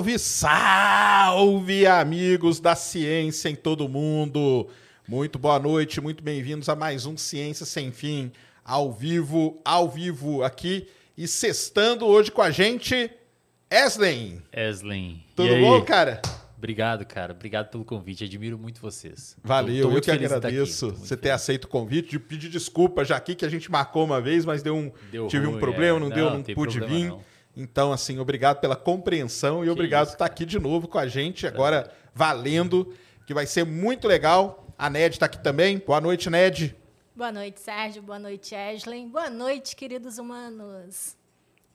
Salve, salve, amigos da ciência em todo mundo. Muito boa noite, muito bem-vindos a mais um Ciência Sem Fim, ao vivo, ao vivo aqui e sextando hoje com a gente, Eslen. Eslen. Tudo bom, cara? Obrigado, cara. Obrigado pelo convite. Admiro muito vocês. Valeu, tô, tô eu que agradeço você ter aceito o convite, de pedir desculpa já aqui que a gente marcou uma vez, mas deu um deu tive ruim, um problema, é. não, não, deu, não pude vir. Não. Então, assim, obrigado pela compreensão e que obrigado isso, por estar aqui de novo com a gente, agora valendo, que vai ser muito legal. A Ned está aqui também. Boa noite, Ned. Boa noite, Sérgio. Boa noite, Ashley. Boa noite, queridos humanos.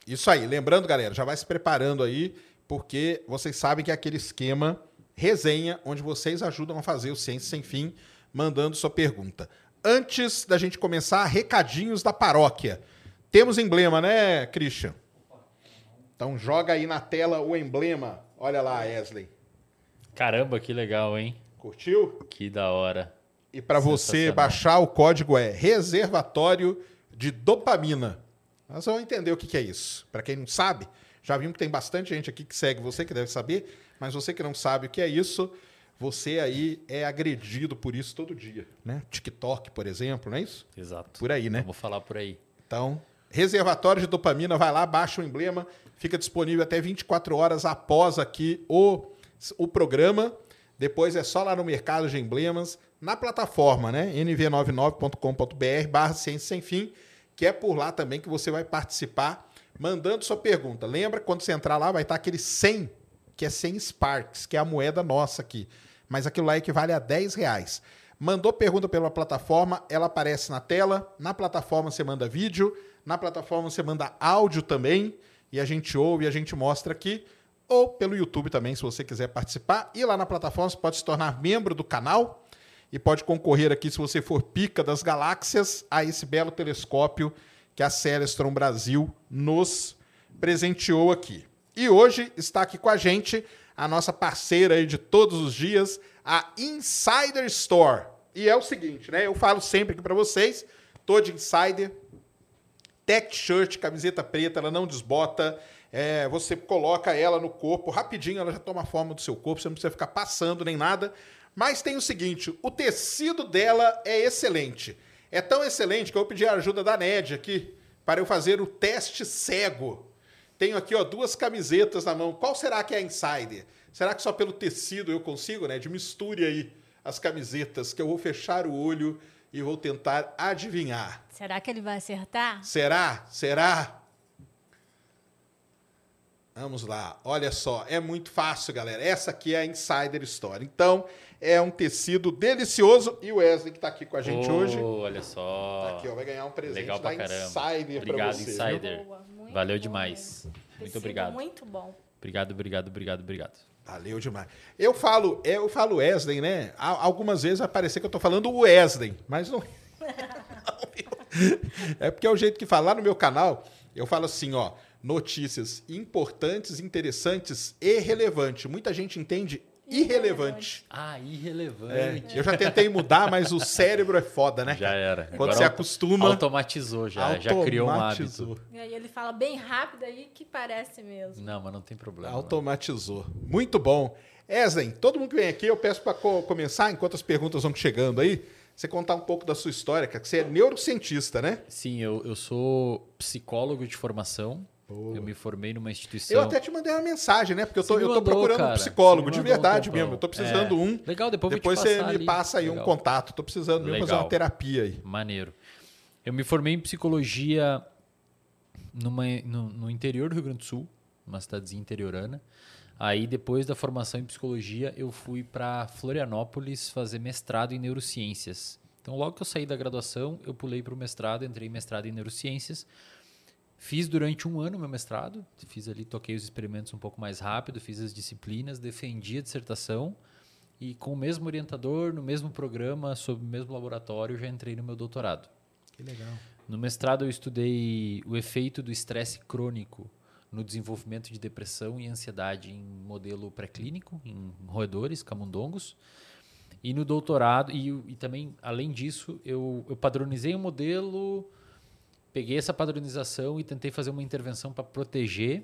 Isso aí. Lembrando, galera, já vai se preparando aí, porque vocês sabem que é aquele esquema resenha, onde vocês ajudam a fazer o Ciência Sem Fim, mandando sua pergunta. Antes da gente começar, recadinhos da paróquia. Temos emblema, né, Christian? Então joga aí na tela o emblema. Olha lá, Wesley. Caramba, que legal, hein? Curtiu? Que da hora. E para você baixar o código é reservatório de dopamina. Nós vamos entender o que, que é isso. Para quem não sabe, já vimos que tem bastante gente aqui que segue você, que deve saber, mas você que não sabe o que é isso, você aí é agredido por isso todo dia, né? TikTok, por exemplo, não é isso? Exato. Por aí, né? Vou falar por aí. Então, reservatório de dopamina, vai lá, baixa o emblema, fica disponível até 24 horas após aqui o, o programa. Depois é só lá no mercado de emblemas, na plataforma, né? nv99.com.br barra ciência sem fim, que é por lá também que você vai participar mandando sua pergunta. Lembra, quando você entrar lá, vai estar aquele 100, que é 100 Sparks, que é a moeda nossa aqui. Mas aquilo lá equivale a 10 reais. Mandou pergunta pela plataforma, ela aparece na tela. Na plataforma você manda vídeo, na plataforma você manda áudio também, e a gente ouve e a gente mostra aqui. Ou pelo YouTube também, se você quiser participar. E lá na plataforma você pode se tornar membro do canal e pode concorrer aqui, se você for pica das galáxias, a esse belo telescópio que a Celestron Brasil nos presenteou aqui. E hoje está aqui com a gente a nossa parceira aí de todos os dias, a Insider Store. E é o seguinte, né? Eu falo sempre aqui para vocês, tô de Insider, tech shirt, camiseta preta, ela não desbota. É, você coloca ela no corpo, rapidinho ela já toma forma do seu corpo, você não precisa ficar passando nem nada. Mas tem o seguinte, o tecido dela é excelente. É tão excelente que eu pedi a ajuda da Ned aqui para eu fazer o teste cego. Tenho aqui ó, duas camisetas na mão. Qual será que é a Insider? Será que só pelo tecido eu consigo, né? De misture aí as camisetas, que eu vou fechar o olho e vou tentar adivinhar. Será que ele vai acertar? Será? Será? Vamos lá. Olha só, é muito fácil, galera. Essa aqui é a Insider Store. Então, é um tecido delicioso. E o Wesley, que está aqui com a gente oh, hoje. Olha só. Tá aqui, ó, vai ganhar um presente Legal da pra caramba. Insider Obrigado, pra você. Insider. Boa, muito Valeu bom demais. Muito Tecido obrigado. Muito bom. Obrigado, obrigado, obrigado, obrigado. Valeu demais. Eu falo, eu falo Wesley, né? Al- Algumas vezes vai parecer que eu tô falando Wesley, mas não. é porque é o jeito que fala lá no meu canal. Eu falo assim, ó, notícias importantes, interessantes e relevantes. Muita gente entende irrelevante. Ah, É, irrelevante. eu já tentei mudar, mas o cérebro é foda, né? Já era. Quando Agora você acostuma, Automatizou já. Já criou um automatizou. hábito. E aí ele fala bem rápido aí que parece mesmo. Não, mas não tem problema. não. Automatizou. Muito bom. Eslen, todo mundo que vem aqui, eu peço para começar, enquanto as perguntas vão chegando aí, você contar um pouco da sua história, que você é neurocientista, né? Sim, eu, eu sou psicólogo de formação. Eu me formei numa instituição. Eu até te mandei uma mensagem, né? Porque eu tô, me eu tô mandou, procurando um cara. psicólogo, Você de mandou um verdade mesmo. Eu tô precisando É. um. Legal, depois, Depois você me ali. passa aí um Legal. contato. Tô precisando mesmo fazer uma terapia aí. Maneiro. Eu me formei em psicologia numa, no, no interior do Rio Grande do Sul, uma cidadezinha interiorana. Aí, depois da formação em psicologia, eu fui para Florianópolis fazer mestrado em neurociências. Então, logo que eu saí da graduação, eu pulei para o mestrado, entrei em mestrado em neurociências. Fiz durante um ano meu mestrado, fiz ali, toquei os experimentos um pouco mais rápido, fiz as disciplinas, defendi a dissertação e com o mesmo orientador, no mesmo programa, sob o mesmo laboratório, já entrei no meu doutorado. Que legal. No mestrado eu estudei o efeito do estresse crônico no desenvolvimento de depressão e ansiedade em modelo pré-clínico, em roedores, camundongos. E no doutorado, e, e também, além disso, eu, eu padronizei um modelo, peguei essa padronização e tentei fazer uma intervenção para proteger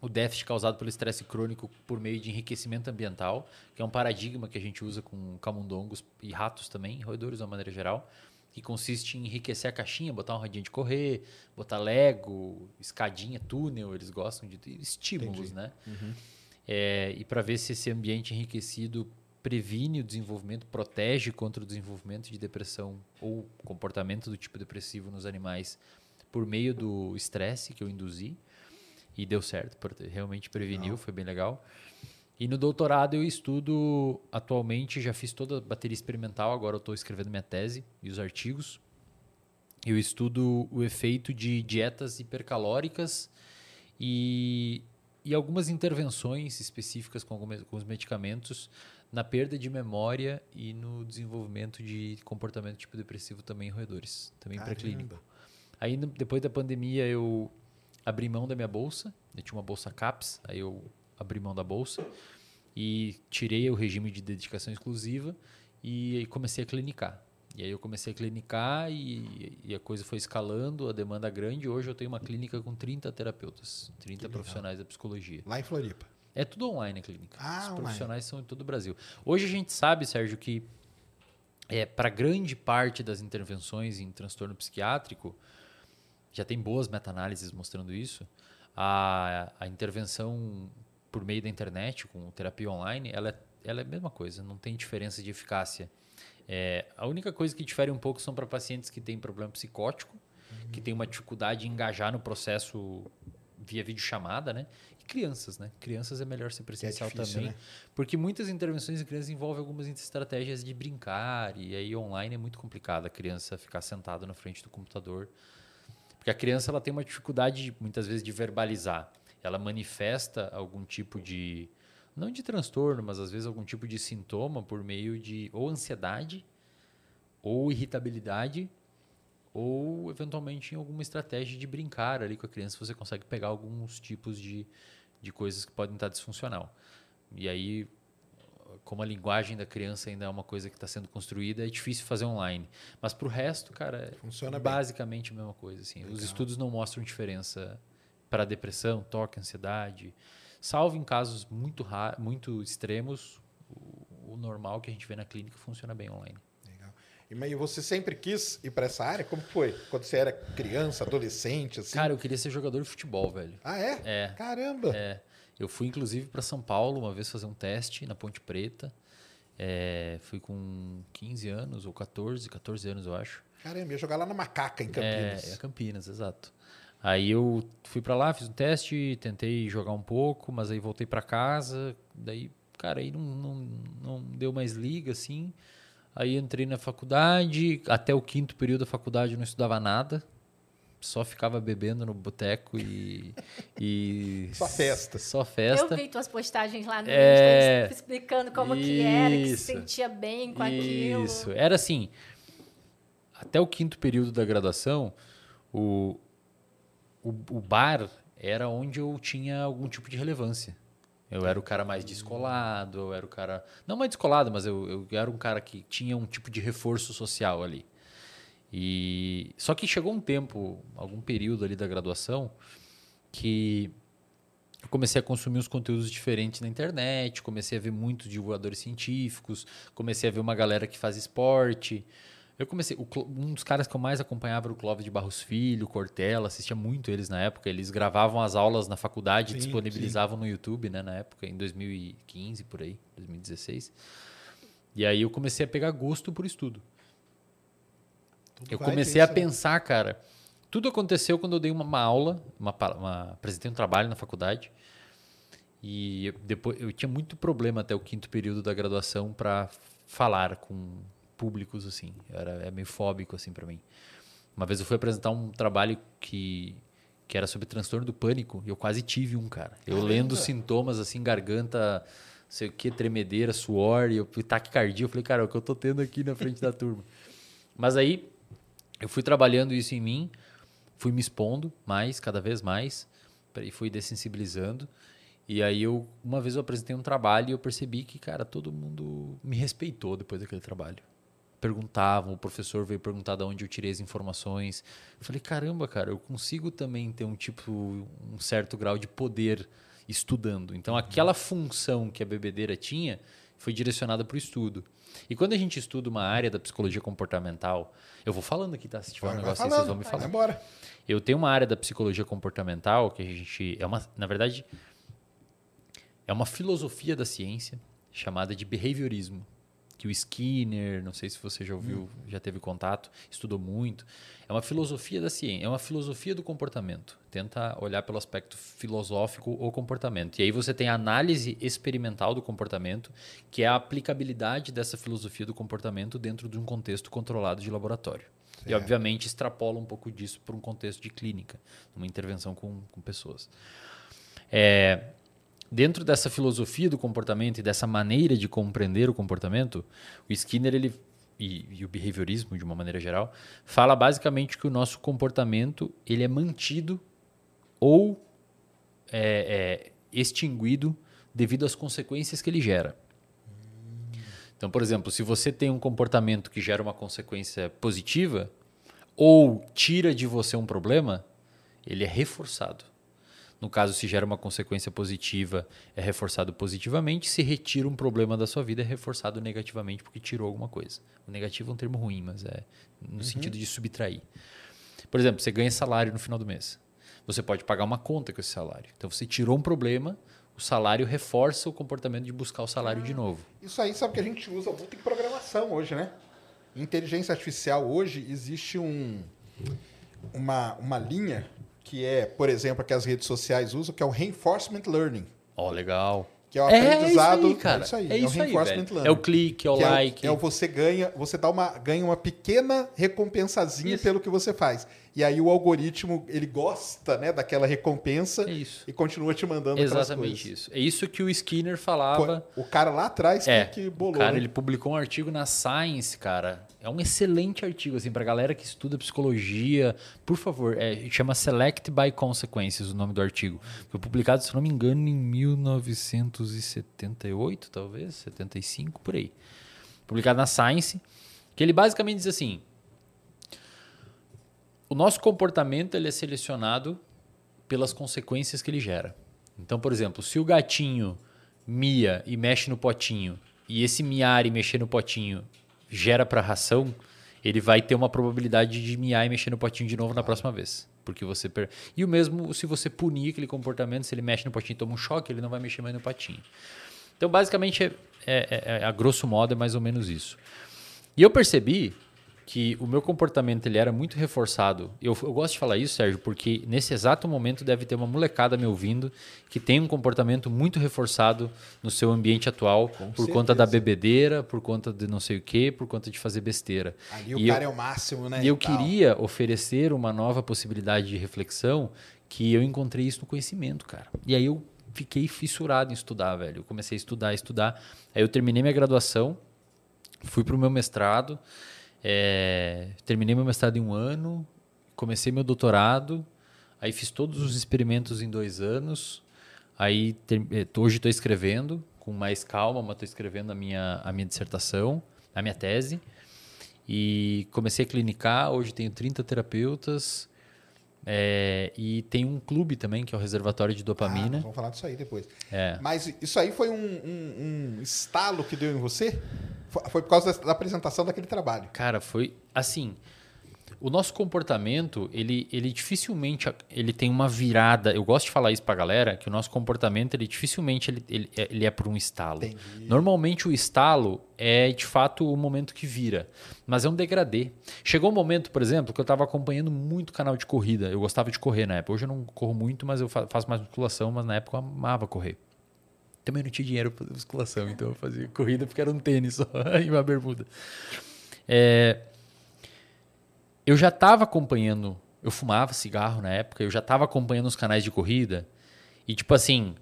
o déficit causado pelo estresse crônico por meio de enriquecimento ambiental, que é um paradigma que a gente usa com camundongos e ratos também, roedores de uma maneira geral, que consiste em enriquecer a caixinha, botar um radinho de correr, botar Lego, escadinha, túnel, eles gostam de estímulos, Entendi. né? É, e para ver se esse ambiente enriquecido previne o desenvolvimento, protege contra o desenvolvimento de depressão ou comportamento do tipo depressivo nos animais por meio do estresse que eu induzi. E deu certo, realmente preveniu, foi bem legal. E no doutorado eu estudo, atualmente já fiz toda a bateria experimental, agora eu estou escrevendo minha tese e os artigos. Eu estudo o efeito de dietas hipercalóricas e, e algumas intervenções específicas com, algumas, com os medicamentos na perda de memória e no desenvolvimento de comportamento tipo depressivo também em roedores, também pré-clínico. Aí, depois da pandemia, eu abri mão da minha bolsa. Eu tinha uma bolsa CAPS, aí eu abri mão da bolsa e tirei o regime de dedicação exclusiva e aí comecei a clinicar. E aí eu comecei a clinicar e, e a coisa foi escalando, a demanda grande. Hoje eu tenho uma clínica com 30 terapeutas, 30 legal. profissionais da psicologia. Lá em Floripa. É tudo online a clínica. Ah, Os online. profissionais são em todo o Brasil. Hoje a gente sabe, Sérgio, que é, para grande parte das intervenções em transtorno psiquiátrico, já tem boas meta-análises mostrando isso, a, a intervenção por meio da internet, com terapia online, ela é, ela é a mesma coisa, não tem diferença de eficácia. É, a única coisa que difere um pouco são para pacientes que têm problema psicótico, que têm uma dificuldade em engajar no processo via videochamada, né? E crianças, né? Crianças é melhor ser presencial difícil, também. né? Porque muitas intervenções em crianças envolvem algumas estratégias de brincar, e aí online é muito complicado a criança ficar sentada na frente do computador. Porque a criança ela tem uma dificuldade, muitas vezes, de verbalizar. Ela manifesta algum tipo de. Não de transtorno, mas às vezes algum tipo de sintoma por meio de ou ansiedade, ou irritabilidade, ou eventualmente em alguma estratégia de brincar ali com a criança, você consegue pegar alguns tipos de, de coisas que podem estar disfuncional. E aí, como a linguagem da criança ainda é uma coisa que está sendo construída, é difícil fazer online. Mas para o resto, cara, Funciona é bem. basicamente a mesma coisa. Assim. Os estudos não mostram diferença para depressão, toque, ansiedade. Salvo em casos muito, muito extremos, o, o normal que a gente vê na clínica funciona bem online. E você sempre quis ir para essa área? Como foi? Quando você era criança, adolescente, assim? Cara, eu queria ser jogador de futebol, velho. Ah, é? É. Caramba! É, eu fui inclusive para São Paulo uma vez fazer um teste na Ponte Preta. É, fui com 15 anos ou 14, 14 anos eu acho. Caramba, ia jogar lá na Macaca, em É, Campinas. é Campinas, exato. Aí eu fui pra lá, fiz um teste, tentei jogar um pouco, mas aí voltei pra casa, daí, cara, aí não, não, não deu mais liga, assim. Aí entrei na faculdade, até o quinto período da faculdade eu não estudava nada, só ficava bebendo no boteco e, e... Só festa. Só festa. Eu vi tuas postagens lá no É. Insta explicando como que era, que se Isso. sentia bem com aquilo. Isso. Era assim, até o quinto período da graduação, o, o, o bar era onde eu tinha algum tipo de relevância. Eu era o cara mais descolado, eu era o cara. Não mais descolado, mas eu, eu era um cara que tinha um tipo de reforço social ali. E só que chegou um tempo, algum período ali da graduação, que eu comecei a consumir uns conteúdos diferentes na internet, comecei a ver muitos divulgadores científicos, comecei a ver uma galera que faz esporte. Eu comecei, o um dos caras que eu mais acompanhava era o Clóvis de Barros Filho, Cortella, assistia muito eles na época. Eles gravavam as aulas na faculdade e Sim, disponibilizavam no YouTube, né, na época, em 2015 por aí, 2016. E aí eu comecei a pegar gosto por estudo. Tudo Eu comecei a pensar, cara. Tudo aconteceu quando eu dei uma, uma aula, uma, uma- apresentei um trabalho na faculdade. E eu, depois eu tinha muito problema até o quinto período da graduação para falar com públicos assim. Era é meio fóbico assim para mim. Uma vez eu fui apresentar um trabalho que que era sobre transtorno do pânico e eu quase tive um, cara. Eu Caramba! lendo sintomas assim, garganta, sei o que, tremedeira, suor e eu, taquicardia, eu falei, cara, é o que eu tô tendo aqui na frente da turma. Mas aí eu fui trabalhando isso em mim, fui me expondo mais, cada vez mais, e fui dessensibilizando. E aí eu, uma vez eu apresentei um trabalho e eu percebi que, cara, todo mundo me respeitou depois daquele trabalho. Perguntavam, o professor veio perguntar de onde eu tirei as informações. Eu falei, caramba, cara, eu consigo também ter um tipo, um certo grau de poder estudando. Então, aquela função que a bebedeira tinha foi direcionada para o estudo. E quando a gente estuda uma área da psicologia comportamental, eu vou falando aqui, tá? Se tiver um negócio aí, falando, vocês vão me falar. embora. Eu tenho uma área da psicologia comportamental que a gente é uma, na verdade, é uma filosofia da ciência chamada de behaviorismo, que o Skinner, não sei se você já ouviu, já teve contato, estudou muito. É uma filosofia da ciência, é uma filosofia do comportamento. Tenta olhar pelo aspecto filosófico ou comportamento. E aí você tem a análise experimental do comportamento, que é a aplicabilidade dessa filosofia do comportamento dentro de um contexto controlado de laboratório. E, Certo. obviamente, extrapola um pouco disso para um contexto de clínica, uma intervenção com, com pessoas. É, dentro dessa filosofia do comportamento e dessa maneira de compreender o comportamento, o Skinner ele, e, e o behaviorismo, de uma maneira geral, fala basicamente que o nosso comportamento ele é mantido ou é, é, extinguido devido às consequências que ele gera. Então, por exemplo, se você tem um comportamento que gera uma consequência positiva ou tira de você um problema, ele é reforçado. No caso, se gera uma consequência positiva, é reforçado positivamente. Se retira um problema da sua vida, é reforçado negativamente porque tirou alguma coisa. O negativo é um termo ruim, mas é no sentido de subtrair. Por exemplo, você ganha salário no final do mês. Você pode pagar uma conta com esse salário. Então, você tirou um problema, o salário reforça o comportamento de buscar o salário de novo. Isso aí sabe que a gente usa muito em programação hoje, né? Em inteligência artificial hoje existe um, uma, uma linha que é, por exemplo, a que as redes sociais usam, que é o reinforcement learning. Ó, legal. Que é o É aprendizado. isso aí, cara. É isso aí. É isso o aí, reinforcement velho. learning. É o clique, é o que like. É, o você ganha, você dá uma, ganha uma pequena recompensazinha Isso. pelo que você faz. E aí o algoritmo, ele gosta, né, daquela recompensa É isso. e continua te mandando Exatamente isso. É isso que o Skinner falava. O cara lá atrás É, que, que bolou. o cara né? ele publicou um artigo na Science, cara. É um excelente artigo, assim, pra galera que estuda psicologia. Por favor, é, chama Select by Consequences o nome do artigo. Foi publicado, se não me engano, em 1978, talvez, 75, por aí. Publicado na Science, que ele basicamente diz assim: o nosso comportamento ele é selecionado pelas consequências que ele gera. Então, por exemplo, se o gatinho mia e mexe no potinho, e esse miar e mexer no potinho gera para ração, ele vai ter uma probabilidade de miar e mexer no potinho de novo na próxima vez. Porque você per... E o mesmo se você punir aquele comportamento, se ele mexe no potinho e toma um choque, ele não vai mexer mais no potinho. Então, basicamente, é, é- é- a grosso modo, é mais ou menos isso. E eu percebi que o meu comportamento ele era muito reforçado. Eu, eu gosto de falar isso, Sérgio, porque nesse exato momento deve ter uma molecada me ouvindo que tem um comportamento muito reforçado no seu ambiente atual por conta da certeza. bebedeira, por conta de não sei o quê, por conta de fazer besteira. Ali o E cara eu- é o máximo, né? e eu tal. queria oferecer uma nova possibilidade de reflexão que eu encontrei isso no conhecimento, cara. E aí eu fiquei fissurado em estudar, velho. Eu comecei a estudar, estudar. Aí eu terminei minha graduação, fui pro meu mestrado, é, terminei meu mestrado em um ano, comecei meu doutorado, aí fiz todos os experimentos em dois anos. Aí ter- eh, hoje estou escrevendo com mais calma, mas estou escrevendo a minha, a minha dissertação, a minha tese. E comecei a clinicar, hoje tenho 30 terapeutas. É, e tem um clube também, que é o Reservatório de Ah, Dopamina. nós vamos falar disso aí depois. É. Mas isso aí foi um, um- um estalo que deu em você? Foi, por causa da apresentação daquele trabalho. Cara, foi assim. O nosso comportamento, ele, ele dificilmente ele tem uma virada. Eu gosto de falar isso pra galera, que o nosso comportamento, ele dificilmente ele, ele, é- ele é por um estalo. Entendi. Normalmente o estalo é de fato o momento que vira, mas é um degradê. Chegou um momento, por exemplo, que eu estava acompanhando muito canal de corrida. Eu gostava de correr na época. Hoje eu não corro muito, mas eu fa- faço mais musculação, mas na época eu amava correr. Também não tinha dinheiro para musculação, então eu fazia corrida porque era um tênis só e uma bermuda. É, eu já estava acompanhando, eu fumava cigarro na época, eu já estava acompanhando os canais de corrida. E tipo assim,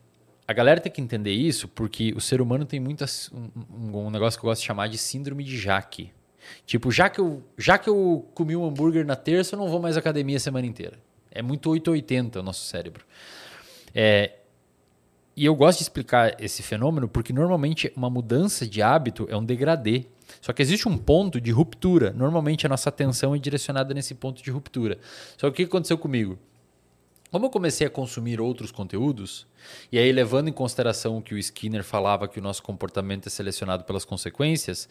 a galera tem que entender isso porque o ser humano tem muitas um, um- um negócio que eu gosto de chamar de síndrome de Jaque. Tipo, já que eu, já que eu comi um hambúrguer na terça, eu não vou mais à academia a semana inteira. É muito 880 o nosso cérebro. É, e eu gosto de explicar esse fenômeno porque normalmente uma mudança de hábito é um degradê. Só que existe um ponto de ruptura. Normalmente a nossa atenção é direcionada nesse ponto de ruptura. Só que o que aconteceu comigo? Como eu comecei a consumir outros conteúdos, e aí levando em consideração o que o Skinner falava que o nosso comportamento é selecionado pelas consequências,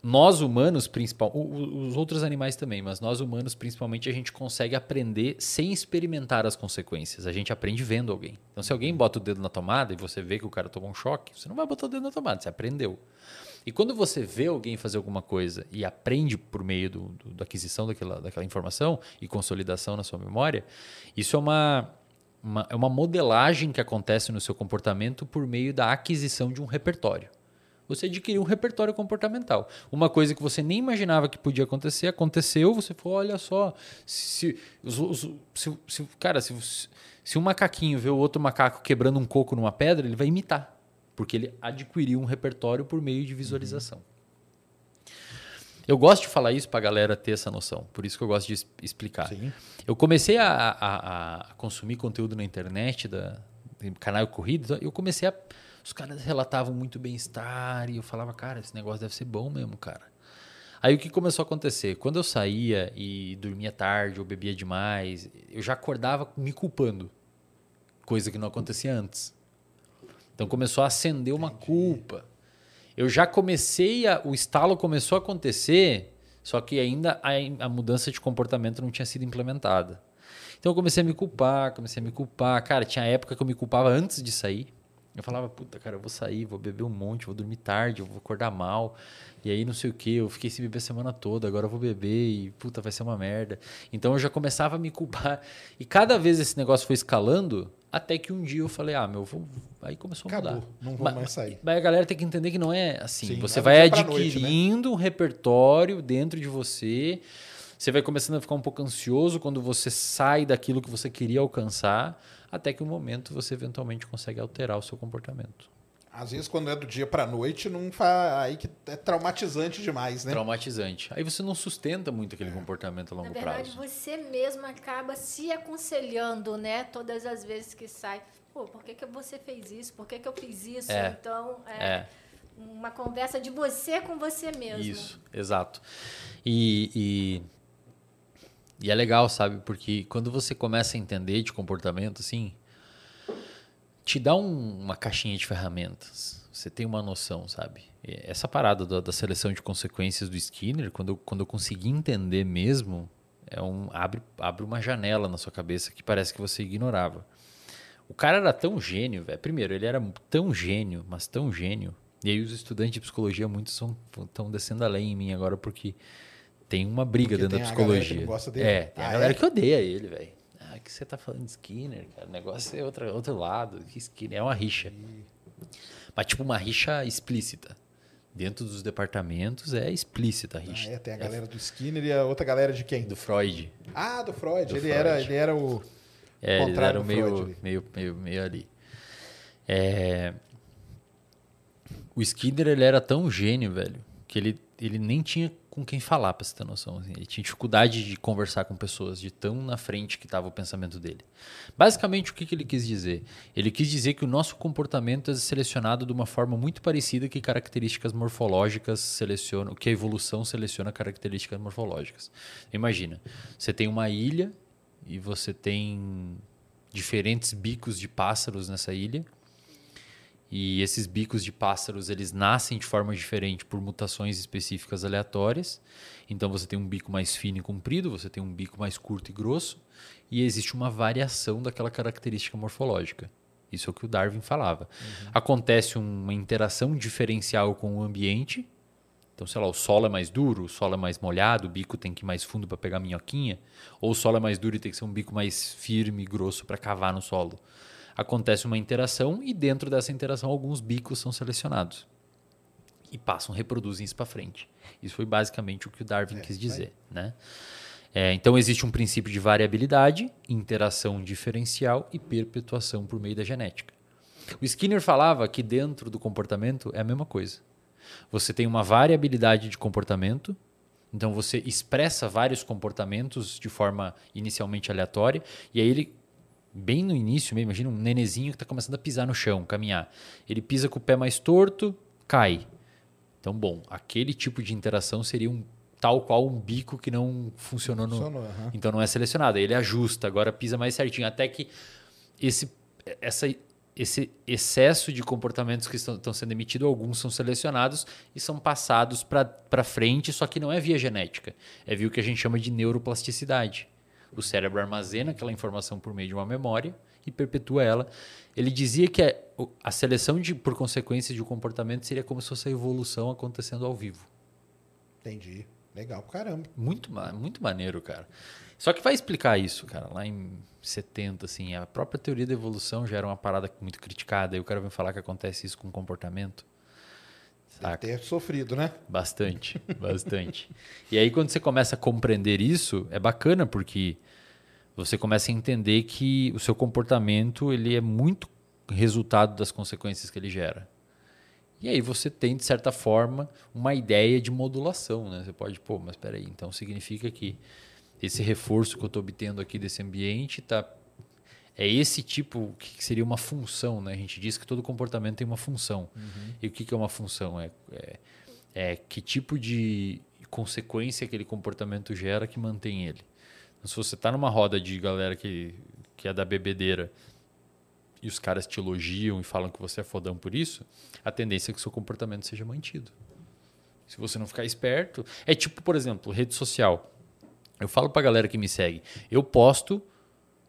nós humanos, principal, os outros animais também, mas nós humanos principalmente, a gente consegue aprender sem experimentar as consequências. A gente aprende vendo alguém. Então, se alguém bota o dedo na tomada e você vê que o cara tomou um choque, você não vai botar o dedo na tomada, você aprendeu. E quando você vê alguém fazer alguma coisa e aprende por meio do, do, da aquisição daquela, daquela informação e consolidação na sua memória, isso é uma, uma, é uma modelagem que acontece no seu comportamento por meio da aquisição de um repertório você adquiriu um repertório comportamental. Uma coisa que você nem imaginava que podia acontecer, aconteceu, você falou, olha só, se, se, se, se cara, se, se um macaquinho vê o outro macaco quebrando um coco numa pedra, ele vai imitar, porque ele adquiriu um repertório por meio de visualização. Uhum. Eu gosto de falar isso para a galera ter essa noção, por isso que eu gosto de explicar. Sim. Eu comecei a, a, a, consumir conteúdo na internet, da, canal Corrida, eu comecei a os caras relatavam muito bem-estar e eu falava, cara, esse negócio deve ser bom mesmo, cara. Aí o que começou a acontecer? Quando eu saía e dormia tarde ou bebia demais, eu já acordava me culpando, coisa que não acontecia antes. Então começou a acender uma Entendi. culpa. Eu já comecei a. O estalo começou a acontecer, só que ainda a, a mudança de comportamento não tinha sido implementada. Então eu comecei a me culpar, comecei a me culpar. Cara, tinha época que eu me culpava antes de sair. Eu falava, puta, cara, eu vou sair, vou beber um monte, vou dormir tarde, eu vou acordar mal. E aí não sei o que, eu fiquei sem beber a semana toda, agora eu vou beber e puta, vai ser uma merda. Então eu já começava a me culpar. E cada vez esse negócio foi escalando, até que um dia eu falei, ah, meu, vou... aí começou a Acabou, mudar. não vou mas, mais sair. Mas a galera tem que entender que não é assim. Sim, você vai adquirindo noite, né? um repertório dentro de você. Você vai começando a ficar um pouco ansioso quando você sai daquilo que você queria alcançar até que um momento você eventualmente consegue alterar o seu comportamento. Às vezes, quando é do dia para noite, não fa... aí que é traumatizante demais, né? Traumatizante. Aí você não sustenta muito aquele é. comportamento a longo prazo. Na verdade, prazo. você mesmo acaba se aconselhando, né? Todas as vezes que sai. Pô, por que, que você fez isso? Por que, que eu fiz isso? É. Então, é, é, uma conversa de você com você mesmo. Isso, exato. E, e e é legal, sabe? Porque quando você começa a entender de comportamento, assim, te dá um, uma caixinha de ferramentas. Você tem uma noção, sabe? Essa parada da, da, seleção de consequências do Skinner, quando eu, quando eu consegui entender mesmo, é um, abre, abre uma janela na sua cabeça que parece que você ignorava. O cara era tão gênio, velho. Primeiro, ele era tão gênio, mas tão gênio. E aí os estudantes de psicologia muitos estão descendo além em mim agora porque tem uma briga Porque dentro da psicologia. É, tem ah, a galera é? que odeia ele, velho. Ah, que você tá falando de Skinner, cara? O negócio é outro, outro lado. Que Skinner é uma rixa. Mas tipo uma rixa explícita. Dentro dos departamentos é explícita a ah, rixa. Ah, é, tem a galera é. do Skinner e a outra galera de quem? Do Freud. Ah, do Freud. Do ele, Freud. Era, ele era o. É, ele era o meio, meio, meio, meio ali. É... O Skinner ele era tão gênio, velho, que ele, ele nem tinha com quem falar, para você ter noção. Assim. Ele tinha dificuldade de conversar com pessoas, de tão na frente que estava o pensamento dele. Basicamente, o que, que ele quis dizer? Ele quis dizer que o nosso comportamento é selecionado de uma forma muito parecida que características morfológicas selecionam, que a evolução seleciona características morfológicas. Imagina, você tem uma ilha e você tem diferentes bicos de pássaros nessa ilha e esses bicos de pássaros, eles nascem de forma diferente por mutações específicas aleatórias. Então você tem um bico mais fino e comprido, você tem um bico mais curto e grosso, e existe uma variação daquela característica morfológica. Isso é o que o Darwin falava. Uhum. Acontece uma interação diferencial com o ambiente. Então, sei lá, o solo é mais duro, o solo é mais molhado, o bico tem que ir mais fundo para pegar minhoquinha, ou o solo é mais duro e tem que ser um bico mais firme e grosso para cavar no solo acontece uma interação e dentro dessa interação alguns bicos são selecionados e passam, reproduzem isso para frente. Isso foi basicamente o que o Darwin é, quis dizer, né? É, então existe um princípio de variabilidade, interação diferencial e perpetuação por meio da genética. O Skinner falava que dentro do comportamento é a mesma coisa. Você tem uma variabilidade de comportamento, então você expressa vários comportamentos de forma inicialmente aleatória, e aí ele bem no início mesmo, imagina um nenezinho que está começando a pisar no chão, caminhar. Ele pisa com o pé mais torto, cai. Então, bom, aquele tipo de interação seria um tal qual um bico que não funcionou, no. Funcionou. Então não é selecionado. Ele ajusta, agora pisa mais certinho. Até que esse, essa, esse excesso de comportamentos que estão, estão sendo emitidos, alguns são selecionados e são passados para frente, só que não é via genética. É via o que a gente chama de neuroplasticidade. O cérebro armazena aquela informação por meio de uma memória e perpetua ela. Ele dizia que a, o- a seleção de, por consequência de um comportamento seria como se fosse a evolução acontecendo ao vivo. Entendi. Legal pra caramba. Muito, muito maneiro, cara. Só que vai explicar isso, cara, lá em 70, assim, a própria teoria da evolução já era uma parada muito criticada, e o cara vem falar que acontece isso com comportamento. Deve ter sofrido, né? Bastante, bastante. E aí quando você começa a compreender isso, é bacana porque você começa a entender que o seu comportamento, ele é muito resultado das consequências que ele gera. E aí você tem, de certa forma, uma ideia de modulação, né? Você pode, pô, mas espera aí, então significa que esse reforço que eu estou obtendo aqui desse ambiente tá é esse tipo que seria uma função, né? A gente diz que todo comportamento tem uma função. E o que, que é uma função? É, é, é que tipo de consequência aquele comportamento gera que mantém ele. Então, se você está numa roda de galera que, que é da bebedeira e os caras te elogiam e falam que você é fodão por isso, a tendência é que o seu comportamento seja mantido. Se você não ficar esperto. É tipo, por exemplo, rede social. Eu falo pra galera que me segue. Eu posto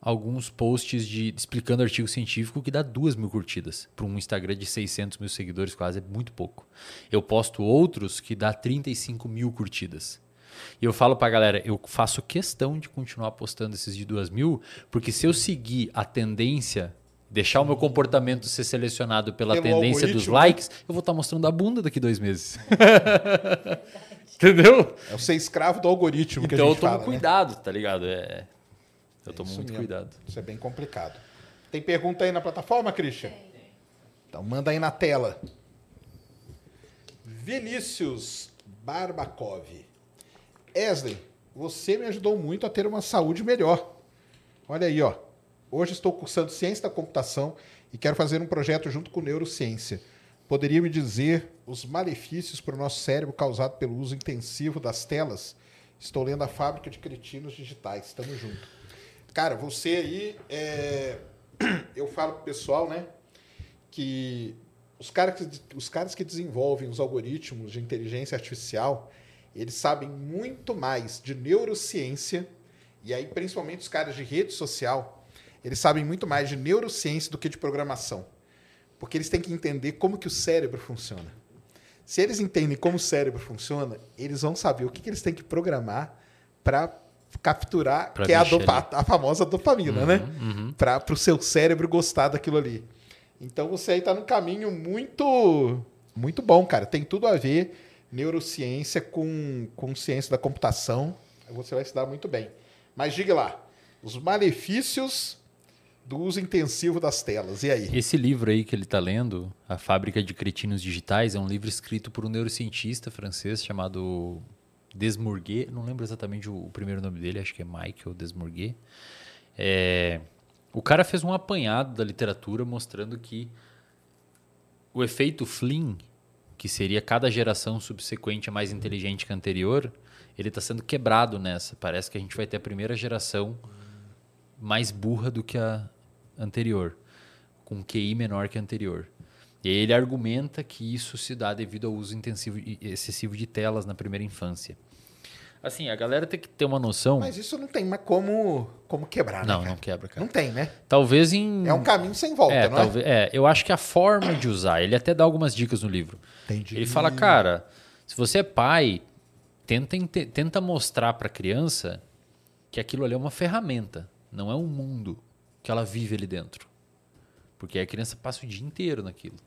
alguns posts de explicando artigo científico que dá duas mil curtidas. Para um Instagram de 600 mil seguidores, quase, é muito pouco. Eu posto outros que dá 35 mil curtidas. E eu falo pra galera, eu faço questão de continuar postando esses de duas mil, porque se eu seguir a tendência, deixar o meu comportamento ser selecionado pela Pelo tendência dos né? likes, eu vou estar mostrando a bunda daqui dois meses. Entendeu? É o ser escravo do algoritmo que Então a eu gente tomo fala, né? cuidado, tá ligado? É, eu tomo muito mesmo. cuidado. Isso é bem complicado. Tem pergunta aí na plataforma, Christian? Então manda aí na tela. Vinícius Barbakov. Esley, você me ajudou muito a ter uma saúde melhor. Olha aí, ó. Hoje estou cursando Ciência da Computação e quero fazer um projeto junto com Neurociência. Poderia me dizer os malefícios para o nosso cérebro causado pelo uso intensivo das telas? Estou lendo a Fábrica de Cretinos Digitais. Tamo junto. Cara, você aí, é, eu falo pro pessoal, né, que os caras, que os caras que desenvolvem os algoritmos de inteligência artificial, eles sabem muito mais de neurociência, e aí principalmente os caras de rede social, eles sabem muito mais de neurociência do que de programação. Porque eles têm que entender como que o cérebro funciona. Se eles entendem como o cérebro funciona, eles vão saber o que, que eles têm que programar para capturar, Pra que é a, dopa- a famosa dopamina, né? Uhum. Para o seu cérebro gostar daquilo ali. Então você aí está num caminho muito, muito bom, cara. Tem tudo a ver neurociência com, com ciência da computação. Você vai se dar muito bem. Mas diga lá, os malefícios do uso intensivo das telas. E aí? Esse livro aí que ele está lendo, A Fábrica de Cretinos Digitais, é um livro escrito por um neurocientista francês chamado Desmourguet. Não lembro exatamente o, primeiro nome dele, acho que é Michael Desmourguet. É, o cara fez um apanhado da literatura mostrando que o efeito Flynn, que seria cada geração subsequente mais inteligente que a anterior, ele está sendo quebrado nessa. Parece que a gente vai ter a primeira geração mais burra do que a anterior, com QI menor que a anterior. E ele argumenta que isso se dá devido ao uso intensivo excessivo de telas na primeira infância. Assim, a galera tem que ter uma noção. Mas isso não tem mais como, como quebrar, né? não, cara? não quebra, cara. Não tem, né? Talvez em. É um caminho sem volta, é, não é? talvez, é, eu acho que a forma de usar, ele até dá algumas dicas no livro. Entendi. Ele fala, cara, se você é pai, tenta, tenta mostrar para a criança que aquilo ali é uma ferramenta, não é um mundo que ela vive ali dentro. Porque a criança passa o dia inteiro naquilo.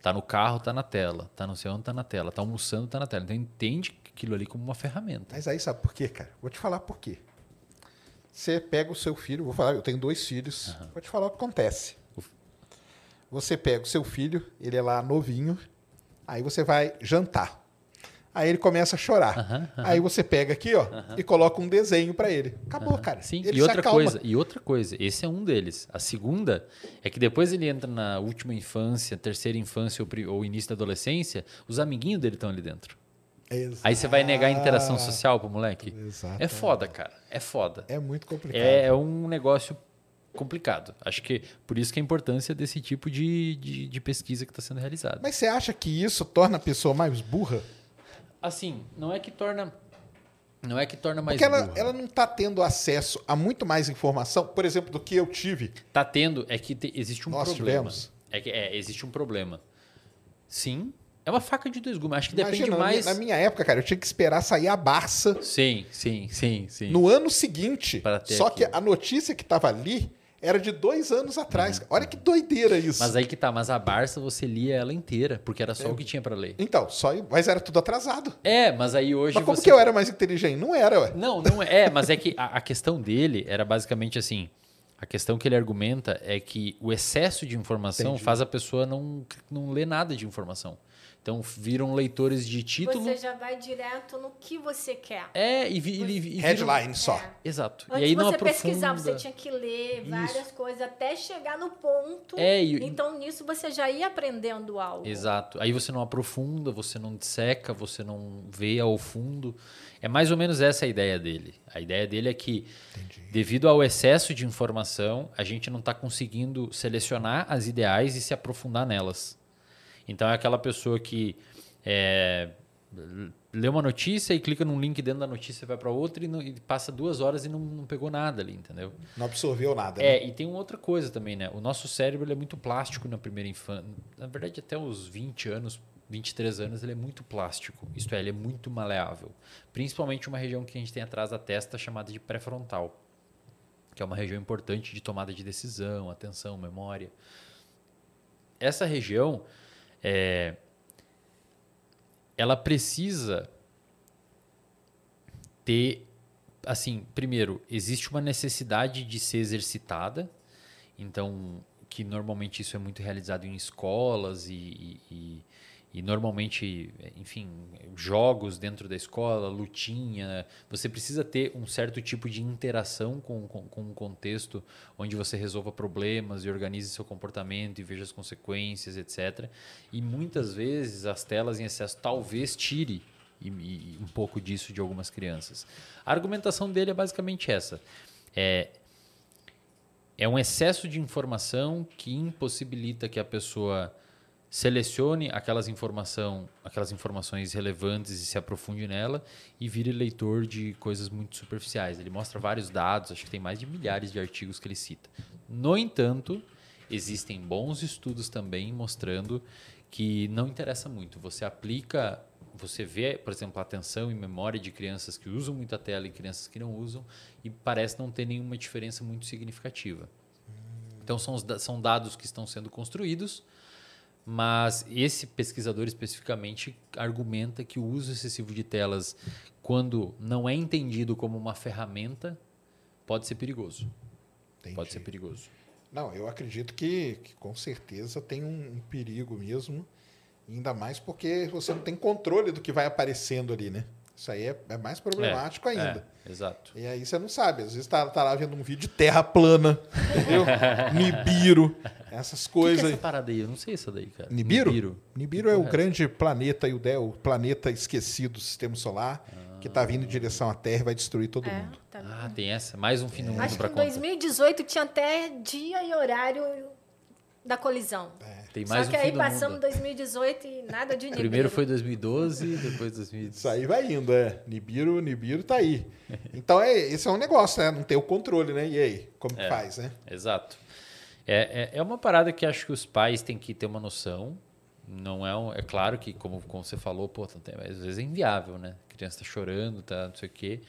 Tá no carro, tá na tela. Tá sei onde, tá na tela. Tá almoçando, tá na tela. Então entende aquilo ali como uma ferramenta. Mas aí sabe por quê, cara? Vou te falar por quê. Você pega o seu filho, vou falar, eu tenho dois filhos, vou te falar o que acontece. Você pega o seu filho, ele é lá novinho, aí você vai jantar. Aí ele começa a chorar. Aham, Aí você pega aqui, ó, e coloca um desenho pra ele. Acabou, cara. Sim, ele e se outra acalma. coisa, e outra coisa, esse é um deles. A segunda é que depois ele entra na última infância, terceira infância ou, ou início da adolescência, os amiguinhos dele estão ali dentro. Aí você vai negar a interação Exato. social pro moleque? Exato. É foda, cara. É foda. É muito complicado. É, é um negócio complicado. Acho que por isso que a importância desse tipo de, de, de pesquisa que está sendo realizada. Mas você acha que isso torna a pessoa mais burra? Assim, não é que torna. Não é que torna mais Porque ela, burra. ela não está tendo acesso a muito mais informação, por exemplo, do que eu tive. Tá tendo, é que te- existe um Nós problema. tivemos. É que é, existe um problema. Sim, é uma faca de dois gumes. Acho que depende Imagina, na mais. na minha época, cara, eu tinha que esperar sair a Barça Sim, sim, sim, sim. no ano seguinte. Para Só que aquilo. a notícia que estava ali era de dois anos atrás. Olha que doideira isso. Uhum. Mas aí que tá, mas a Barça você lia ela inteira, porque era só o que tinha pra ler. Então, só mas era tudo atrasado. É, mas aí hoje Mas como você. que eu era mais inteligente? Não era, ué. Não, não é, mas é que a, a questão dele era basicamente assim. A questão que ele argumenta é que o excesso de informação Entendi. faz a pessoa não, não ler nada de informação. Então viram leitores de título. Você já vai direto no que você quer. É, e, vi, e, e viram- Headline só. É. Exato. Antes e aí de não você aprofunda. pesquisar, você tinha que ler várias coisas até chegar no ponto. É, e- Então, nisso você já ia aprendendo algo. Exato. Aí você não aprofunda, você não disseca, você não vê ao fundo. É mais ou menos essa a ideia dele. A ideia dele é que, devido ao excesso de informação, a gente não está conseguindo selecionar as ideais e se aprofundar nelas. Então é aquela pessoa que é, lê uma notícia e clica num link dentro da notícia, vai para outra e, não- e passa duas horas e não, não pegou nada ali, entendeu? Não absorveu nada. né? É, e tem uma outra coisa também, né? O nosso cérebro é muito plástico na primeira infância. Na verdade, até os 20 anos, 23 anos, ele é muito plástico. Isto é, ele é muito maleável. Principalmente uma região que a gente tem atrás da testa chamada de pré-frontal, que é uma região importante de tomada de decisão, atenção, memória. Essa região, é, ela precisa ter assim, primeiro, existe uma necessidade de ser exercitada, então, que normalmente isso é muito realizado em escolas e, e, e- e normalmente, enfim, jogos dentro da escola, lutinha. Você precisa ter um certo tipo de interação com, com, com um contexto onde você resolva problemas e organize seu comportamento e veja as consequências, etc. E muitas vezes as telas em excesso talvez tire e, e um pouco disso de algumas crianças. A argumentação dele é basicamente essa. É, é um excesso de informação que impossibilita que a pessoa selecione aquelas, informação, aquelas informações relevantes e se aprofunde nela e vire leitor de coisas muito superficiais. Ele mostra vários dados, acho que tem mais de milhares de artigos que ele cita. No entanto, existem bons estudos também mostrando que não interessa muito. Você aplica, você vê, por exemplo, a atenção e memória de crianças que usam muita tela e crianças que não usam e parece não ter nenhuma diferença muito significativa. Então são, são dados que estão sendo construídos, mas esse pesquisador especificamente argumenta que o uso excessivo de telas, quando não é entendido como uma ferramenta, pode ser perigoso. Entendi. Pode ser perigoso. Não, eu acredito que, que com certeza tem um, um perigo mesmo. Ainda mais porque você não tem controle do que vai aparecendo ali, né? Isso aí é, é mais problemático ainda. É, exato. E aí você não sabe. Às vezes tá, tá lá vendo um vídeo de terra plana, entendeu? Nibiru, essas O que, que é coisas essa parada aí? Eu não sei essa daí, cara. Nibiru? Nibiru. Nibiru é o Correto. grande planeta, e o, planeta esquecido do sistema solar, que está vindo em direção à Terra e vai destruir todo É, mundo. tá Ah, tem essa. Mais um fim do mundo Acho que em conta. 2018 tinha até dia e horário da colisão. Tem Só mais que um aí passamos mundo. 2018 2018 e nada de Primeiro Nibiru. foi 2012, depois 2018. Isso aí vai indo, é. Nibiru, Nibiru tá aí. Então, é, esse é um negócio, né? Não tem o controle, né? E aí, como que É. faz, né? Exato. É, é, é uma parada que acho que os pais têm que ter uma noção. Não é, um, é claro que, como, como você falou, pô, tem- às vezes é inviável, né? A criança tá chorando, tá não sei o quê.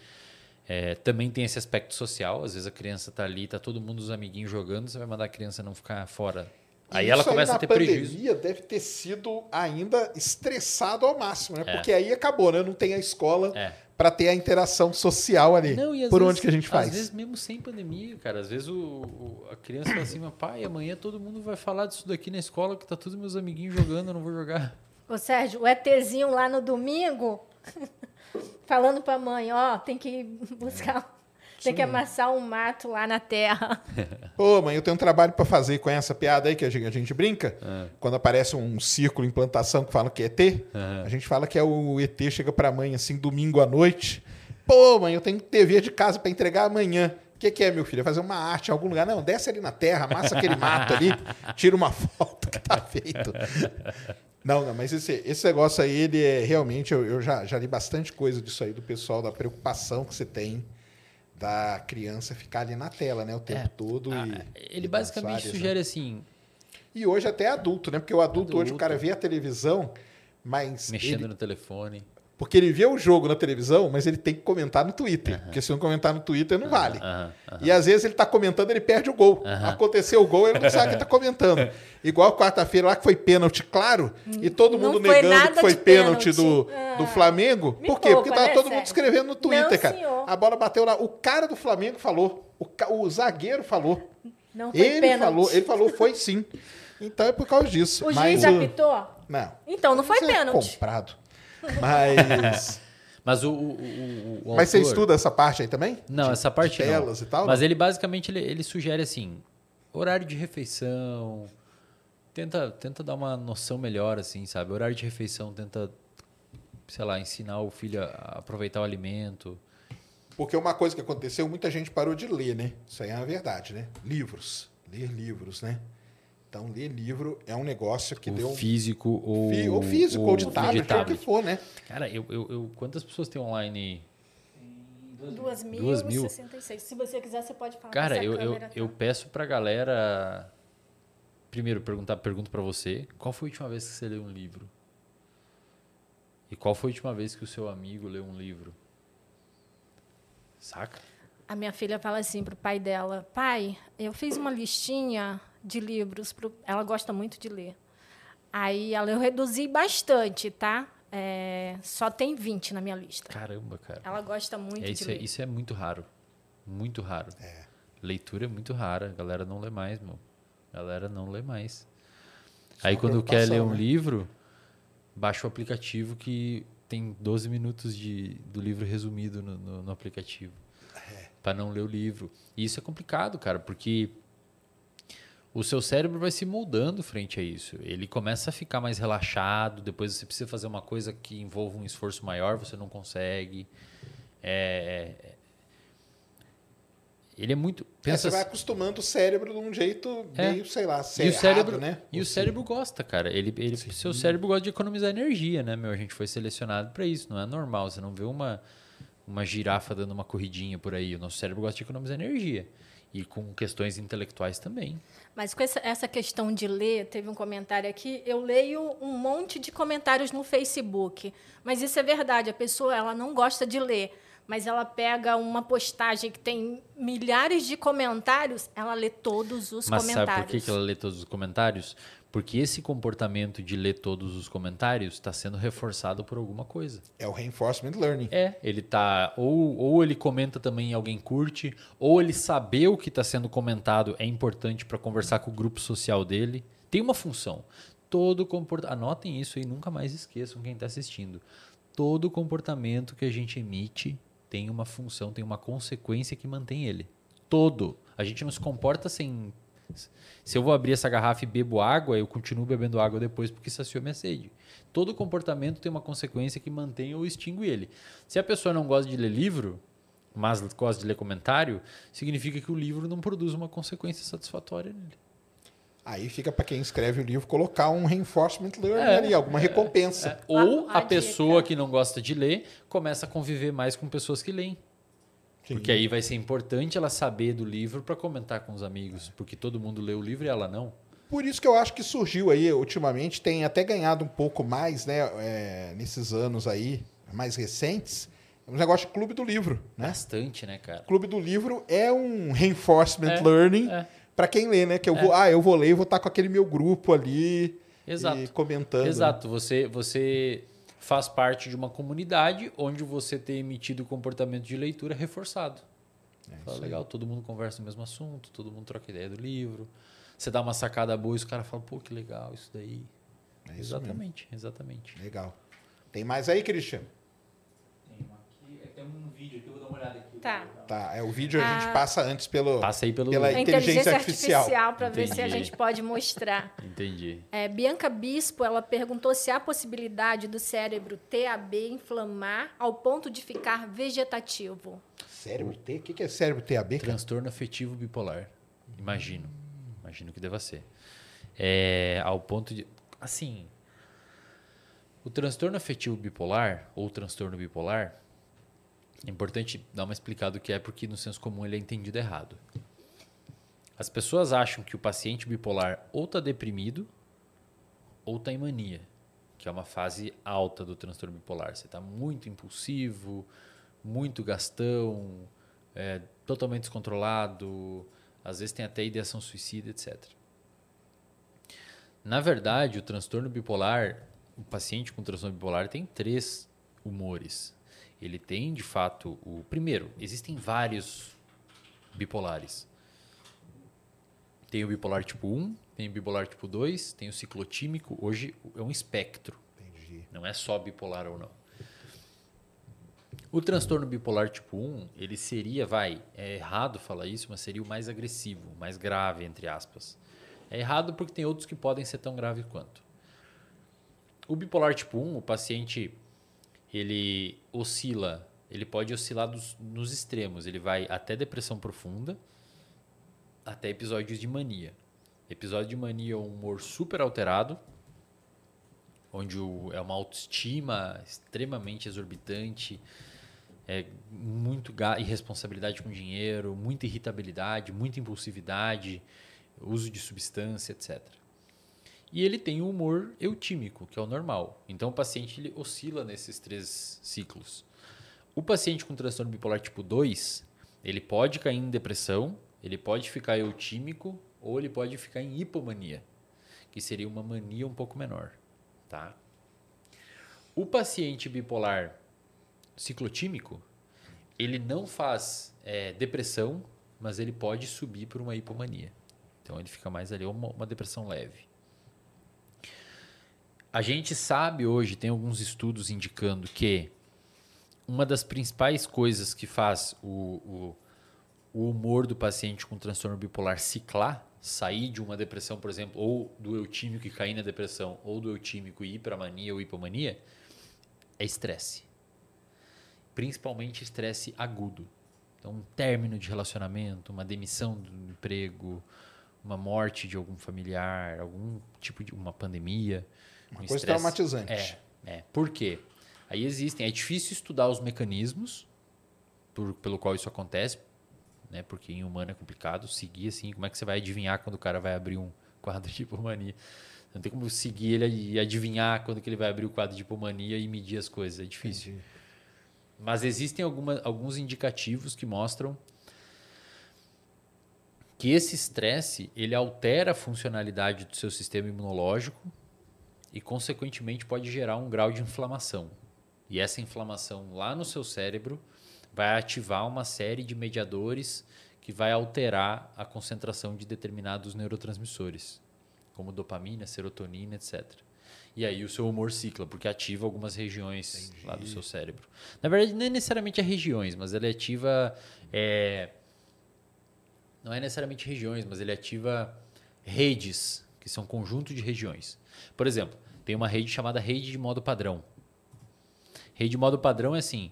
É, também tem esse aspecto social. Às vezes a criança tá ali, tá todo mundo, os amiguinhos jogando, você vai mandar a criança não ficar fora. Aí ela começa na a ter prejuízo. pandemia deve ter sido ainda estressado ao máximo, né? É. Porque aí acabou, né? Não tem a escola É. para ter a interação social ali. Não, e às Por vezes- onde que a gente faz? Às vezes mesmo sem pandemia, cara. Às vezes o, o- a criança fala assim, mas pai, amanhã todo mundo vai falar disso daqui na escola, que tá todos meus amiguinhos jogando, eu não vou jogar. Ô, Sérgio, o ETzinho lá no domingo, falando pra mãe, ó, tem que buscar Tem que amassar um mato lá na terra. Pô, mãe, eu tenho um trabalho pra fazer com essa piada aí que a gente, a gente brinca. Quando aparece um círculo em plantação que fala que é ET, a gente fala que é o ET chega pra mãe assim, domingo à noite. Pô, mãe, eu tenho dever de casa pra entregar amanhã. O que, que é, meu filho? É fazer uma arte em algum lugar? Não, desce ali na terra, amassa aquele mato ali, tira uma foto que tá feito. Não, não, mas esse, esse negócio aí, ele é realmente, eu, eu já, já li bastante coisa disso aí do pessoal, da preocupação que você tem da criança ficar ali na tela, né, o tempo É. todo. Ah, e, ele e basicamente nas várias, né? sugere assim, E hoje até adulto, né? Porque o adulto, hoje o Adulto. cara vê a televisão, mas. mexendo ele- no telefone. Porque ele vê o jogo na televisão, mas ele tem que comentar no Twitter. Porque se não comentar no Twitter, não vale. Aham. E às vezes ele tá comentando, ele perde o gol. Aconteceu o gol, ele não sabe que tá comentando. Igual quarta-feira lá que foi pênalti, claro, e todo Não mundo foi negando nada que foi pênalti, pênalti. do, Ah. do Flamengo. Me Por quê? poupa, Porque tava né, todo mundo Sérgio? escrevendo no Twitter, Não, cara. senhor. A bola bateu lá. O cara do Flamengo falou. O, ca- o zagueiro falou. Não foi Ele pênalti. falou, ele falou, foi sim. Então é por causa disso. O Mas juiz apitou? Não. Então, não foi é pênalti. comprado. Mas. Mas o, o, o, o mas você estuda essa parte aí também? Não, De- essa de parte telas não. e tal? Mas ele basicamente ele, ele sugere assim, horário de refeição, tenta tenta dar uma noção melhor assim, sabe? Horário de refeição tenta sei lá, ensinar o filho a aproveitar o alimento. Porque uma coisa que aconteceu, muita gente parou de ler, né? Isso aí é uma verdade, né? Livros. Ler livros, né? Então, ler livro é um negócio que o deu um. físico ou fi- ou físico, ou de ou tablet, ou o que for, né? Cara, eu, eu, eu- quantas pessoas tem online? 2.066. Se você quiser, você pode falar. Cara, eu, eu, tá? eu peço pra galera primeiro perguntar, pergunto pra você, qual foi a última vez que você leu um livro? E qual foi a última vez que o seu amigo leu um livro? Saca? A minha filha fala assim pro pai dela: Pai, eu fiz uma listinha de livros. Pro... Ela gosta muito de ler. Aí ela, eu reduzi bastante, tá? É, só tem 20 na minha lista. Caramba, cara. Ela gosta muito É, de isso, é, ler. isso é muito raro. Muito raro. Leitura é muito rara. A galera não lê mais, meu. A galera não lê mais. É Aí quando quer ler um né? livro, baixa o aplicativo que tem 12 minutos de, do livro resumido no, no- no aplicativo. É. Pra não ler o livro. E isso é complicado, cara, porque o seu cérebro vai se moldando frente a isso. Ele começa a ficar mais relaxado, depois você precisa fazer uma coisa que envolva um esforço maior, você não consegue. É, é- ele é muito. É, Pensa você vai assim- acostumando o cérebro de um jeito É. meio, sei lá, e o cérebro, né? e o cérebro gosta, cara. Ele, ele, seu cérebro gosta de economizar energia, né, meu? A gente foi selecionado para isso. Não é normal. Você não vê uma, uma girafa dando uma corridinha por aí. O nosso cérebro gosta de economizar energia. E com questões intelectuais também. Mas com essa, questão de ler, teve um comentário aqui. Eu leio um monte de comentários no Facebook. Mas isso é verdade. A pessoa ela não gosta de ler. Mas ela pega uma postagem que tem milhares de comentários, ela lê todos os Mas comentários. sabe por que ela lê todos os comentários? Porque esse comportamento de ler todos os comentários está sendo reforçado por alguma coisa. É o reinforcement learning. É, ele tá. Ou, ou ele comenta também e alguém curte, ou ele saber o que está sendo comentado é importante para conversar com o grupo social dele. Tem uma função. Todo comportamento. Anotem isso aí, nunca mais esqueçam quem está assistindo. Todo comportamento que a gente emite tem uma função, tem uma consequência que mantém ele. Todo. A gente não se comporta sem. Se eu vou abrir essa garrafa e bebo água, eu continuo bebendo água depois porque saciou minha sede. Todo comportamento tem uma consequência que mantém ou extingue ele. Se a pessoa não gosta de ler livro, mas gosta de ler comentário, significa que o livro não produz uma consequência satisfatória nele. Aí fica para quem escreve o livro colocar um reinforcement learning É, ali, alguma recompensa. É, Ou A- a a pessoa dica. que não gosta de ler começa a conviver mais com pessoas que leem. Sim. Porque aí vai ser importante ela saber do livro para comentar com os amigos, porque todo mundo lê o livro e ela não. Por isso que eu acho que surgiu aí, ultimamente, tem até ganhado um pouco mais, né, é, nesses anos aí, mais recentes, um negócio de clube do livro, né? Bastante, né, cara? Clube do livro é um reinforcement É, learning é. para quem lê, né? Que eu É. vou, ah, eu vou ler e vou estar com aquele meu grupo ali Exato. comentando. Exato. Você, você faz parte de uma comunidade onde você tem emitido o comportamento de leitura reforçado. Fala, legal, todo mundo conversa no mesmo assunto, todo mundo troca ideia do livro. Você dá uma sacada boa e os caras falam, pô, que legal isso daí. É isso mesmo. exatamente, exatamente. Legal. Tem mais aí, Christian? Tem um aqui, tem um vídeo aqui, Tá. Tá, é o vídeo a gente Ah. passa antes pelo, Passa aí pelo. pela A inteligência, artificial. para ver se a gente pode mostrar. Entendi. É, Bianca Bispo, ela perguntou se há possibilidade do cérebro TAB inflamar ao ponto de ficar vegetativo. Cérebro T? O que que é cérebro TAB? Transtorno afetivo bipolar. Imagino. Imagino que deva ser. É, ao ponto de. Assim. O transtorno afetivo bipolar, ou transtorno bipolar, é importante dar uma explicada do que é, porque no senso comum ele é entendido errado. As pessoas acham que o paciente bipolar ou está deprimido ou está em mania, que é uma fase alta do transtorno bipolar. Você está muito impulsivo, muito gastão, é, totalmente descontrolado, às vezes tem até ideação suicida, etc. Na verdade, o transtorno bipolar, o paciente com transtorno bipolar tem três humores. Ele tem, de fato, o primeiro, existem vários bipolares. Tem o bipolar tipo 1, tem o bipolar tipo 2, tem o ciclotímico. Hoje é um espectro. Entendi. Não é só bipolar ou não. O transtorno bipolar tipo 1, ele seria, vai, é errado falar isso, mas seria o mais agressivo, o mais grave, entre aspas. É errado porque tem outros que podem ser tão graves quanto. O bipolar tipo 1, o paciente, ele oscila, ele pode oscilar dos- nos extremos. Ele vai até depressão profunda, até episódios de mania. Episódio de mania é um humor super alterado, onde o- é uma autoestima extremamente exorbitante, é muito irresponsabilidade com dinheiro, muita irritabilidade, muita impulsividade, uso de substância, etc. E ele tem o humor eutímico, que é o normal. Então o paciente ele oscila nesses três ciclos. O paciente com transtorno bipolar tipo 2, ele pode cair em depressão, ele pode ficar eutímico ou ele pode ficar em hipomania, que seria uma mania um pouco menor, tá? O paciente bipolar ciclotímico, ele não faz é, depressão, mas ele pode subir por uma hipomania. Então ele fica mais ali, uma, uma depressão leve. A gente sabe hoje, tem alguns estudos indicando que uma das principais coisas que faz o, o, o humor do paciente com transtorno bipolar ciclar, sair de uma depressão, por exemplo, ou do eutímico e cair na depressão, ou do eutímico e ir para mania ou hipomania, é estresse. Principalmente estresse agudo. Então, um término de relacionamento, uma demissão do emprego, uma morte de algum familiar, algum tipo de uma pandemia. Uma um coisa estresse- traumatizante. É, é. Por quê? Aí existem. É difícil estudar os mecanismos por, pelo qual isso acontece, né? Porque em humano é complicado seguir assim. Como é que você vai adivinhar quando o cara vai abrir um quadro de hipomania? Não tem como seguir ele e adivinhar quando que ele vai abrir o quadro de hipomania e medir as coisas. É difícil. Entendi. Mas existem alguma, alguns indicativos que mostram que esse estresse ele altera a funcionalidade do seu sistema imunológico e, consequentemente, pode gerar um grau de inflamação. E essa inflamação lá no seu cérebro vai ativar uma série de mediadores que vai alterar a concentração de determinados neurotransmissores, como dopamina, serotonina, etc. E aí o seu humor cicla, porque ativa algumas regiões lá do seu cérebro. Na verdade, não é necessariamente as regiões, mas ele ativa. é, Não é necessariamente regiões, mas ele ativa redes, que são conjunto de regiões. Por exemplo, tem uma rede chamada rede de modo padrão. Rede de modo padrão é assim.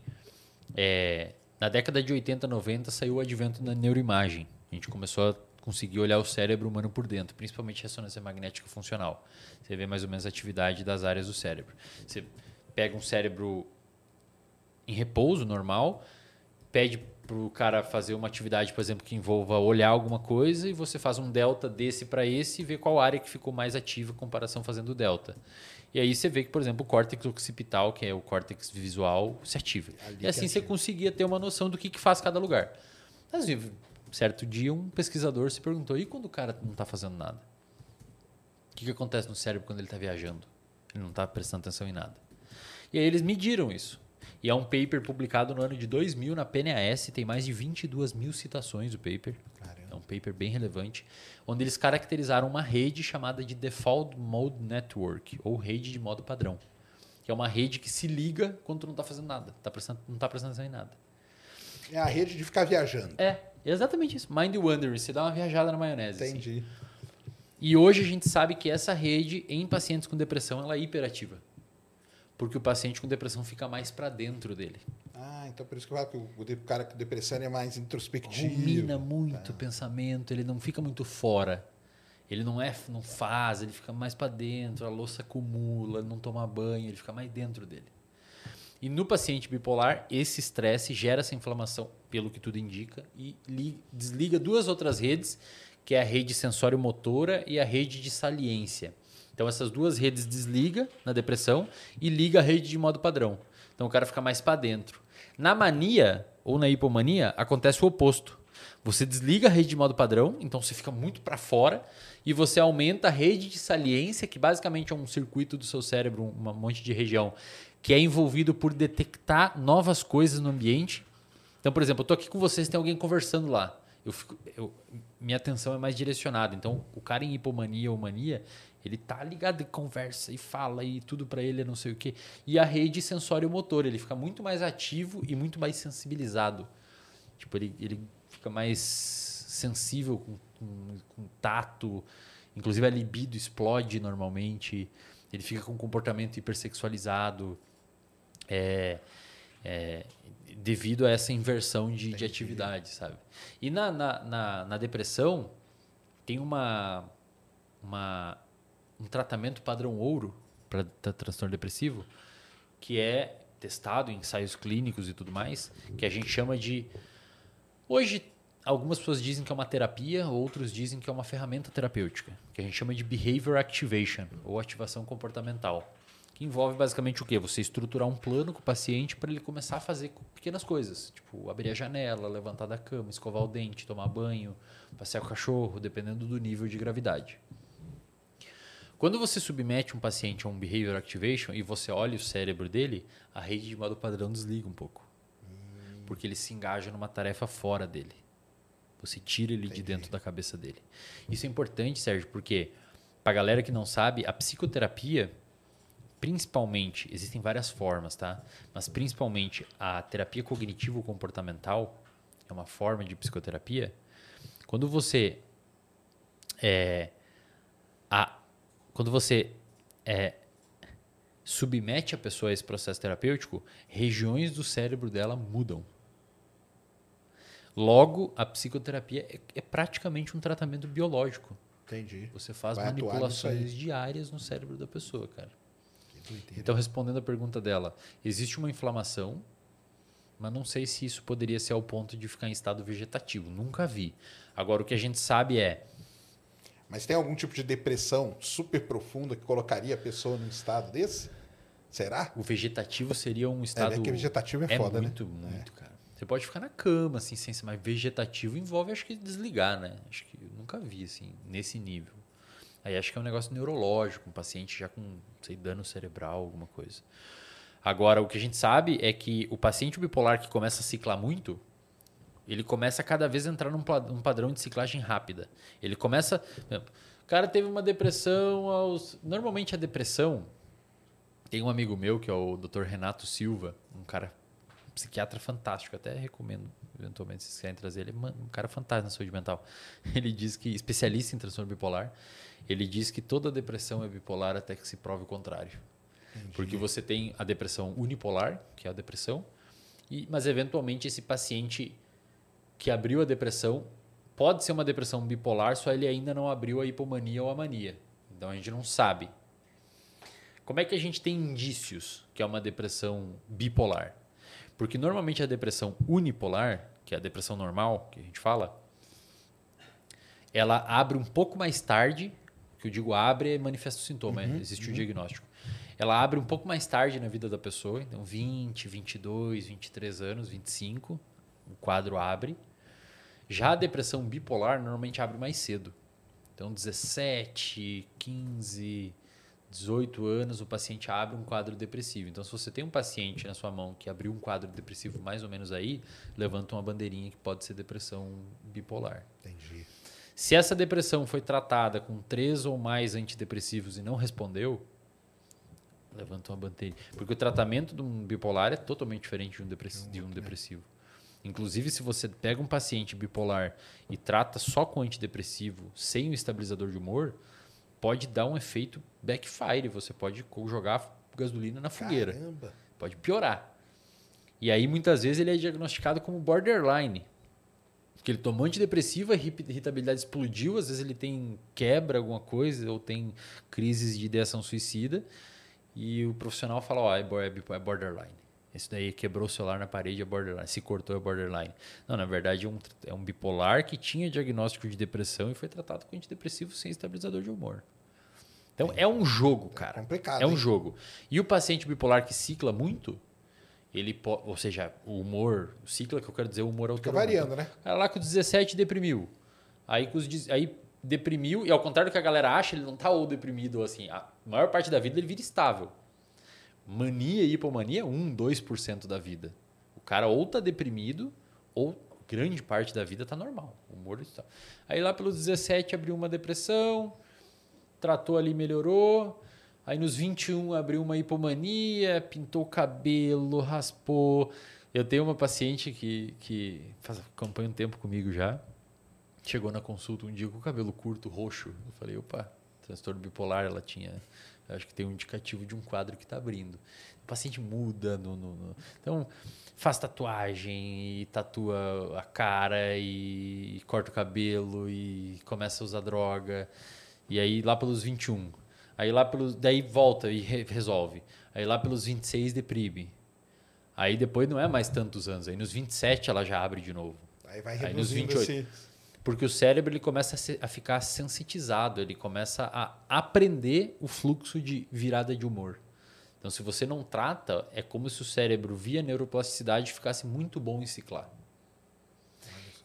é, na década de 80, 90 saiu o advento da neuroimagem. A gente começou a conseguir olhar o cérebro humano por dentro, principalmente ressonância magnética funcional. Você vê mais ou menos a atividade das áreas do cérebro. Você pega um cérebro em repouso normal, pede para o cara fazer uma atividade, por exemplo, que envolva olhar alguma coisa e você faz um delta desse para esse e vê qual área que ficou mais ativa em comparação fazendo o delta. E aí você vê que, por exemplo, o córtex occipital, que é o córtex visual, se ativa. Ali e assim você ativa. conseguia ter uma noção do que, que faz cada lugar. Mas, certo dia, um pesquisador se perguntou: e quando o cara não está fazendo nada? O que, que acontece no cérebro quando ele está viajando? Ele não está prestando atenção em nada. E aí eles mediram isso. E é um paper publicado no ano de 2000 na PNAS, tem mais de 22 mil citações o paper. É um paper bem relevante, onde eles caracterizaram uma rede chamada de Default Mode Network, ou rede de modo padrão. Que é uma rede que se liga quando tu não está fazendo nada, tá prestando, não está prestando atenção em nada. É a rede de ficar viajando. É, exatamente isso. Mind Wandering, você dá uma viajada na maionese. assim. Entendi. E hoje a gente sabe que essa rede, em pacientes com depressão, ela é hiperativa. Porque o paciente com depressão fica mais para dentro dele. Ah, então por isso que eu falo que o, cara com depressão é mais introspectivo. Rumina muito o pensamento, ele não fica muito fora. Ele não é, não faz, ele fica mais para dentro, a louça acumula, não toma banho, ele fica mais dentro dele. E no paciente bipolar, esse estresse gera essa inflamação, pelo que tudo indica, e li- desliga duas outras redes, que é a rede sensório-motora e a rede de saliência. Então essas duas redes desliga na depressão e liga a rede de modo padrão. Então o cara fica mais para dentro. Na mania ou na hipomania acontece o oposto. Você desliga a rede de modo padrão, então você fica muito para fora e você aumenta a rede de saliência, que basicamente é um circuito do seu cérebro, um monte de região, que é envolvido por detectar novas coisas no ambiente. Então, por exemplo, eu tô aqui com vocês, tem alguém conversando lá. Eu fico, eu- minha atenção é mais direcionada. Então, o cara em hipomania ou mania, ele tá ligado e conversa e fala e tudo para ele é não sei o quê. E a rede sensório-motor, ele fica muito mais ativo e muito mais sensibilizado. Tipo, ele, ele fica mais sensível com, com, com tato. Inclusive, a libido explode normalmente. Ele fica com um comportamento hipersexualizado. É, é, devido a essa inversão de, de atividade, sabe? E na, na, na, na depressão, tem uma, uma, um tratamento padrão ouro para transtorno depressivo, que é testado em ensaios clínicos e tudo mais, que a gente chama de. Hoje, algumas pessoas dizem que é uma terapia, outros dizem que é uma ferramenta terapêutica, que a gente chama de Behavior Activation, ou ativação comportamental. Que envolve basicamente o quê? Você estruturar um plano com o paciente para ele começar a fazer pequenas coisas, tipo abrir a janela, levantar da cama, escovar o dente, tomar banho, passear com o cachorro, dependendo do nível de gravidade. Quando você submete um paciente a um behavior activation e você olha o cérebro dele, a rede de modo padrão desliga um pouco. Porque ele se engaja numa tarefa fora dele. Você tira ele de dentro da cabeça dele. Isso é importante, Sérgio, porque para galera que não sabe, a psicoterapia, principalmente, existem várias formas, tá? Mas principalmente a terapia cognitivo-comportamental é uma forma de psicoterapia. Quando você é, quando você é, submete a pessoa a esse processo terapêutico, regiões do cérebro dela mudam. Logo, a psicoterapia é, é praticamente um tratamento biológico. Entendi. Você faz Vai manipulações diárias no cérebro da pessoa, cara. Então, respondendo a pergunta dela, existe uma inflamação, mas não sei se isso poderia ser ao ponto de ficar em estado vegetativo. Nunca vi. Agora, o que a gente sabe é Mas tem algum tipo de depressão super profunda que colocaria a pessoa num estado desse? Será? o vegetativo seria um É, estado. é que vegetativo é, foda, muito, né? muito, cara. Você pode ficar na cama, assim, sem ser, mas vegetativo envolve, acho que, desligar, né? Acho que eu nunca vi, assim, nesse nível. Aí acho que é um negócio neurológico, um paciente já com, sei, dano cerebral, alguma coisa. Agora, o que a gente sabe é que o paciente bipolar que começa a ciclar muito, ele começa a cada vez a entrar num, num padrão de ciclagem rápida. Ele começa. O cara teve uma depressão aos. Normalmente a depressão. Tem um amigo meu que é o Dr. Renato Silva, um cara psiquiatra fantástico, até recomendo eventualmente se vocês querem trazer ele, é um cara fantástico na saúde mental. Ele diz que especialista em transtorno bipolar, ele diz que toda depressão é bipolar até que se prove o contrário. Porque você tem a depressão unipolar, que é a depressão, e, mas eventualmente esse paciente que abriu a depressão pode ser uma depressão bipolar, só ele ainda não abriu a hipomania ou a mania. Então a gente não sabe. Como é que a gente tem indícios que é uma depressão bipolar? Porque normalmente a depressão unipolar, que é a depressão normal, que a gente fala, ela abre um pouco mais tarde, que eu digo abre é manifesta o sintoma, Uhum, existe o diagnóstico. Ela abre um pouco mais tarde na vida da pessoa, então 20, 22, 23 anos, 25, o quadro abre. Já a depressão bipolar normalmente abre mais cedo. Então 17, 15, 18 anos o paciente abre um quadro depressivo. Então se você tem um paciente na sua mão que abriu um quadro depressivo mais ou menos aí, levanta uma bandeirinha que pode ser depressão bipolar. Entendi. Se essa depressão foi tratada com três ou mais antidepressivos e não respondeu, levanta uma bandeirinha. Porque o tratamento de um bipolar é totalmente diferente de um, depressi- de um depressivo. Inclusive, se você pega um paciente bipolar e trata só com antidepressivo, sem o estabilizador de humor, pode dar um efeito backfire. Você pode jogar gasolina na fogueira. Caramba. Pode piorar. E aí, muitas vezes, ele é diagnosticado como borderline. Porque ele tomou antidepressivo, a irritabilidade explodiu, às vezes ele tem quebra, alguma coisa, ou tem crises de ideação suicida. E o profissional fala, ó, oh, é borderline. Esse daí quebrou o celular na parede, é borderline. Se cortou, é borderline. Não, na verdade, é um, é um bipolar que tinha diagnóstico de depressão e foi tratado com antidepressivo sem estabilizador de humor. Então, é, é um jogo, cara. É complicado. É um hein? jogo. E o paciente bipolar que cicla muito, ele pode, ou seja, o humor, o cicla que eu quero dizer, o humor Fica alterado. variando, né? O cara lá com 17 deprimiu. Aí, com os, aí deprimiu, e ao contrário do que a galera acha, ele não tá ou deprimido ou assim. A maior parte da vida ele vira estável. Mania e hipomania é 1, 2% da vida. O cara ou tá deprimido, ou grande parte da vida tá normal. O humor está. Aí lá pelos 17 abriu uma depressão, tratou ali, melhorou. Aí nos 21 abriu uma hipomania, pintou o cabelo, raspou. Eu tenho uma paciente que, que faz, acompanha um tempo comigo já. Chegou na consulta um dia com o cabelo curto, roxo. Eu falei, opa, transtorno bipolar, ela tinha. Acho que tem um indicativo de um quadro que está abrindo. O paciente muda. No, no, no, Então, faz tatuagem e tatua a cara e, e corta o cabelo e começa a usar droga. E aí lá pelos 21. Aí lá pelos. Daí volta e re resolve. Aí lá pelos 26 deprime. Aí depois não é mais tantos anos. Aí nos 27 ela já abre de novo. Aí vai Aí nos reduzindo 28. esse... Porque o cérebro ele começa a, se- a ficar sensitizado, ele começa a aprender o fluxo de virada de humor. Então, se você não trata, é como se o cérebro, via neuroplasticidade, ficasse muito bom em ciclar.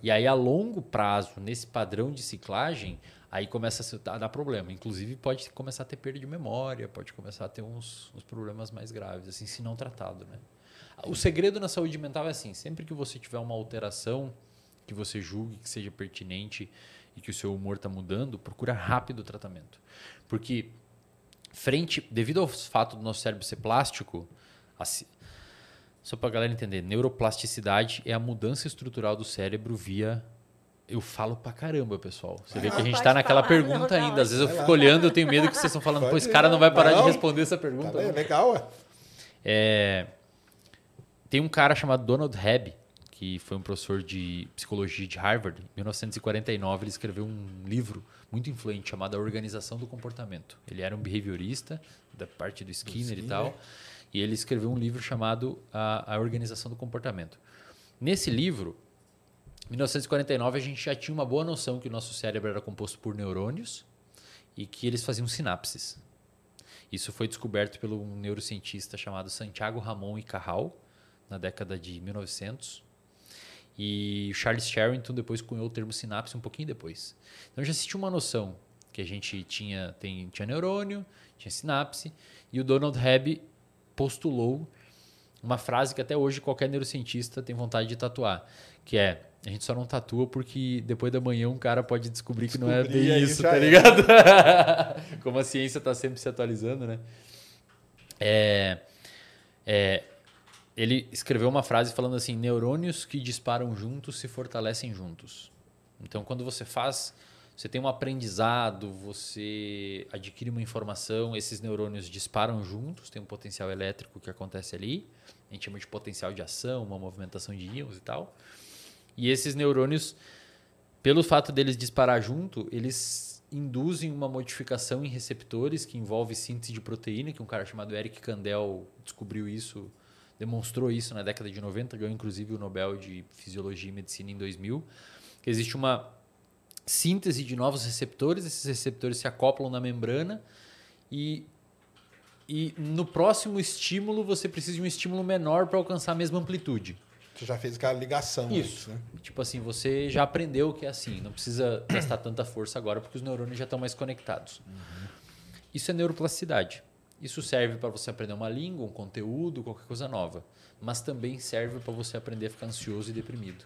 E aí, a longo prazo, nesse padrão de ciclagem, aí começa a dar problema. Inclusive, pode começar a ter perda de memória, pode começar a ter uns, uns problemas mais graves, assim, se não tratado. Né? O segredo na saúde mental é assim: sempre que você tiver uma alteração que você julgue que seja pertinente e que o seu humor está mudando, procura rápido o tratamento. Porque, frente, devido ao fato do nosso cérebro ser plástico, assim, só para a galera entender, neuroplasticidade é a mudança estrutural do cérebro via. Eu falo pra caramba, pessoal. Você vê que a gente tá naquela falar. pergunta Não, não, ainda. Às vezes eu fico lá. olhando, eu tenho medo que vocês estão falando, pô, Pode esse cara não vai parar não. de responder essa Tá pergunta. não. legal, ué. É, tem um cara chamado Donald Hebb, que foi um professor de psicologia de Harvard. Em 1949, ele escreveu um livro muito influente chamado A Organização do Comportamento. Ele era um behaviorista da parte do Skinner, e Skinner. tal. E ele escreveu um livro chamado A, a Organização do Comportamento. Nesse livro, em 1949, a gente já tinha uma boa noção que o nosso cérebro era composto por neurônios e que eles faziam sinapses. Isso foi descoberto pelo um neurocientista chamado Santiago Ramon e Cajal, na década de 1900. E o Charles Sherrington depois cunhou o termo sinapse um pouquinho depois. Então já se tinha uma noção que a gente tinha, tem, tinha neurônio, tinha sinapse, e o Donald Hebb postulou uma frase que até hoje qualquer neurocientista tem vontade de tatuar, que é a gente só não tatua porque depois da manhã um cara pode descobrir que não é Descobrir, bem isso, tá ligado? Como a ciência está sempre se atualizando, né? É, é, ele escreveu uma frase falando assim: neurônios que disparam juntos se fortalecem juntos. Então, quando você faz, você tem um aprendizado, você adquire uma informação, esses neurônios disparam juntos, tem um potencial elétrico que acontece ali, a gente chama de potencial de ação, uma movimentação de íons e tal. E esses neurônios, pelo fato deles disparar junto, eles induzem uma modificação em receptores que envolve síntese de proteína, que um cara chamado Eric Kandel descobriu isso, demonstrou isso na década de 90, ganhou inclusive o Nobel de Fisiologia e Medicina em 2000, que existe uma síntese de novos receptores, esses receptores se acoplam na membrana e e no próximo estímulo você precisa de um estímulo menor para alcançar a mesma amplitude. Você já fez aquela ligação. Isso. antes, né? Tipo assim, você já aprendeu que é assim, não precisa gastar tanta força agora porque os neurônios já estão mais conectados. Isso é neuroplasticidade. Isso serve para você aprender uma língua, um conteúdo, qualquer coisa nova. Mas também serve para você aprender a ficar ansioso e deprimido.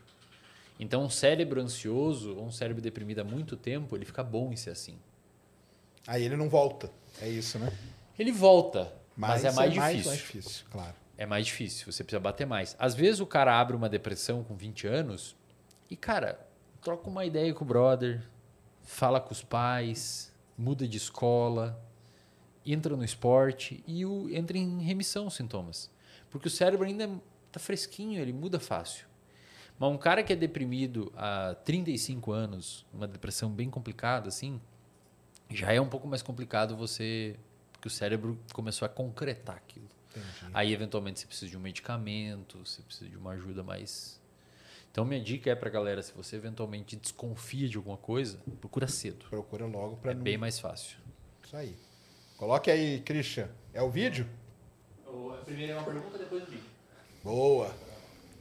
Então, um cérebro ansioso ou um cérebro deprimido há muito tempo, ele fica bom em ser assim. Aí ele não volta. É isso, né? Ele volta, mas, é mais Mais, difícil. mais difícil, claro. é mais difícil, você precisa bater mais. Às vezes o cara abre uma depressão com 20 anos e, cara, troca uma ideia com o brother, fala com os pais, muda de escola, entra no esporte e o, entra em remissão os sintomas. Porque o cérebro ainda tá fresquinho, ele muda fácil. Mas um cara que é deprimido há 35 anos, uma depressão bem complicada assim, já é um pouco mais complicado você, porque o cérebro começou a concretar aquilo. Entendi. Aí eventualmente você precisa de um medicamento, você precisa de uma ajuda mais então minha dica é pra galera, se você eventualmente desconfia de alguma coisa, procura cedo. Procura logo para É não... bem mais fácil. Isso aí. Coloque aí, Christian. É o vídeo? Primeiro é uma pergunta, depois o vídeo. Boa.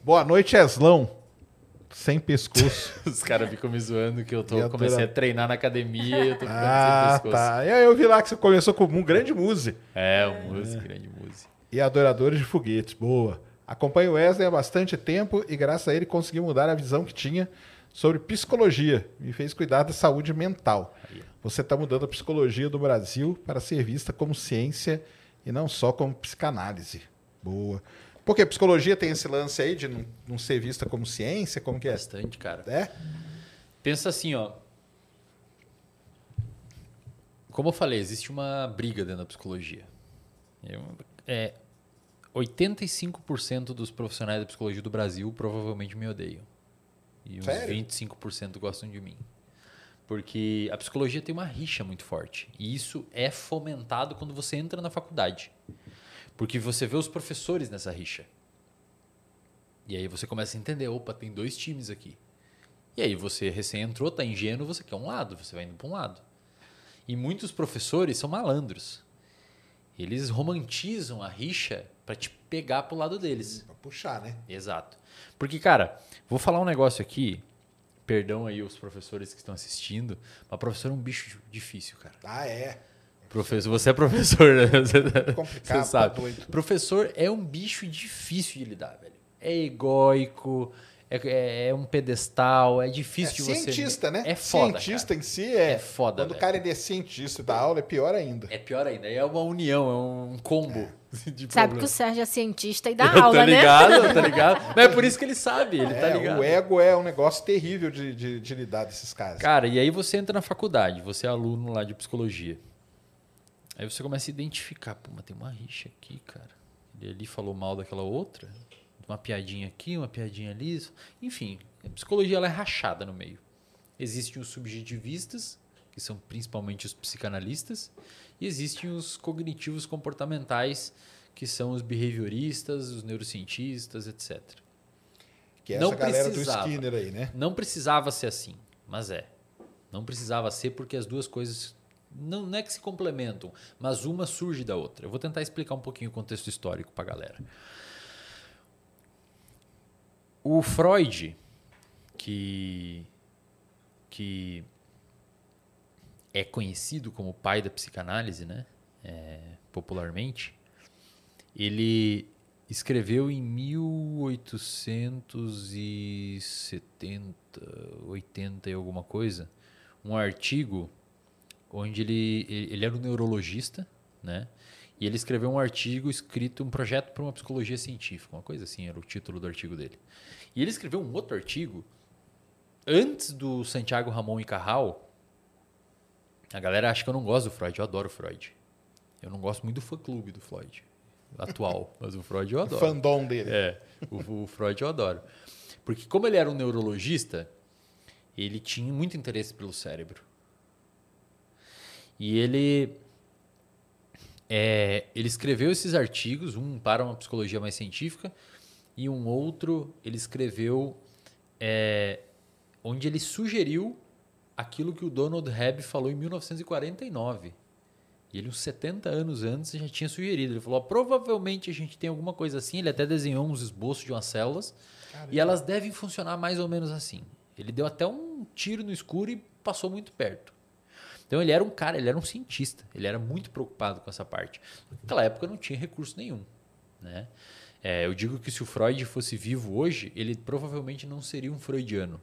Boa noite, Eslão. Sem pescoço. Os caras ficam me zoando que eu tô, comecei a treinar na academia e eu tô ficando ah, sem pescoço. Tá. Eu vi lá que você começou com um grande muse. É, um muse, é. grande muse. E adoradores de foguetes. Boa. Acompanho o Wesley há bastante tempo e graças a ele consegui mudar a visão que tinha sobre psicologia. Me fez cuidar da saúde mental. Você está mudando a psicologia do Brasil para ser vista como ciência e não só como psicanálise. Boa. Porque a psicologia tem esse lance aí de não, não ser vista como ciência? Como que é? Bastante, cara. É? Pensa assim, ó. Como eu falei, existe uma briga dentro da psicologia. É, 85% dos profissionais da psicologia do Brasil provavelmente me odeiam. E uns Sério? 25% gostam de mim. Porque a psicologia tem uma rixa muito forte. E isso é fomentado quando você entra na faculdade. Porque você vê os professores nessa rixa. E aí você começa a entender, opa, tem dois times aqui. E aí você recém entrou, tá ingênuo, você quer um lado, você vai indo para um lado. E muitos professores são malandros. Eles romantizam a rixa para te pegar pro lado deles. Pra puxar, né? Exato. Porque, cara, vou falar um negócio aqui. Perdão aí os professores que estão assistindo, mas professor é um bicho difícil, cara. Ah, é. Professor, você é professor, né? Você, é complicado, você sabe. Tá professor é um bicho difícil de lidar, velho. É egóico, é, é, é um pedestal, é difícil é de você. Cientista, né? É foda. Cientista cara. em si é. É foda. Quando velho. o cara é cientista da aula, é pior ainda. É pior ainda. É uma união, é um combo. É. sabe que o Sérgio é cientista e dá eu aula, tá ligado, né? Tá ligado? Mas é por isso que ele sabe, ele tá é, tá ligado. O ego é um negócio terrível de, de, de lidar desses caras. Cara, e aí você entra na faculdade, você é aluno lá de psicologia. Aí você começa a identificar, pô, mas tem uma rixa aqui, cara. Ele ali falou mal daquela outra, uma piadinha aqui, uma piadinha ali. Enfim, a psicologia ela é rachada no meio. Existem os subjetivistas, que são principalmente os psicanalistas, e existem os cognitivos comportamentais, que são os behavioristas, os neurocientistas, etc. Que é essa não galera do Skinner aí, né? Não precisava ser assim, mas é. Não precisava ser porque as duas coisas não, não é que se complementam, mas uma surge da outra. Eu vou tentar explicar um pouquinho o contexto histórico para a galera. O Freud, que, que é conhecido como pai da psicanálise, né? É, popularmente, ele escreveu em 1870, 80 e alguma coisa, um artigo onde ele, ele era um neurologista, né? E ele escreveu um artigo escrito, um projeto para uma psicologia científica, uma coisa assim, era o título do artigo dele. E ele escreveu um outro artigo antes do Santiago Ramon e Carral. A galera acha que eu não gosto do Freud, eu adoro o Freud. Eu não gosto muito do fã-clube do Freud atual, mas o Freud eu adoro. O fandom dele. É, o, o Freud eu adoro. Porque como ele era um neurologista, ele tinha muito interesse pelo cérebro. E ele é, ele escreveu esses artigos, um para uma psicologia mais científica e um outro ele escreveu é, onde ele sugeriu aquilo que o Donald Hebb falou em 1949. E ele, uns 70 anos antes, já tinha sugerido. Ele falou: provavelmente a gente tem alguma coisa assim. Ele até desenhou uns esboços de umas células. Caramba. E elas devem funcionar mais ou menos assim. Ele deu até um tiro no escuro e passou muito perto. Então ele era um cara, ele era um cientista, ele era muito preocupado com essa parte. Naquela época não tinha recurso nenhum. Né? É, eu digo que se o Freud fosse vivo hoje, ele provavelmente não seria um freudiano.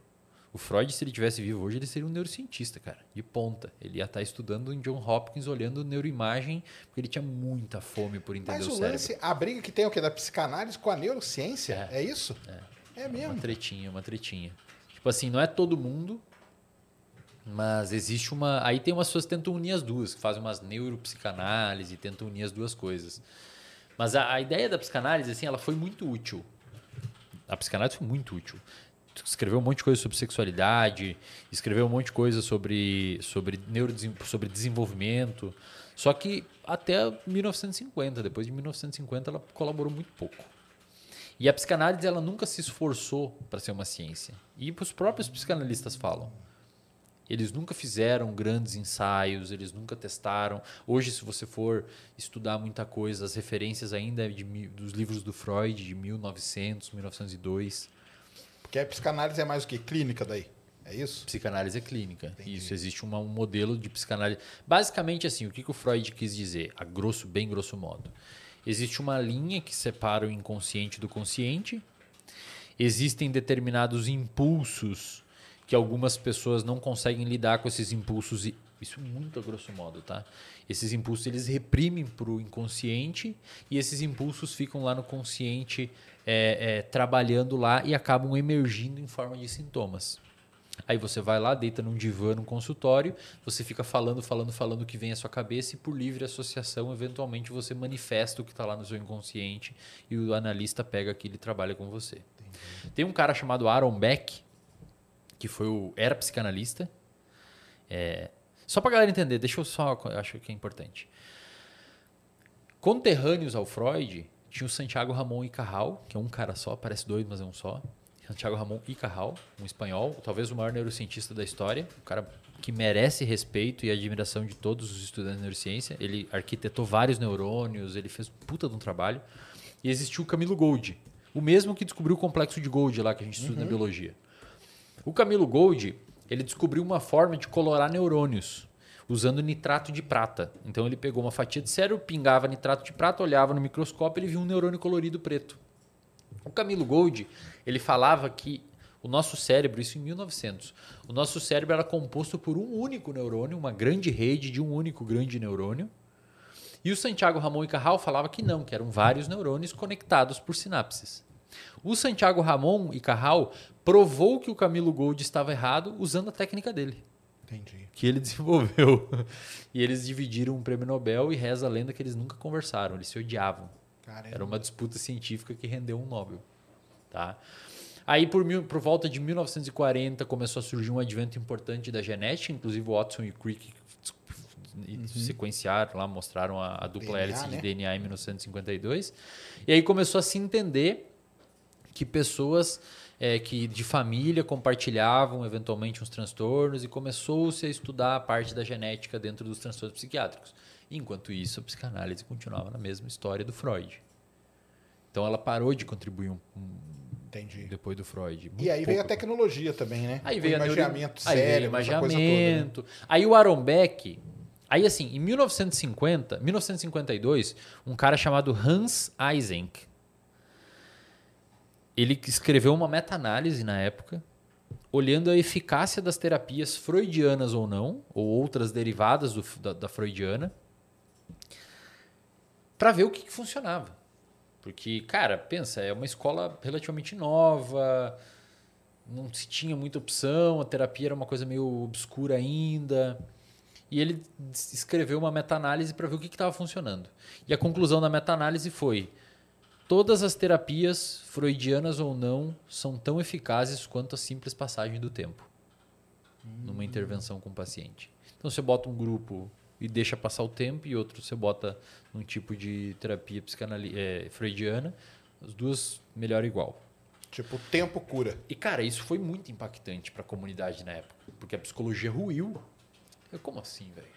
O Freud, se ele tivesse vivo hoje, ele seria um neurocientista, cara, de ponta. Ele ia estar estudando em John Hopkins, olhando neuroimagem, porque ele tinha muita fome por entender Mas o, o cérebro. lance, a briga que tem é o quê? Da psicanálise com a neurociência? É, isso? É, Uma mesmo. tretinha, uma tretinha. Tipo assim, não é todo mundo, mas existe uma. Aí tem umas pessoas que tentam unir as duas, que fazem umas neuropsicanálise, tentam unir as duas coisas. Mas a, a ideia da psicanálise, assim, ela foi muito útil. A psicanálise foi muito útil. Escreveu um monte de coisa sobre sexualidade, escreveu um monte de coisa sobre, sobre, sobre desenvolvimento. Só que até 1950, depois de 1950, ela colaborou muito pouco. E a psicanálise ela nunca se esforçou para ser uma ciência. E os próprios psicanalistas falam. Eles nunca fizeram grandes ensaios, eles nunca testaram. Hoje, se você for estudar muita coisa, as referências ainda é de, dos livros do Freud, de 1900, 1902. Porque a psicanálise é mais o quê? Clínica daí. É isso? Psicanálise é clínica. Entendi. Isso, existe uma- um modelo de psicanálise. Basicamente, assim, o que, que o Freud quis dizer, a grosso, bem grosso modo? Existe uma linha que separa o inconsciente do consciente. Existem determinados impulsos que algumas pessoas não conseguem lidar com esses impulsos. E, isso muito a grosso modo, tá? Esses impulsos eles reprimem para o inconsciente e esses impulsos ficam lá no consciente é, é, trabalhando lá e acabam emergindo em forma de sintomas. Aí você vai lá, deita num divã, num consultório, você fica falando, falando, falando o que vem à sua cabeça e por livre associação, eventualmente você manifesta o que está lá no seu inconsciente e o analista pega aquilo e trabalha com você. Tem um cara chamado Aaron Beck, que foi o era psicanalista. É, só para galera entender, deixa eu só, eu acho que é importante. Conterrâneos ao Freud, tinha o Santiago Ramon e Carral, que é um cara só, parece dois, mas é um só. Santiago Ramon e Carral, um espanhol, talvez o maior neurocientista da história, um cara que merece respeito e admiração de todos os estudantes de neurociência. Ele arquitetou vários neurônios, ele fez puta de um trabalho. E existiu o Camilo Gold, o mesmo que descobriu o complexo de Gold lá que a gente estuda na biologia. O Camilo Gold, ele descobriu uma forma de colorar neurônios usando nitrato de prata. Então ele pegou uma fatia de cérebro, pingava nitrato de prata, olhava no microscópio e ele viu um neurônio colorido preto. O Camilo Gold, ele falava que o nosso cérebro, isso em 1900, o nosso cérebro era composto por um único neurônio, uma grande rede de um único grande neurônio. E o Santiago Ramon e Carral falava que não, que eram vários neurônios conectados por sinapses. O Santiago Ramon e Carral provou que o Camilo Gold estava errado usando a técnica dele, Entendi. que ele desenvolveu. E eles dividiram um prêmio Nobel e reza a lenda que eles nunca conversaram, eles se odiavam. Caramba. Era uma disputa científica que rendeu um Nobel. Tá? Aí, por, mil, por volta de 1940, começou a surgir um advento importante da genética, inclusive o Watson e Crick sequenciaram lá, mostraram a, a dupla DNA, hélice de né? DNA em 1952. E aí começou a se entender que pessoas é, que de família compartilhavam eventualmente uns transtornos e começou-se a estudar a parte da genética dentro dos transtornos psiquiátricos. Enquanto isso, a psicanálise continuava na mesma história do Freud. Então ela parou de contribuir um, Entendi. depois do Freud. E aí veio a tecnologia também, né? Aí O veio a neuro- imaginamento aí veio o coisa toda, né? imaginamento. Aí o Aaron Beck, aí assim, em 1950, 1952, um cara chamado Hans Eysenck, ele escreveu uma meta-análise na época, olhando a eficácia das terapias freudianas ou não, ou outras derivadas do- da, da freudiana, para ver o que, que funcionava. Porque, cara, pensa, é uma escola relativamente nova, não se tinha muita opção, a terapia era uma coisa meio obscura ainda. E ele escreveu uma meta-análise para ver o que estava funcionando. E a conclusão da meta-análise foi: todas as terapias, freudianas ou não, são tão eficazes quanto a simples passagem do tempo numa intervenção com o paciente. Então você bota um grupo e deixa passar o tempo, e outro você bota num tipo de terapia psicanali eh, freudiana, as duas melhora igual. Tipo, tempo cura. E, cara, isso foi muito impactante para a comunidade na época, porque a psicologia ruiu. Eu, como assim, velho?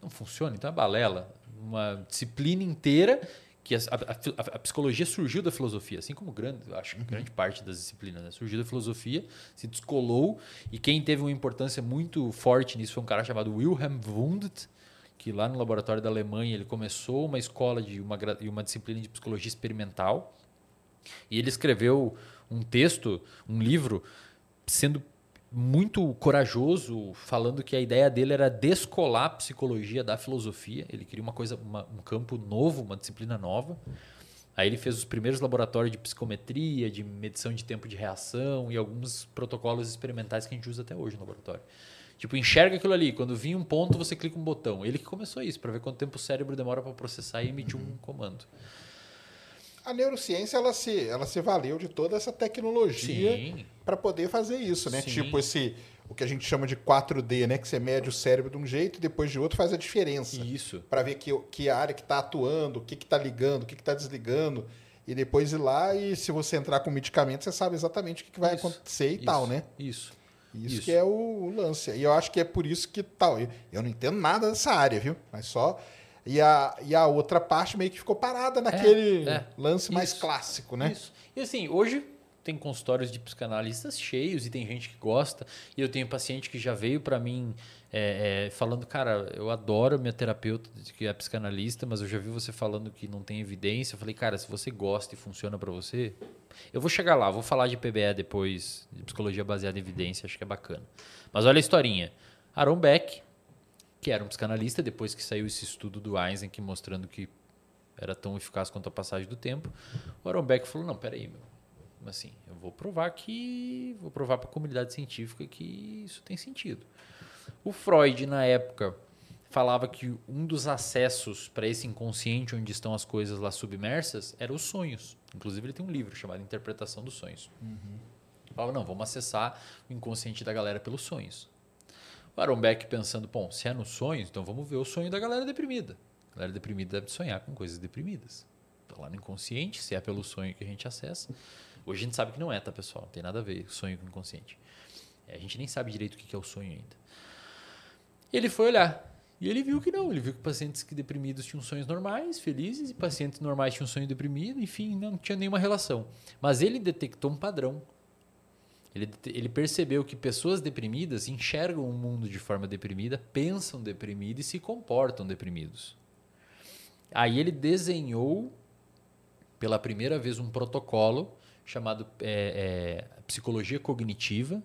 Não funciona? Então é balela. Uma disciplina inteira que a, a- a- psicologia surgiu da filosofia, assim como grande, acho que grande parte das disciplinas, né? surgiu da filosofia, se descolou, e quem teve uma importância muito forte nisso foi um cara chamado Wilhelm Wundt, que lá no laboratório da Alemanha ele começou uma escola de uma, uma disciplina de psicologia experimental, e ele escreveu um texto, um livro, sendo muito corajoso, falando que a ideia dele era descolar a psicologia da filosofia. Ele queria uma coisa, uma, um campo novo, uma disciplina nova. Aí ele fez os primeiros laboratórios de psicometria, de medição de tempo de reação e alguns protocolos experimentais que a gente usa até hoje no laboratório. Tipo, enxerga aquilo ali. Quando vir um ponto, você clica um botão. Ele que começou isso, para ver quanto tempo o cérebro demora para processar e emitir um comando. A neurociência ela se, ela se valeu de toda essa tecnologia para poder fazer isso, né? Sim. Tipo esse o que a gente chama de 4D, né? Que você mede o cérebro de um jeito e depois de outro faz a diferença. Isso. Para ver que, que área que está atuando, o que está ligando, o que está desligando. E depois ir lá e se você entrar com medicamento, você sabe exatamente o que, que vai isso. acontecer e isso. tal, né? Isso. Isso, isso. que é o, o, lance. E eu acho que é por isso que tal. Eu, eu, não entendo nada dessa área, viu? Mas só. E a, e a outra parte meio que ficou parada naquele é, é. lance isso. mais clássico, né? Isso. E assim, hoje tem consultórios de psicanalistas cheios e tem gente que gosta. E eu tenho paciente que já veio para mim é, é, falando, cara, eu adoro minha terapeuta que é psicanalista, mas eu já vi você falando que não tem evidência. Eu falei, cara, se você gosta e funciona para você, eu vou chegar lá, vou falar de PBE depois, de psicologia baseada em evidência, acho que é bacana. Mas olha a historinha. Aaron Beck, que era um psicanalista, depois que saiu esse estudo do Eisenk mostrando que era tão eficaz quanto a passagem do tempo, o Aaron Beck falou, não, peraí, meu, assim, eu vou provar que vou provar para a comunidade científica que isso tem sentido. O Freud na época falava que um dos acessos para esse inconsciente onde estão as coisas lá submersas era os sonhos. Inclusive ele tem um livro chamado Interpretação dos Sonhos. Uhum. Falava não, vamos acessar o inconsciente da galera pelos sonhos. O Aaron Beck pensando, bom, se é nos sonhos, então vamos ver o sonho da galera deprimida. A galera deprimida deve sonhar com coisas deprimidas. Está lá no inconsciente, se é pelo sonho que a gente acessa. Hoje a gente sabe que não é, tá, pessoal? Não tem nada a ver sonho com inconsciente. É, a gente nem sabe direito o que é o sonho ainda. Ele foi olhar. E ele viu que não. Ele viu que pacientes que deprimidos tinham sonhos normais, felizes, e pacientes normais tinham sonho deprimido, enfim, não tinha nenhuma relação. Mas ele detectou um padrão. Ele, ele percebeu que pessoas deprimidas enxergam o mundo de forma deprimida, pensam deprimido e se comportam deprimidos. Aí ele desenhou pela primeira vez um protocolo chamado é, é, Psicologia Cognitiva.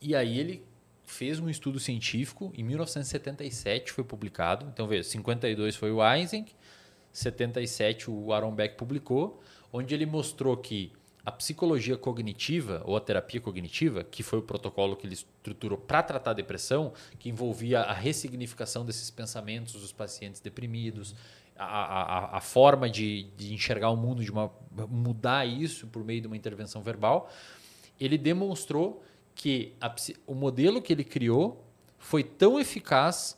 E aí ele fez um estudo científico, em 1977 foi publicado. Então, veja, 52 foi o Eisenk, 77 o Aaron Beck publicou, onde ele mostrou que a psicologia cognitiva, ou a terapia cognitiva, que foi o protocolo que ele estruturou para tratar a depressão, que envolvia a ressignificação desses pensamentos dos pacientes deprimidos, a, a, a forma de, de, enxergar o mundo, de uma, mudar isso por meio de uma intervenção verbal, ele demonstrou que a, o modelo que ele criou foi tão eficaz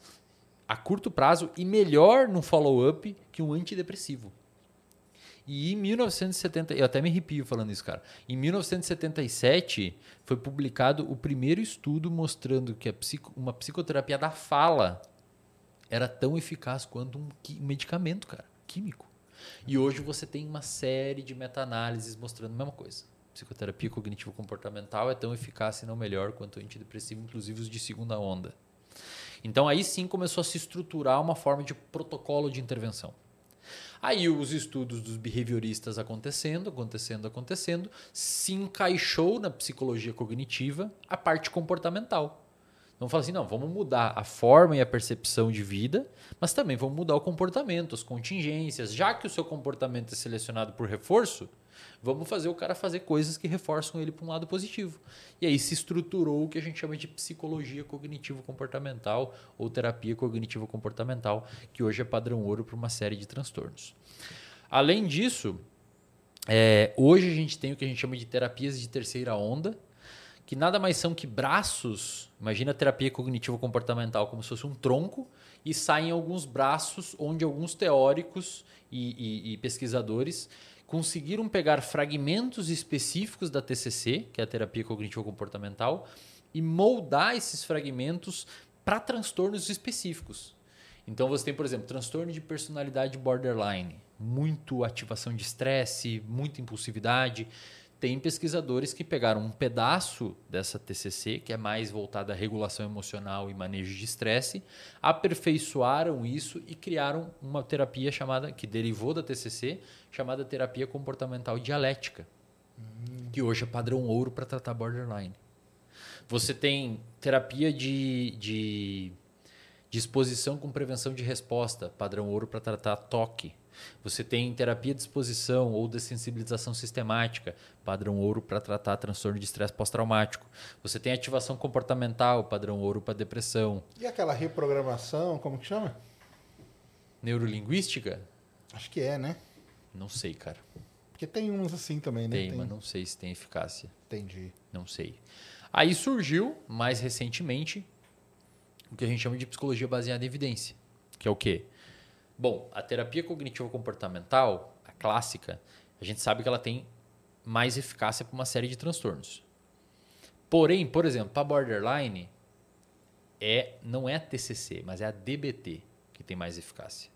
a curto prazo e melhor no follow-up que um antidepressivo. E em 1970, eu até me arrepio falando isso, cara. Em 1977 foi publicado o primeiro estudo mostrando que psico, uma psicoterapia da fala era tão eficaz quanto um, um medicamento, cara, químico. E hoje você tem uma série de meta-análises mostrando a mesma coisa. Psicoterapia cognitivo-comportamental é tão eficaz, se não melhor, quanto antidepressivo, inclusive os de segunda onda. Então aí sim começou a se estruturar uma forma de protocolo de intervenção. Aí os estudos dos behavioristas acontecendo, acontecendo, acontecendo, se encaixou na psicologia cognitiva a parte comportamental. Vamos falar assim, não, vamos mudar a forma e a percepção de vida, mas também vamos mudar o comportamento, as contingências. Já que o seu comportamento é selecionado por reforço, vamos fazer o cara fazer coisas que reforçam ele para um lado positivo. E aí se estruturou o que a gente chama de psicologia cognitivo-comportamental ou terapia cognitivo-comportamental, que hoje é padrão ouro para uma série de transtornos. Além disso, é, hoje a gente tem o que a gente chama de terapias de terceira onda, que nada mais são que braços. Imagina a terapia cognitivo-comportamental como se fosse um tronco e saem alguns braços onde alguns teóricos e, e, e, pesquisadores conseguiram pegar fragmentos específicos da TCC, que é a terapia cognitivo-comportamental, e moldar esses fragmentos para transtornos específicos. Então você tem, por exemplo, transtorno de personalidade borderline, muito ativação de estresse, muita impulsividade tem pesquisadores que pegaram um pedaço dessa TCC, que é mais voltada à regulação emocional e manejo de estresse, aperfeiçoaram isso e criaram uma terapia chamada, que derivou da TCC, chamada terapia comportamental dialética, hum. que hoje é padrão ouro para tratar borderline. Você tem terapia de, de, exposição com prevenção de resposta, padrão ouro para tratar toque. Você tem terapia de exposição ou dessensibilização sistemática, padrão ouro para tratar transtorno de estresse pós-traumático. Você tem ativação comportamental, padrão ouro para depressão. E aquela reprogramação, como que chama? Neurolinguística? Acho que é, né? Não sei, cara. Porque tem uns assim também, né? Tem, mas não sei se tem eficácia. Entendi. Não sei. Aí surgiu, mais recentemente, o que a gente chama de psicologia baseada em evidência. Que é o quê? Bom, a terapia cognitivo-comportamental, a clássica, a gente sabe que ela tem mais eficácia para uma série de transtornos. Porém, por exemplo, para borderline, é, não é a TCC, mas é a DBT que tem mais eficácia.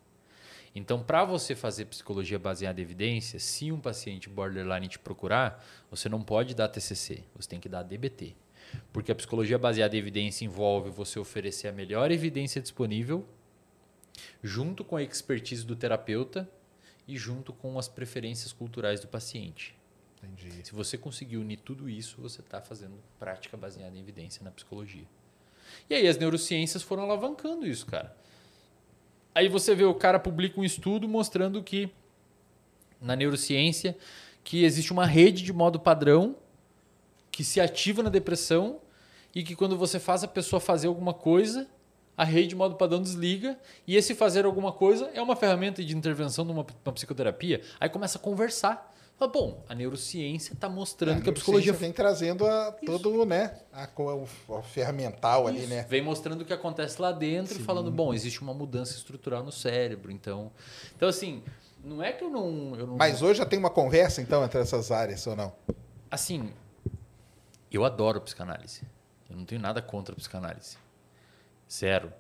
Então, para você fazer psicologia baseada em evidência, se um paciente borderline te procurar, você não pode dar TCC, você tem que dar DBT. Porque a psicologia baseada em evidência envolve você oferecer a melhor evidência disponível, junto com a expertise do terapeuta e junto com as preferências culturais do paciente. Entendi. Se você conseguir unir tudo isso, você está fazendo prática baseada em evidência na psicologia. E aí as neurociências foram alavancando isso, cara. Aí você vê o cara publica um estudo mostrando que na neurociência que existe uma rede de modo padrão que se ativa na depressão e que quando você faz a pessoa fazer alguma coisa, a rede de modo padrão desliga e esse fazer alguma coisa é uma ferramenta de intervenção numa, numa psicoterapia. Aí começa a conversar. Fala, bom, a neurociência está mostrando É, que a psicologia vem trazendo a, todo, né? A, o ferramental ali, né? Vem mostrando o que acontece lá dentro e falando, bom, existe uma mudança estrutural no cérebro. Então, então assim, não é que eu não, eu não. Mas hoje já tem uma conversa, então, entre essas áreas, ou não? Assim, eu adoro psicanálise. Eu não tenho nada contra a psicanálise. Zero.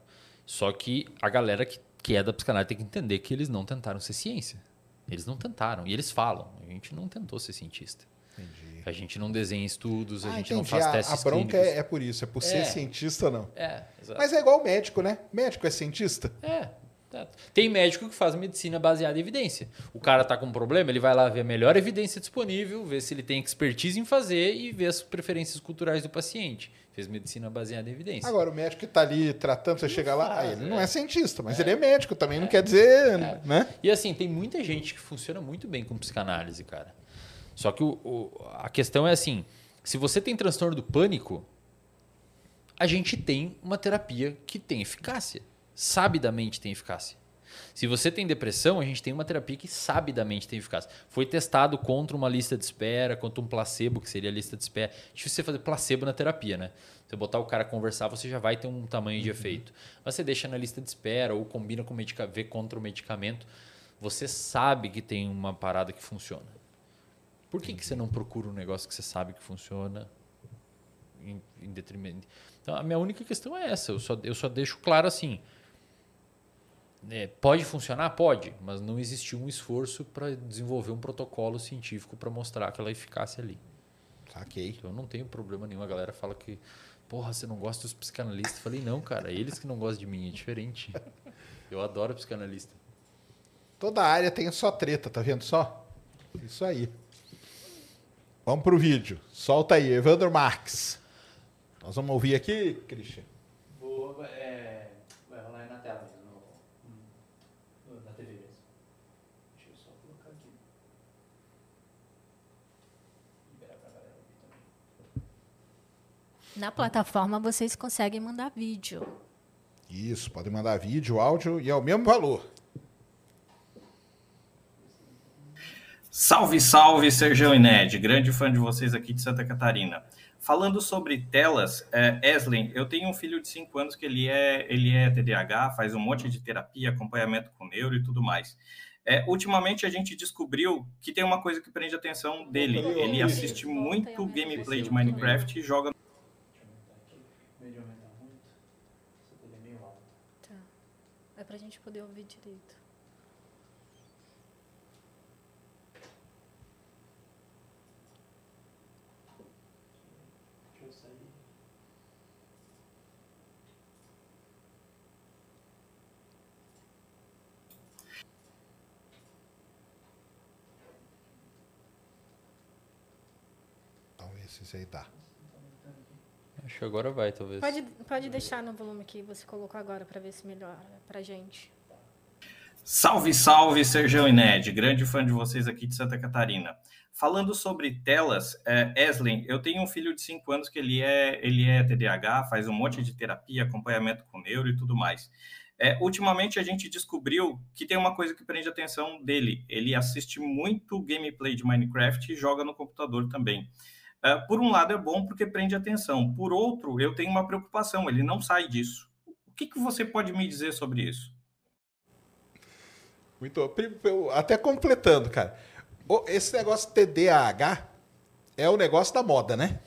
Só que a galera que, que é da psicanálise tem que entender que eles não tentaram ser ciência. Eles não tentaram. E eles falam. A gente não tentou ser cientista. Entendi. A gente não desenha estudos, a Ah, gente não entendi. faz A, testes a bronca é, é por isso, é por É. ser cientista ou não. É, exato. Mas é igual médico, né? Médico é cientista? É. Tem médico que faz medicina baseada em evidência. O cara tá com um problema, ele vai lá ver a melhor evidência disponível, ver se ele tem expertise em fazer e ver as preferências culturais do paciente. Fez medicina baseada em evidência. Agora, o médico que tá ali tratando, você chega lá, faz, ah, ele é. não é cientista, mas ele é médico também, não quer dizer, né? E assim, tem muita gente que funciona muito bem com psicanálise, cara. Só que o- o- a questão é assim: se você tem transtorno do pânico, a gente tem uma terapia que tem eficácia. Sabidamente tem eficácia. Se você tem depressão, a gente tem uma terapia que sabidamente tem eficácia. Foi testado contra uma lista de espera, contra um placebo, que seria a lista de espera. Difícil você fazer placebo na terapia, né? Você botar o cara conversar, você já vai ter um tamanho de efeito. Mas você deixa na lista de espera ou combina com o medicamento, vê contra o medicamento, você sabe que tem uma parada que funciona. Por que, que você não procura um negócio que você sabe que funciona em, em detrimento? Então, a minha única questão é essa. Eu só, eu só deixo claro assim. É, pode funcionar? Pode, mas não existiu um esforço para desenvolver um protocolo científico para mostrar aquela eficácia ali. Saquei. Então eu não tenho problema nenhum. A galera fala que, porra, você não gosta dos psicanalistas. Eu falei, não, cara, eles que não gostam de mim, é diferente. Eu adoro psicanalista. Toda área tem a sua treta, tá vendo só? Isso aí. Vamos pro vídeo. Solta aí, Evandro Marques. Nós vamos ouvir aqui, Christian. Vou, é, vai rolar aí na tela mesmo, no, na TV mesmo. Deixa eu só colocar aqui. Liberar pra galera ouvir também. Na plataforma vocês conseguem mandar vídeo. Isso, pode mandar vídeo, áudio e é o mesmo valor. Salve, salve, Sergão e Ned, grande fã de vocês aqui de Santa Catarina. Falando sobre telas, é, Eslen, eu tenho um filho de 5 anos que ele é, ele é TDAH, faz um monte de terapia, acompanhamento com neuro e tudo mais. É, ultimamente a gente descobriu que tem uma coisa que prende a atenção dele. Ele assiste muito gameplay de Minecraft e joga Deixa eu aumentar aqui. Em vez de aumentar muito, essa coisa é meio alta. Tá. É pra gente poder ouvir direito. Deixa eu sair. Se isso aí dá. Acho que agora vai, talvez. Pode, pode deixar no volume que você colocou agora para ver se melhora pra gente. Salve, salve, Sergão e Ned, grande fã de vocês aqui de Santa Catarina. Falando sobre telas, é, Eslen, eu tenho um filho de 5 anos que ele é, ele é TDAH, faz um monte de terapia, acompanhamento com neuro e tudo mais. É, ultimamente a gente descobriu que tem uma coisa que prende a atenção dele. Ele assiste muito gameplay de Minecraft e joga no computador também. É, por um lado é bom porque prende atenção. Por outro, eu tenho uma preocupação, ele não sai disso. O que, que você pode me dizer sobre isso? Muito, até completando, cara. Esse negócio TDAH é o negócio da moda, né?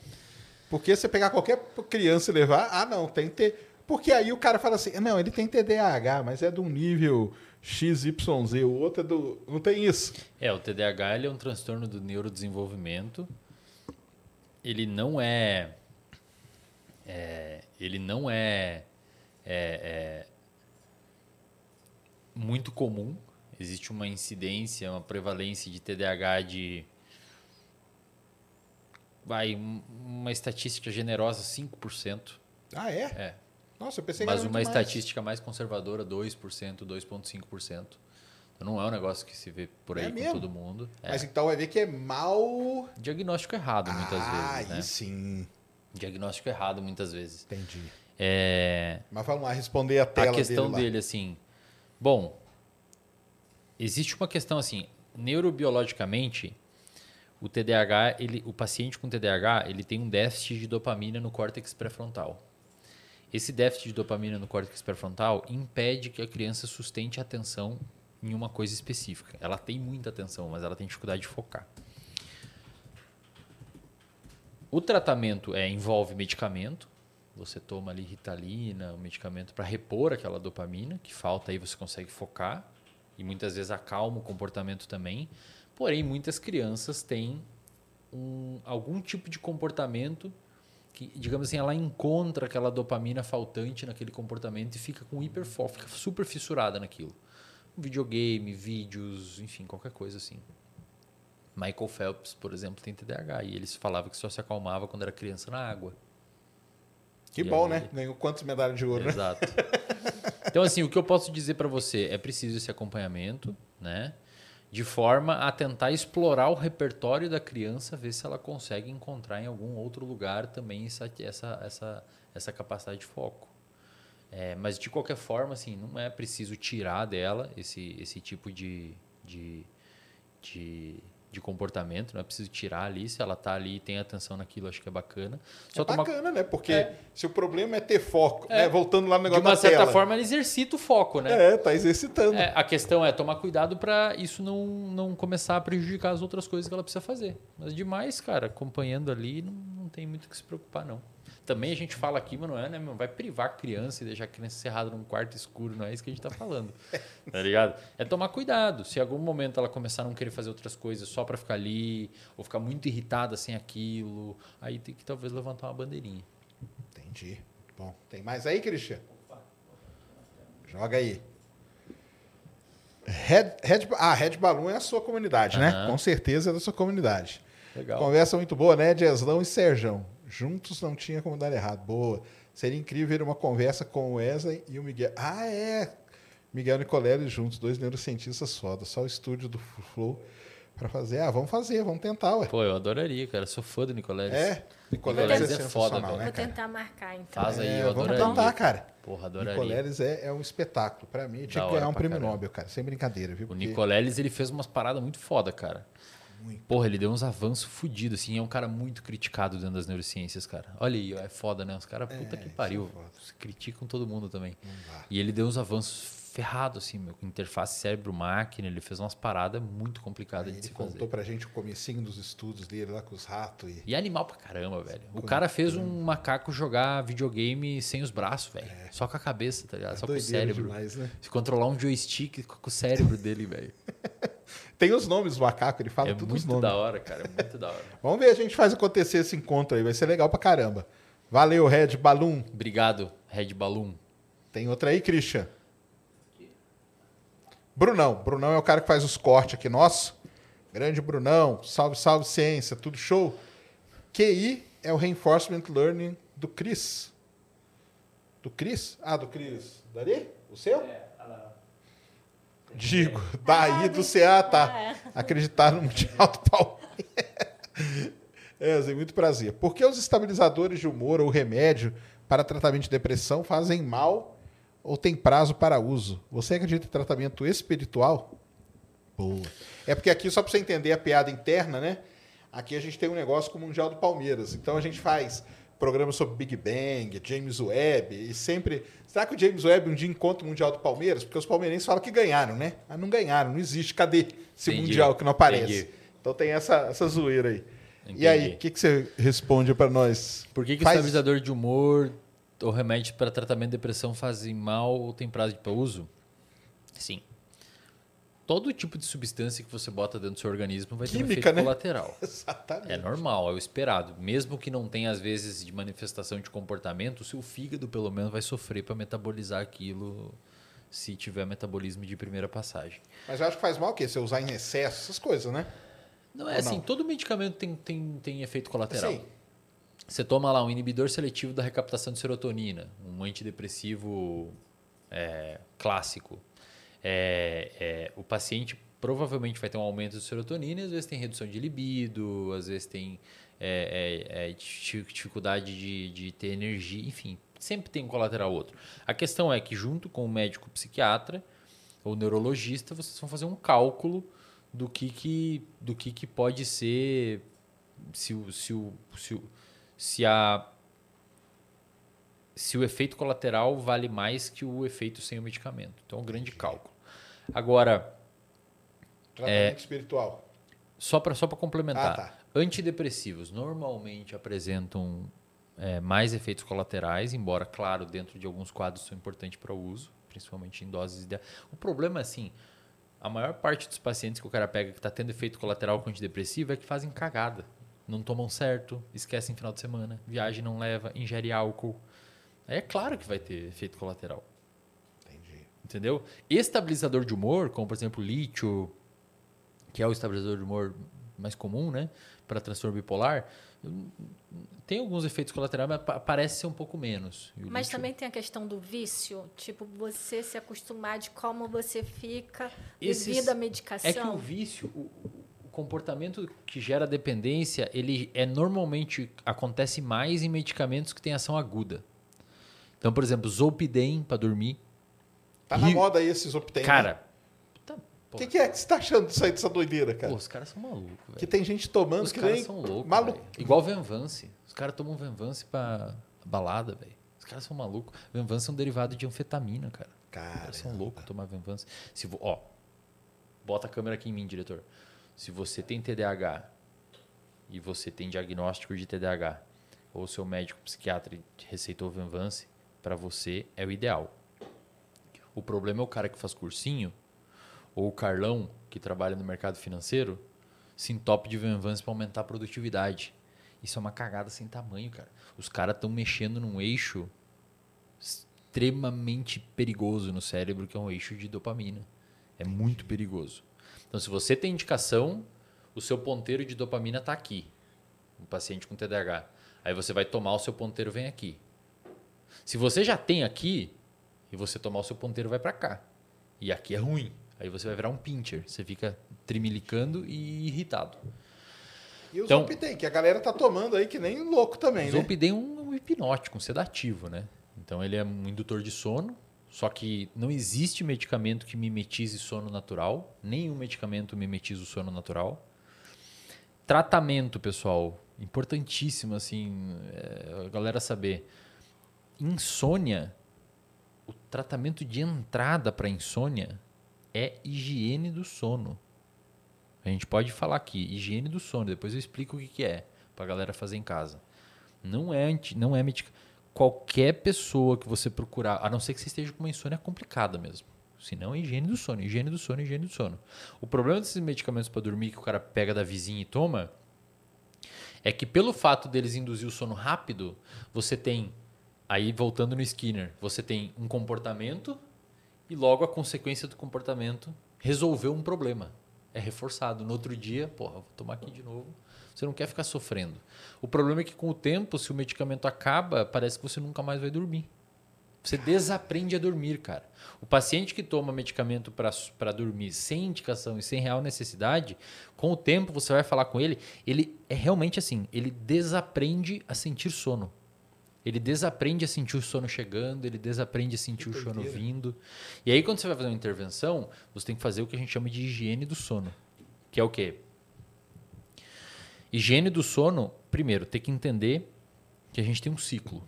Porque você pegar qualquer criança e levar, ah, não, tem que ter. Porque aí o cara fala assim, não, ele tem TDAH, mas é de um nível XYZ, o outro é do. Não tem isso. É, o TDAH ele é um transtorno do neurodesenvolvimento. Ele não é. é ele não é, é, é muito comum existe uma incidência, uma prevalência de TDAH de vai uma estatística generosa 5%. Ah, é? É. Nossa, eu pensei Mas que era uma estatística mais conservadora 2%, 2.5%. Então não é um negócio que se vê por aí É com mesmo? todo mundo. É. Mas então vai ver que é mal. Diagnóstico errado muitas ah, vezes, né? aí sim. Diagnóstico errado muitas vezes. Entendi. É, Mas vamos lá, responder a tela a questão dele, dele, assim. Bom, existe uma questão assim, neurobiologicamente, o TDAH, ele, o paciente com TDAH, ele tem um déficit de dopamina no córtex pré-frontal. Esse déficit de dopamina no córtex pré-frontal impede que a criança sustente a atenção em uma coisa específica. Ela tem muita atenção, mas ela tem dificuldade de focar. O tratamento é, envolve medicamento. Você toma ali ritalina, um medicamento para repor aquela dopamina que falta aí você consegue focar e muitas vezes acalma o comportamento também. Porém, muitas crianças têm um, algum tipo de comportamento que, digamos assim, ela encontra aquela dopamina faltante naquele comportamento e fica com hiperfoco, fica super fissurada naquilo. Videogame, vídeos, enfim, qualquer coisa assim. Michael Phelps, por exemplo, tem TDAH e eles falavam que só se acalmava quando era criança na água. Que E bom, aí- né? Ganhou quantas medalhas de ouro, né? Exato. Então, assim, o que eu posso dizer para você é preciso esse acompanhamento, né? De forma a tentar explorar o repertório da criança, ver se ela consegue encontrar em algum outro lugar também essa, essa, essa, essa capacidade de foco. É, mas, de qualquer forma, assim, não é preciso tirar dela esse, esse tipo de, de, de, de comportamento, não é preciso tirar ali. Se ela está ali e tem atenção naquilo, acho que é bacana. É bacana, né? Porque É. se o problema é ter foco, É. né? Voltando lá no De negócio uma da certa tela. forma, ela exercita o foco, né? É, tá exercitando. É, a questão é tomar cuidado para isso não, não começar a prejudicar as outras coisas que ela precisa fazer. Mas demais, cara, acompanhando ali, não, não tem muito o que se preocupar, não. Também a gente fala aqui, mas não é, né? meu? Vai privar a criança e deixar a criança encerrada num quarto escuro, não é isso que a gente tá falando. Tá ligado? É tomar cuidado. Se em algum momento ela começar a não querer fazer outras coisas só para ficar ali, ou ficar muito irritada sem aquilo, aí tem que talvez levantar uma bandeirinha. Entendi. Bom, tem mais aí, Cristian? Joga aí. Red, Red, ah, Red Balloon é a sua comunidade, né? Aham. Com certeza é da sua comunidade. Legal. Conversa muito boa, né? Eslão e Serjão. Juntos não tinha como dar errado. Boa. Seria incrível ver uma conversa com o Wesley e o Miguel. Ah, é. Miguel Nicoleles juntos, dois neurocientistas foda. Só o estúdio do Flow para fazer. Ah, vamos fazer, vamos tentar, ué. Pô, eu adoraria, cara. Sou fã do Nicoleles. É, Nicoleles é, Nicoleles é foda, velho. né, Vou tentar marcar, então. Faz aí, É, eu vamos adoraria. tentar, cara. Porra, adoraria. Nicoleles é, é um espetáculo. Pra mim, tinha Da que ganhar um prêmio caramba. Nobel, cara. Sem brincadeira, viu? O Porque- Nicoleles, ele fez umas paradas muito foda, cara. Muito. Porra, ele deu uns avanços fudidos, assim. É um cara muito criticado dentro das neurociências, cara. Olha aí, é foda, né? Os caras, puta que isso pariu. é criticam todo mundo também. E ele deu uns avanços ferrados, assim, meu. com Interface cérebro-máquina, ele fez umas paradas muito complicadas de Ele se fazer. contou pra gente o comecinho dos estudos dele lá com os ratos e. E é animal pra caramba, velho. O Quando- cara fez um macaco jogar videogame sem os braços, velho. Só com a cabeça, tá ligado? É Só com o cérebro. demais, né? Se controlar um joystick com o cérebro dele, velho. Tem os nomes do macaco, ele fala É todos os muito nomes. da hora, cara. É muito da hora. Vamos ver, a gente faz acontecer esse encontro aí, vai ser legal pra caramba. Valeu, Red Balloon. Obrigado, Red Balloon. Tem outra aí, Christian? Brunão. Brunão é o cara que faz os cortes aqui nosso. Grande Brunão. Salve, salve ciência. Tudo show? QI é o Reinforcement Learning do Cris. Do Cris? Ah, do Cris. Dali? O seu? É, Digo, daí do CA, tá. Ah, é. Acreditar no Mundial do Palmeiras. É, Zé, muito prazer. Por que os estabilizadores de humor ou remédio para tratamento de depressão fazem mal ou tem prazo para uso? Você acredita em tratamento espiritual? Boa. É porque aqui, só para você entender a piada interna, né? Aqui a gente tem um negócio com o Mundial do Palmeiras. Então a gente faz programas sobre Big Bang, James Webb, e sempre. Será que o James Webb um dia encontra o Mundial do Palmeiras? Porque os palmeirenses falam que ganharam, né? Mas não ganharam, não existe. Cadê esse Entendi. Mundial que não aparece? Entendi. Então tem essa, essa zoeira aí. E Entendi. aí, o que, que você responde para nós? Por que, que o Faz- estabilizador de humor ou remédio para tratamento de depressão fazem mal ou tem prazo de uso? Sim. Todo tipo de substância que você bota dentro do seu organismo vai ter um Química, efeito né? colateral. Exatamente. É normal, é o esperado. Mesmo que não tenha, às vezes, de manifestação de comportamento, o seu fígado, pelo menos, vai sofrer para metabolizar aquilo se tiver metabolismo de primeira passagem. Mas eu acho que faz mal o quê? Você usar em excesso, essas coisas, né? Não é Ou assim, não? todo medicamento tem, tem, tem efeito colateral. Sim. Você toma lá um inibidor seletivo da recaptação de serotonina, um antidepressivo é, clássico. É, é, o paciente provavelmente vai ter um aumento de serotonina, às vezes tem redução de libido, às vezes tem é, é, é, di- dificuldade de, de ter energia, enfim, sempre tem um colateral outro. A questão é que junto com o médico psiquiatra ou neurologista, vocês vão fazer um cálculo do que, que, do que, que pode ser se se se se a se o efeito colateral vale mais que o efeito sem o medicamento. Então, é um grande cálculo. Agora, Tratamento espiritual. só para só complementar, Ah, tá. antidepressivos normalmente apresentam é, mais efeitos colaterais, embora, claro, dentro de alguns quadros são importantes para o uso, principalmente em doses de... O problema é assim, a maior parte dos pacientes que o cara pega que está tendo efeito colateral com antidepressivo é que fazem cagada. Não tomam certo, esquecem final de semana, viagem não leva, ingere álcool. Aí é claro que vai ter efeito colateral. Entendi. Entendeu? Estabilizador de humor, como por exemplo lítio, que é o estabilizador de humor mais comum, né? Para transtorno bipolar, tem alguns efeitos colaterais, mas pa- parece ser um pouco menos. Mas lítio- também tem a questão do vício, tipo, você se acostumar de como você fica Esses- devido à medicação. É que o vício, o comportamento que gera dependência, ele é normalmente acontece mais em medicamentos que têm ação aguda. Então, por exemplo, Zolpidem para dormir. Tá na moda aí esses Optem. né? Cara, tá, O que, que é que você tá achando disso aí, dessa doideira, cara? pô, os caras são malucos, velho. que tem gente tomando Os que caras nem são loucos. maluco. Igual Venvance. Os caras tomam Venvance pra balada, velho. Os caras são malucos. Venvance é um derivado de anfetamina, cara. Os Cara, caras são loucos tomar Venvance. Se vo... Ó, bota a câmera aqui em mim, diretor. Se você tem TDAH e você tem diagnóstico de TDAH, ou seu médico psiquiatra receitou Venvance, para você é o ideal. O problema é o cara que faz cursinho, ou o Carlão, que trabalha no mercado financeiro, se entope de Venvance para aumentar a produtividade. Isso é uma cagada sem tamanho, cara. Os caras estão mexendo num eixo extremamente perigoso no cérebro, que é um eixo de dopamina. É muito perigoso. Então, se você tem indicação, o seu ponteiro de dopamina está aqui. Um paciente com TDAH. Aí você vai tomar, o seu ponteiro vem aqui. Se você já tem aqui, e você tomar o seu ponteiro vai para cá. E aqui é ruim. Aí você vai virar um pincher. Você fica trimilicando e irritado. E os Então- Optem, que a galera tá tomando aí que nem louco também, O né? Zolpidem é um hipnótico, um sedativo, né? Então ele é um indutor de sono, só que não existe medicamento que mimetize sono natural, nenhum medicamento mimetiza o sono natural. Tratamento, pessoal, importantíssimo assim, é, a galera saber. Insônia, o tratamento de entrada para insônia é higiene do sono. A gente pode falar aqui, higiene do sono, depois eu explico o que, que é, pra galera fazer em casa. Não é, anti, não é medica. Qualquer pessoa que você procurar, a não ser que você esteja com uma insônia complicada mesmo. Se não, é higiene do sono, higiene do sono, higiene do sono. O problema desses medicamentos para dormir que o cara pega da vizinha e toma é que pelo fato deles induzir o sono rápido, você tem aí voltando no Skinner, você tem um comportamento e logo a consequência do comportamento resolveu um problema. É reforçado. No outro dia, porra, vou tomar aqui de novo. Você não quer ficar sofrendo. O problema é que com o tempo, se o medicamento acaba, parece que você nunca mais vai dormir. Você desaprende a dormir, cara. O paciente que toma medicamento para dormir sem indicação e sem real necessidade, com o tempo você vai falar com ele, ele é realmente assim, ele desaprende a sentir sono. Ele desaprende a sentir o sono chegando, ele desaprende a sentir que o sono vindo. E aí, quando você vai fazer uma intervenção, você tem que fazer o que a gente chama de higiene do sono. Que é o quê? Higiene do sono, primeiro, tem que entender que a gente tem um ciclo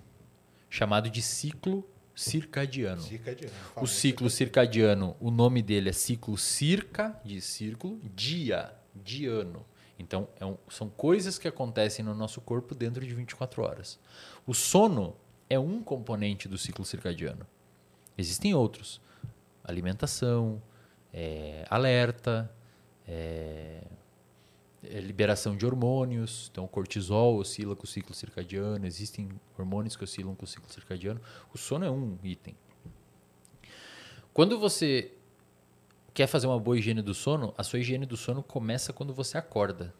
chamado de ciclo circadiano. circadiano o ciclo circadiano, o nome dele é ciclo circa, de círculo, dia, diano. Então, é um, são coisas que acontecem no nosso corpo dentro de 24 horas. O sono é um componente do ciclo circadiano. Existem outros. Alimentação, é, alerta, é, é liberação de hormônios. Então, o cortisol oscila com o ciclo circadiano. Existem hormônios que oscilam com o ciclo circadiano. O sono é um item. Quando você quer fazer uma boa higiene do sono, a sua higiene do sono começa quando você acorda.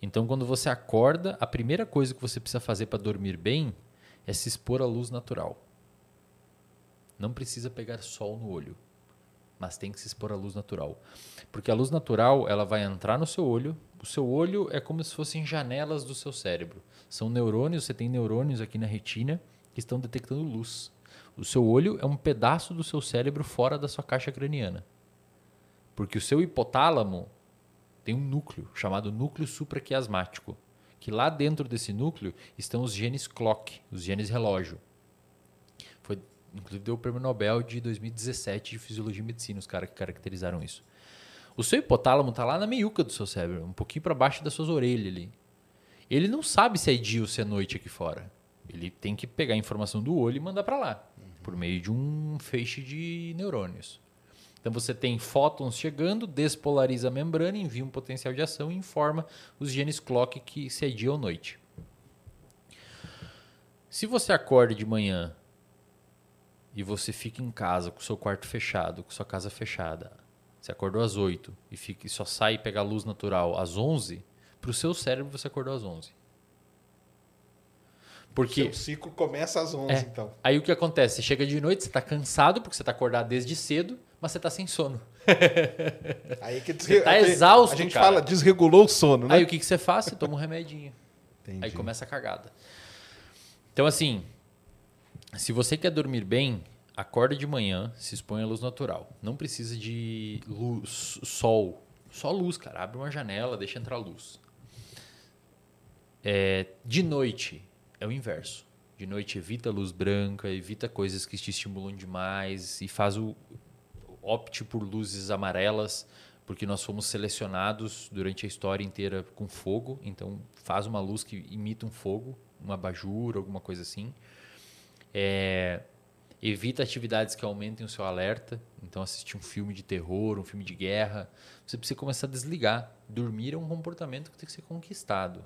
Então, quando você acorda, a primeira coisa que você precisa fazer para dormir bem é se expor à luz natural. Não precisa pegar sol no olho, mas tem que se expor à luz natural. Porque a luz natural, ela vai entrar no seu olho. O seu olho é como se fossem janelas do seu cérebro. São neurônios, você tem neurônios aqui na retina que estão detectando luz. O seu olho é um pedaço do seu cérebro fora da sua caixa craniana. Porque o seu hipotálamo tem um núcleo chamado núcleo supraquiasmático, que lá dentro desse núcleo estão os genes clock, os genes relógio. Inclusive deu o prêmio Nobel de 2017 de Fisiologia e Medicina, os caras que caracterizaram isso. O seu hipotálamo está lá na meiuca do seu cérebro, um pouquinho para baixo das suas orelhas ali. Ele não sabe se é dia ou se é noite aqui fora. Ele tem que pegar a informação do olho e mandar para lá por meio de um feixe de neurônios. Então você tem fótons chegando, despolariza a membrana, envia um potencial de ação e informa os genes clock que se é dia ou noite. Se você acorda de manhã e você fica em casa com o seu quarto fechado, com sua casa fechada, você acordou às 8 e, fica, e só sai pegar luz natural às 11, para o seu cérebro você acordou às 11. Porque o ciclo começa às 11, é, então. Aí o que acontece? Você chega de noite, você está cansado porque você está acordado desde cedo, mas você está sem sono. aí que desre... Você tá exausto, A gente cara. fala desregulou o sono, né? Aí o que, que você faz? Você toma um remedinho. Entendi. Aí começa a cagada. Então assim, se você quer dormir bem, acorda de manhã, se expõe à luz natural. Não precisa de luz, sol. Só luz, cara. Abre uma janela, deixa entrar luz. É, de noite, é o inverso. De noite evita luz branca, evita coisas que te estimulam demais e faz o opte por luzes amarelas, porque nós fomos selecionados durante a história inteira com fogo, então faz uma luz que imita um fogo, uma abajur, alguma coisa assim. É, evita atividades que aumentem o seu alerta, então assistir um filme de terror, um filme de guerra, você precisa começar a desligar. Dormir é um comportamento que tem que ser conquistado.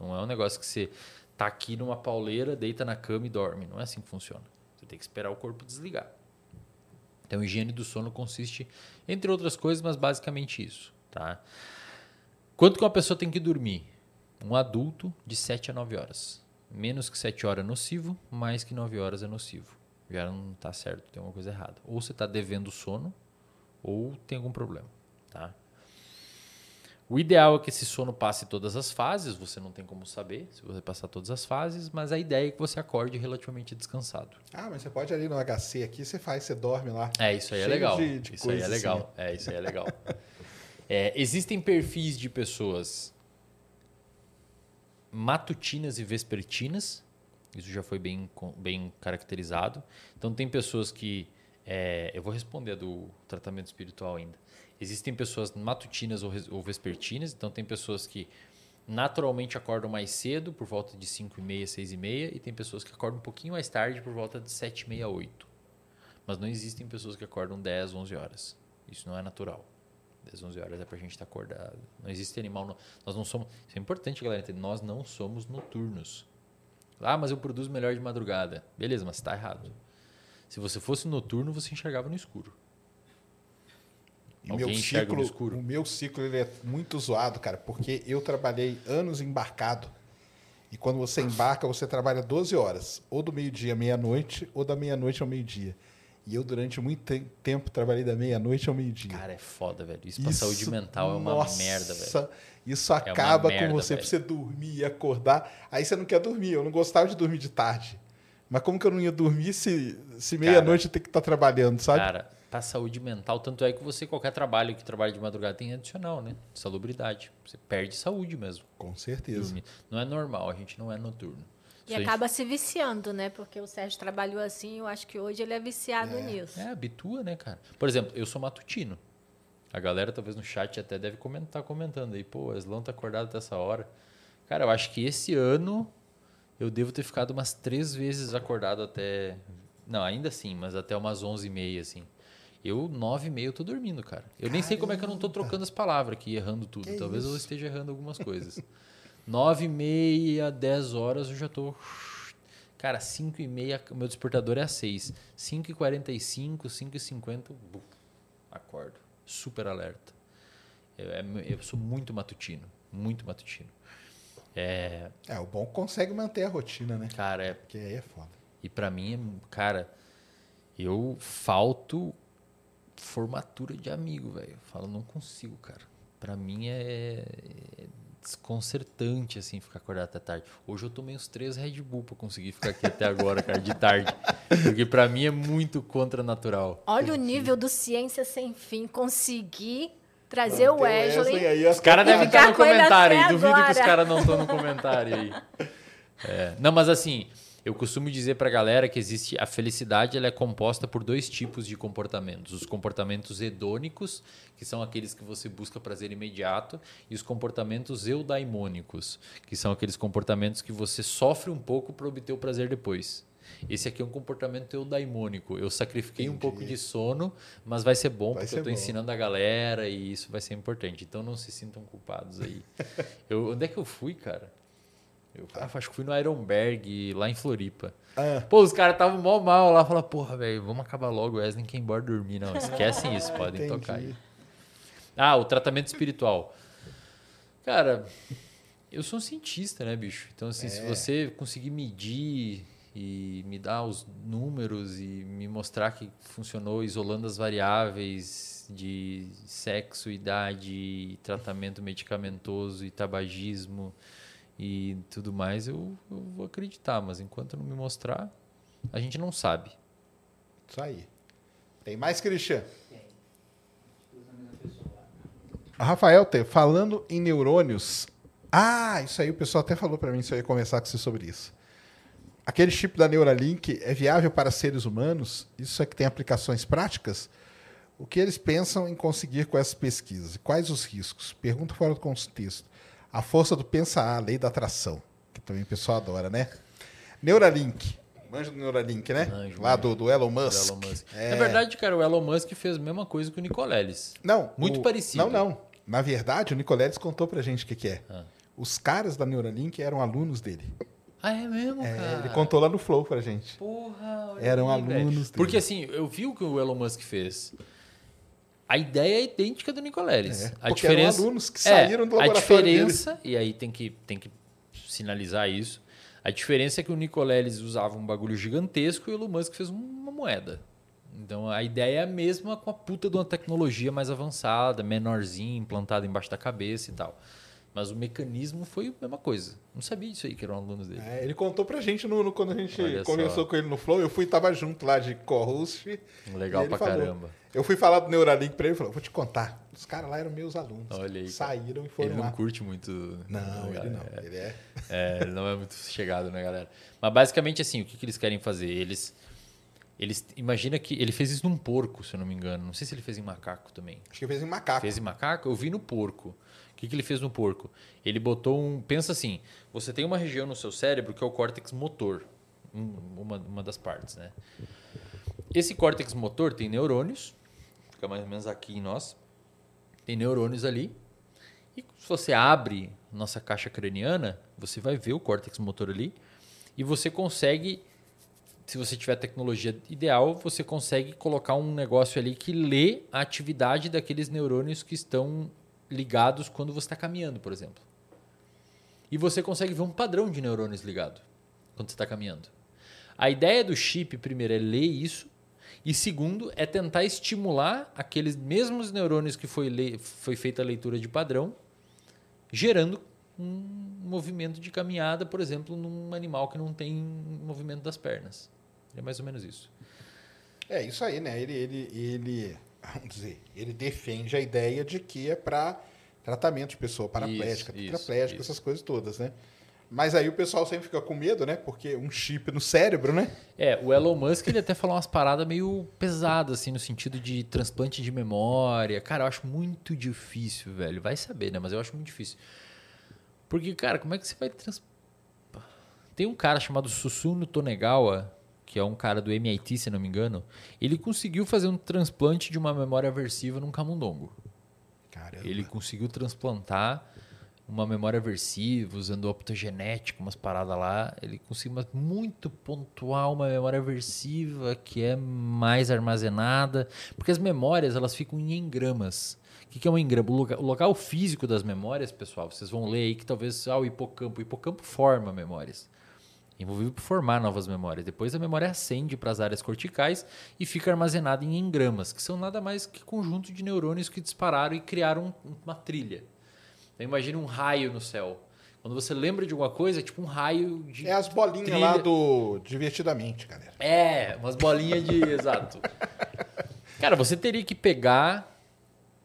Não é um negócio que você tá aqui numa pauleira, deita na cama e dorme. Não é assim que funciona. Você tem que esperar o corpo desligar. Então, higiene do sono consiste, entre outras coisas, mas basicamente isso. Tá? Quanto que uma pessoa tem que dormir? Um adulto de 7 a 9 horas. Menos que 7 horas é nocivo, mais que 9 horas é nocivo. Já não está certo, tem alguma coisa errada. Ou você está devendo sono, ou tem algum problema. Tá? O ideal é que esse sono passe todas as fases, você não tem como saber se você passar todas as fases, mas a ideia é que você acorde relativamente descansado. Ah, mas você pode ali no HC aqui, você faz, você dorme lá. É, isso aí é legal. De, de isso aí é legal. Assim. É, isso aí é legal. é, existem perfis de pessoas matutinas e vespertinas, isso já foi bem, bem caracterizado. Então tem pessoas que. É, eu vou responder do tratamento espiritual ainda. Existem pessoas matutinas ou vespertinas, então tem pessoas que naturalmente acordam mais cedo, por volta de 5 e meia, 6 e meia, e tem pessoas que acordam um pouquinho mais tarde, por volta de 7 e meia, 8. Mas não existem pessoas que acordam 10, 11 horas. Isso não é natural. 10, 11 horas é pra gente estar acordado. Não existe animal. Nós não somos. Isso é importante, galera. Nós não somos noturnos. Ah, mas eu produzo melhor de madrugada. Beleza, mas está errado. Se você fosse noturno, você enxergava no escuro. E Alguém meu ciclo, no escuro? o meu ciclo ele é muito zoado, cara, porque eu trabalhei anos embarcado. E quando você embarca, você trabalha 12 horas, ou do meio-dia à meia-noite, ou da meia-noite ao meio-dia. E eu, durante muito te- tempo, trabalhei da meia-noite ao meio-dia. Cara, é foda, velho. Isso pra saúde mental é uma nossa, merda, velho. Isso uma acaba merda, com você, velho. pra você dormir e acordar. Aí você não quer dormir. Eu não gostava de dormir de tarde. Mas como que eu não ia dormir se, se meia-noite tenho que estar trabalhando, sabe? Cara, pra saúde mental, tanto é que você, qualquer trabalho que trabalha de madrugada tem adicional, né? Salubridade. Você perde saúde mesmo. Com certeza. Dormir. Não é normal, a gente não é noturno. E gente- acaba se viciando, né? Porque o Sérgio trabalhou assim, eu acho que hoje ele é viciado nisso. É, habitua, né, cara? Por exemplo, eu sou matutino. A galera, talvez no chat, até deve comentar comentando aí, pô, o Eslão tá acordado até essa hora. Cara, eu acho que esse ano eu devo ter ficado umas três vezes acordado até. Não, ainda assim, mas até umas onze e meia, assim. Eu, nove e meia, eu tô dormindo, cara. Eu nem sei como é que eu não tô trocando as palavras aqui, errando tudo. Que Talvez eu isso? esteja errando algumas coisas. nove e meia, dez horas, eu já tô... Cara, cinco e meia, meu despertador é às seis. Cinco e quarenta e cinco, cinco e cinquenta, buf, acordo. Super alerta. Eu, é- eu sou muito matutino, muito matutino. É, É, o bom consegue manter a rotina, né? cara, é Porque aí é foda. e pra mim, é- cara, eu falto formatura de amigo, velho. Eu falo, não consigo, cara. Pra mim é é desconcertante, assim, ficar acordado até tarde. Hoje eu tomei uns três Red Bull pra conseguir ficar aqui até agora, cara, de tarde. Porque pra mim é muito contranatural. Olha o nível do Ciência Sem Fim. Conseguir trazer o Tem Wesley. Os caras devem estar no comentário, duvido que os agora. caras não estão no comentário aí. É, Não, mas assim, eu costumo dizer pra galera que existe a felicidade, ela é composta por dois tipos de comportamentos: os comportamentos hedônicos, que são aqueles que você busca prazer imediato, e os comportamentos eudaimônicos, que são aqueles comportamentos que você sofre um pouco para obter o prazer depois. Esse aqui é um comportamento eudaimônico. Eu sacrifiquei um pouco de sono, mas vai ser bom Vai porque ser eu estou ensinando a galera e isso vai ser importante. Então não se sintam culpados aí. eu, onde é que eu fui, cara? Eu ah, acho que fui no Ironberg, lá em Floripa. Ah. Pô, os caras estavam mó mal lá. Falaram, porra, velho, vamos acabar logo. Wesley quer ir embora dormir. Não, esquecem isso, podem Entendi. tocar aí. Ah, o tratamento espiritual. Cara, eu sou um cientista, né, bicho? Então, assim, se você conseguir medir e me dar os números e me mostrar que funcionou isolando as variáveis de sexo, idade, tratamento medicamentoso e tabagismo e tudo mais, eu, eu vou acreditar. Mas enquanto não me mostrar, a gente não sabe. Isso aí. Tem mais, Christian? Rafael, falando em neurônios. Ah, isso aí o pessoal até falou para mim se eu ia conversar com você sobre isso. Aquele chip da Neuralink é viável para seres humanos? Isso é que tem aplicações práticas? O que eles pensam em conseguir com essas pesquisas? E Quais os riscos? Pergunta fora do contexto. A força do pensar, a lei da atração, que também o pessoal adora, né? Neuralink. Manja do Neuralink, né? Manjo, Lá do, do Elon do Musk. Elon Musk. É. Na verdade, cara, o Elon Musk fez a mesma coisa que o Nicoleles. Não. Muito o- parecido. Não, não. Na verdade, o Nicoleles contou pra gente o que, que é. Ah. Os caras da Neuralink eram alunos dele. Ah, é mesmo, É, cara? ele contou lá no Flow pra gente. Porra, olha Eram aí, alunos dele. Porque assim, eu vi o que o Elon Musk fez. A ideia é idêntica do Nicoleles. É, a diferença alunos que é, saíram do A laboratório diferença, e aí tem que, tem que sinalizar isso. A diferença é que o Nicoleles usava um bagulho gigantesco e o Elon Musk fez uma moeda. Então a ideia é a mesma com a puta de uma tecnologia mais avançada, menorzinha, implantada embaixo da cabeça e tal. Mas o mecanismo foi a mesma coisa. Não sabia disso aí, que eram alunos dele. É, ele contou pra gente no, no- quando a gente Olha conversou só. com ele no Flow. Eu fui tava junto lá de co-host. Legal pra falou. caramba. Eu fui falar do Neuralink pra ele e falou: Vou te contar. Os caras lá eram meus alunos. Olha aí. Saíram e foram Ele não lá. curte muito. Não, ele não. Ele é. É, ele não é muito chegado, né, galera? Mas basicamente assim, o que, que eles querem fazer? Eles. Eles. Imagina que. Ele fez isso num porco, se eu não me engano. Não sei se ele fez em macaco também. Acho que fez em macaco. Fez em macaco? Eu vi no porco. Que, que ele fez no porco? Ele botou um. Pensa assim: você tem uma região no seu cérebro que é o córtex motor. um- Uma, uma das partes, né? Esse córtex motor tem neurônios, fica mais ou menos aqui em nós. Tem neurônios ali. E se você abre nossa caixa craniana, você vai ver o córtex motor ali. E você consegue se você tiver a tecnologia ideal, você consegue colocar um negócio ali que lê a atividade daqueles neurônios que estão ligados quando você está caminhando, por exemplo. E você consegue ver um padrão de neurônios ligado quando você está caminhando. A ideia do chip, primeiro, é ler isso. E segundo, é tentar estimular aqueles mesmos neurônios que foi, le... foi feita a leitura de padrão, gerando um movimento de caminhada, por exemplo, num animal que não tem movimento das pernas. É mais ou menos isso. É isso aí, né? Ele, ele, ele, vamos dizer, ele defende a ideia de que é para tratamento de pessoa paraplégica, tetraplégica, essas coisas todas, né? Mas aí o pessoal sempre fica com medo, né? Porque um chip no cérebro, né? É, o Elon Musk ele até falou umas paradas meio pesadas, assim, no sentido de transplante de memória. Cara, eu acho muito difícil, velho. Vai saber, né? Mas eu acho muito difícil. Porque, cara, como é que você vai trans... Tem um cara chamado Susumu Tonegawa, que é um cara do MIT, se não me engano. Ele conseguiu fazer um transplante de uma memória aversiva num camundongo. Caramba. Ele conseguiu transplantar uma memória aversiva, usando optogenética, umas paradas lá. Ele conseguiu mas muito pontual uma memória aversiva que é mais armazenada. Porque as memórias elas ficam em engramas. O que que é um engrama? O loca- o local físico das memórias, pessoal, vocês vão ler aí que talvez ah, o hipocampo. O hipocampo forma memórias. Envolvido por formar novas memórias. Depois a memória ascende para as áreas corticais e fica armazenada em engramas, que são nada mais que conjunto de neurônios que dispararam e criaram um- uma trilha. Então imagine um raio no céu. Quando você lembra de alguma coisa, é tipo um raio de. É as bolinhas trilha. lá do Divertidamente, galera. É, umas bolinhas de. Exato. Cara, você teria que pegar,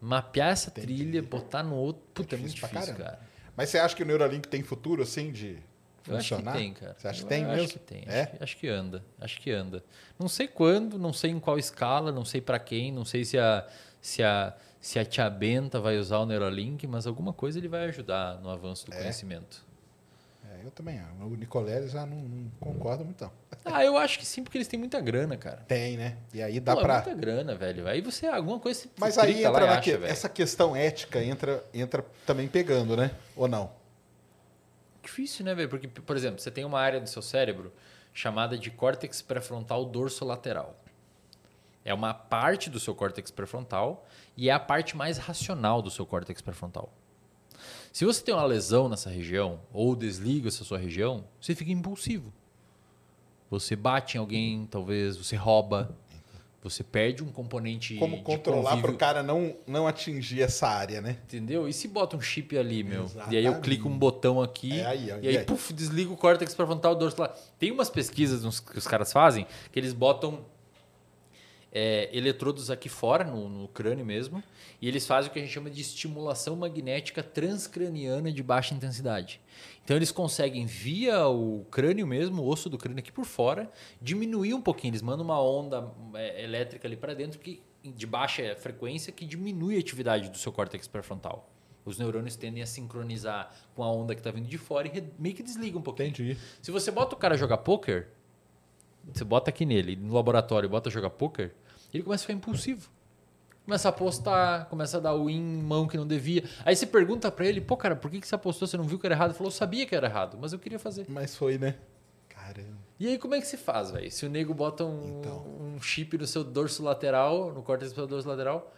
mapear essa trilha, botar no outro. Puta, é, muito difícil cara. Mas você acha que o Neuralink tem futuro, assim, de Eu acho que funcionar? tem, cara. Você acha Eu que tem acho mesmo? que tem. É? Acho, que, acho que anda. Acho que anda. Não sei quando, não sei em qual escala, não sei pra quem, não sei se a, se a, se a Tia Benta vai usar o Neuralink, mas alguma coisa ele vai ajudar no avanço do É? conhecimento. É, eu também. ah, O Nicoleles já não, não concorda muito, não. Ah, eu acho que sim, porque eles têm muita grana, cara. Tem, né? E aí dá é pra... muita grana, velho. Aí você, alguma coisa você Mas aí lá entra na acha, que- essa questão ética entra, entra também pegando, né? Ou não? Difícil, né, velho? Porque, por exemplo, você tem uma área do seu cérebro chamada de córtex pré-frontal dorsolateral. É uma parte do seu córtex pré-frontal e é a parte mais racional do seu córtex pré-frontal. Se você tem uma lesão nessa região ou desliga essa sua região, você fica impulsivo. Você bate em alguém, talvez, você rouba, você perde um componente Como de controlar para o cara não, não atingir essa área, né? Entendeu? E se bota um chip ali, meu? Exatamente. E aí eu clico um botão aqui É aí, ó, e aí, aí? puf, desliga o córtex pré-frontal dorsal. Tem umas pesquisas que os caras fazem que eles botam é, eletrodos aqui fora, no, no crânio mesmo, e eles fazem o que a gente chama de estimulação magnética transcraniana de baixa intensidade. Então eles conseguem, via o crânio mesmo, o osso do crânio aqui por fora, diminuir um pouquinho. Eles mandam uma onda é, elétrica ali para dentro que, de baixa frequência que diminui a atividade do seu córtex pré-frontal. Os neurônios tendem a sincronizar com a onda que está vindo de fora e meio que desliga um pouquinho. Entendi. Se você bota o cara a jogar poker, você bota aqui nele, no laboratório, e bota a jogar poker, ele começa a ficar impulsivo. Começa a apostar, começa a dar win em mão que não devia. Aí você pergunta pra ele, pô, cara, por que que você apostou? Você não viu que era errado? Ele falou, eu sabia que era errado, mas eu queria fazer. Mas foi, né? Caramba. E aí como é que se faz, velho? Se o nego bota um, Então. um chip no seu dorso lateral, no córtex do dorso lateral,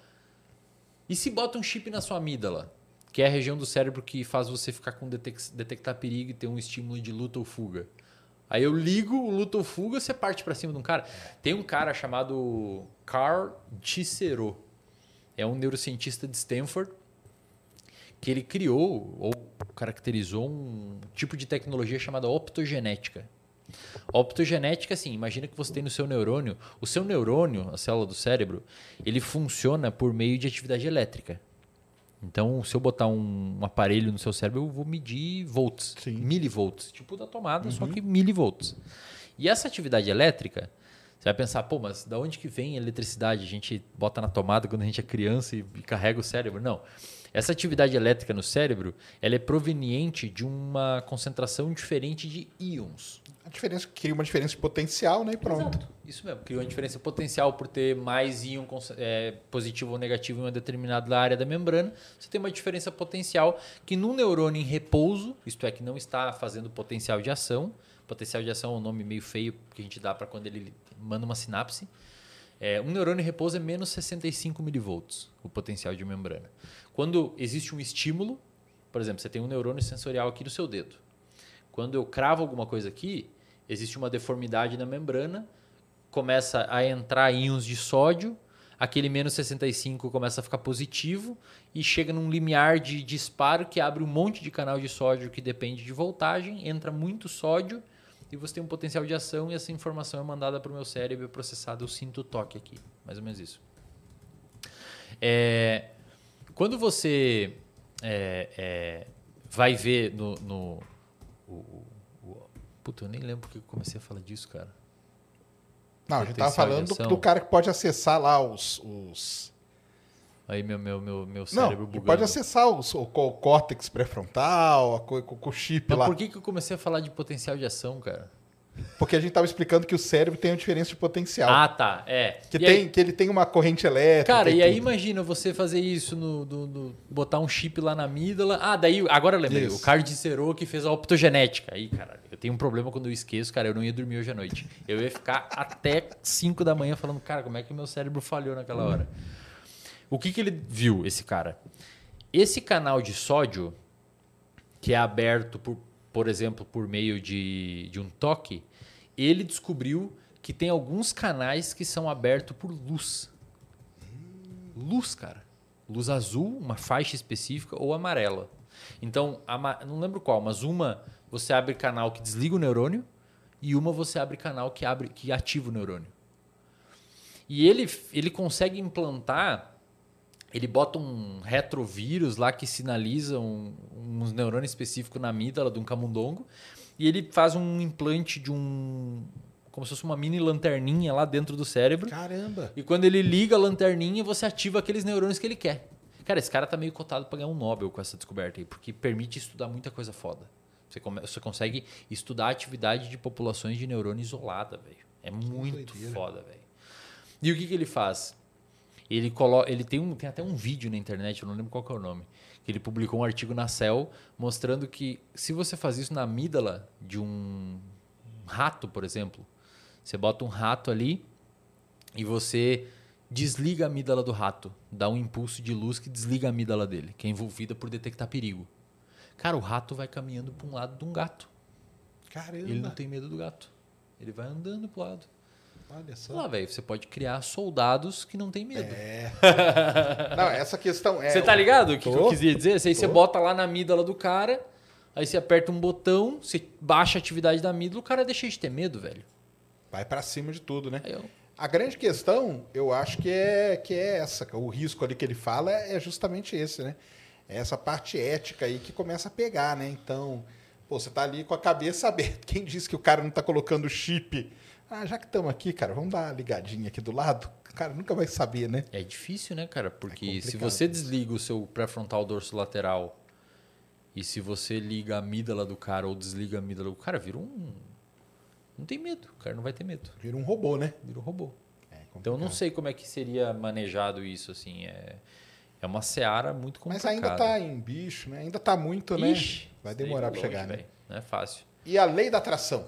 e se bota um chip na sua amígdala, que é a região do cérebro que faz você ficar com detec- detectar perigo e ter um estímulo de luta ou fuga. Aí eu ligo o luta ou fuga, você parte pra cima de um cara. Tem um cara chamado Carl Cicero. É um neurocientista de Stanford que ele criou ou caracterizou um tipo de tecnologia chamada optogenética. Optogenética, assim, imagina que você tem no seu neurônio, o seu neurônio, a célula do cérebro, ele funciona por meio de atividade elétrica. Então, se eu botar um, aparelho no seu cérebro, eu vou medir volts, Sim. milivolts, tipo da tomada, só que milivolts. E essa atividade elétrica, você vai pensar, pô, mas da onde que vem a eletricidade? A gente bota na tomada quando a gente é criança e, carrega o cérebro? Não. Essa atividade elétrica no cérebro, ela é proveniente de uma concentração diferente de íons. A diferença cria uma diferença de potencial, né? E pronto. Exato. Isso mesmo, cria uma diferença potencial por ter mais íon é, positivo ou negativo em uma determinada área da membrana. Você tem uma diferença potencial que num neurônio em repouso, isto é, que não está fazendo potencial de ação, Potencial de ação é um nome meio feio que a gente dá para quando ele manda uma sinapse. É, um neurônio em repouso é menos 65 milivolts, o potencial de membrana. Quando existe um estímulo, por exemplo, você tem um neurônio sensorial aqui no seu dedo. Quando eu cravo alguma coisa aqui, existe uma deformidade na membrana, começa a entrar íons de sódio, aquele menos 65 começa a ficar positivo e chega num limiar de disparo que abre um monte de canal de sódio que depende de voltagem, entra muito sódio e você tem um potencial de ação e essa informação é mandada para o meu cérebro processada. Eu sinto o toque aqui, mais ou menos isso. É, quando você é, é, vai ver no. no o, o, puta, eu nem lembro porque eu comecei a falar disso, cara. Não, a gente tava falando do, do, cara que pode acessar lá os. os... Aí meu, meu, meu, meu cérebro Não, bugando. pode acessar os, o, o córtex pré-frontal, o chip Mas lá. por que, que eu comecei a falar de potencial de ação, cara? Porque a gente estava explicando que o cérebro tem uma diferença de potencial. Ah, tá. É. Que, tem, aí... que ele tem uma corrente elétrica. Cara, e, e aí imagina você fazer isso no, no, no, botar um chip lá na amígdola. Ah, daí, agora eu lembrei. Isso. O Cardicero que fez a optogenética. Aí, cara, eu tenho um problema quando eu esqueço, cara. Eu não ia dormir hoje à noite. Eu ia ficar até 5 da manhã falando, cara, como é que meu cérebro falhou naquela hora? O que, que ele viu, esse cara? Esse canal de sódio, que é aberto por por exemplo, por meio de, de um toque, ele descobriu que tem alguns canais que são abertos por luz. Luz, cara. Luz azul, uma faixa específica, ou amarela. Então, não lembro qual, mas uma você abre canal que desliga o neurônio e uma você abre canal que abre que ativa o neurônio. E ele, ele consegue implantar ele bota um retrovírus lá que sinaliza um, uns neurônios específicos na amígdala de um camundongo e ele faz um implante de um como se fosse uma mini lanterninha lá dentro do cérebro. Caramba! E quando ele liga a lanterninha, você ativa aqueles neurônios que ele quer. Cara, esse cara tá meio cotado para ganhar um Nobel com essa descoberta aí, porque permite estudar muita coisa foda. Você, come, você consegue estudar a atividade de populações de neurônio isolada, velho. É muito foda, velho. E o que, que ele faz? Ele, ele tem, um, tem até um vídeo na internet, eu não lembro qual é o nome, que ele publicou um artigo na Cell mostrando que se você faz isso na amígdala de um rato, por exemplo, você bota um rato ali e você desliga a amígdala do rato, dá um impulso de luz que desliga a amígdala dele, que é envolvida por detectar perigo. Cara, o rato vai caminhando para um lado de um gato. Caramba. Ele não tem medo do gato. Ele vai andando pro lado. Olha só. Lá, velho, você pode criar soldados que não tem medo. É. não, essa questão é. Você tá ligado o que, que, eu quis dizer? Aí você bota lá na amígdala do cara, aí você aperta um botão, você baixa a atividade da amígdala, o cara deixa de ter medo, velho. Vai para cima de tudo, né? Eu... A grande questão, eu acho que é, que é essa. O risco ali que ele fala é justamente esse, né? É essa parte ética aí que começa a pegar, né? Então, pô, você tá ali com a cabeça aberta. Quem disse que o cara não tá colocando chip ah, já que estamos aqui, cara, vamos dar uma ligadinha aqui do lado. O cara nunca vai saber, né? É difícil, né, cara? Porque é se você desliga o seu pré-frontal dorso lateral e se você liga a amígdala do cara ou desliga a amígdala, o cara vira um. Não tem medo, o cara não vai ter medo. Vira um robô, né? Vira um robô. É então eu não sei como é que seria manejado isso, assim. É, é uma seara muito complicada. Mas ainda está em bicho, né? Ainda está muito, né? Ixi, vai demorar para chegar, né? Não é fácil. E a lei da atração?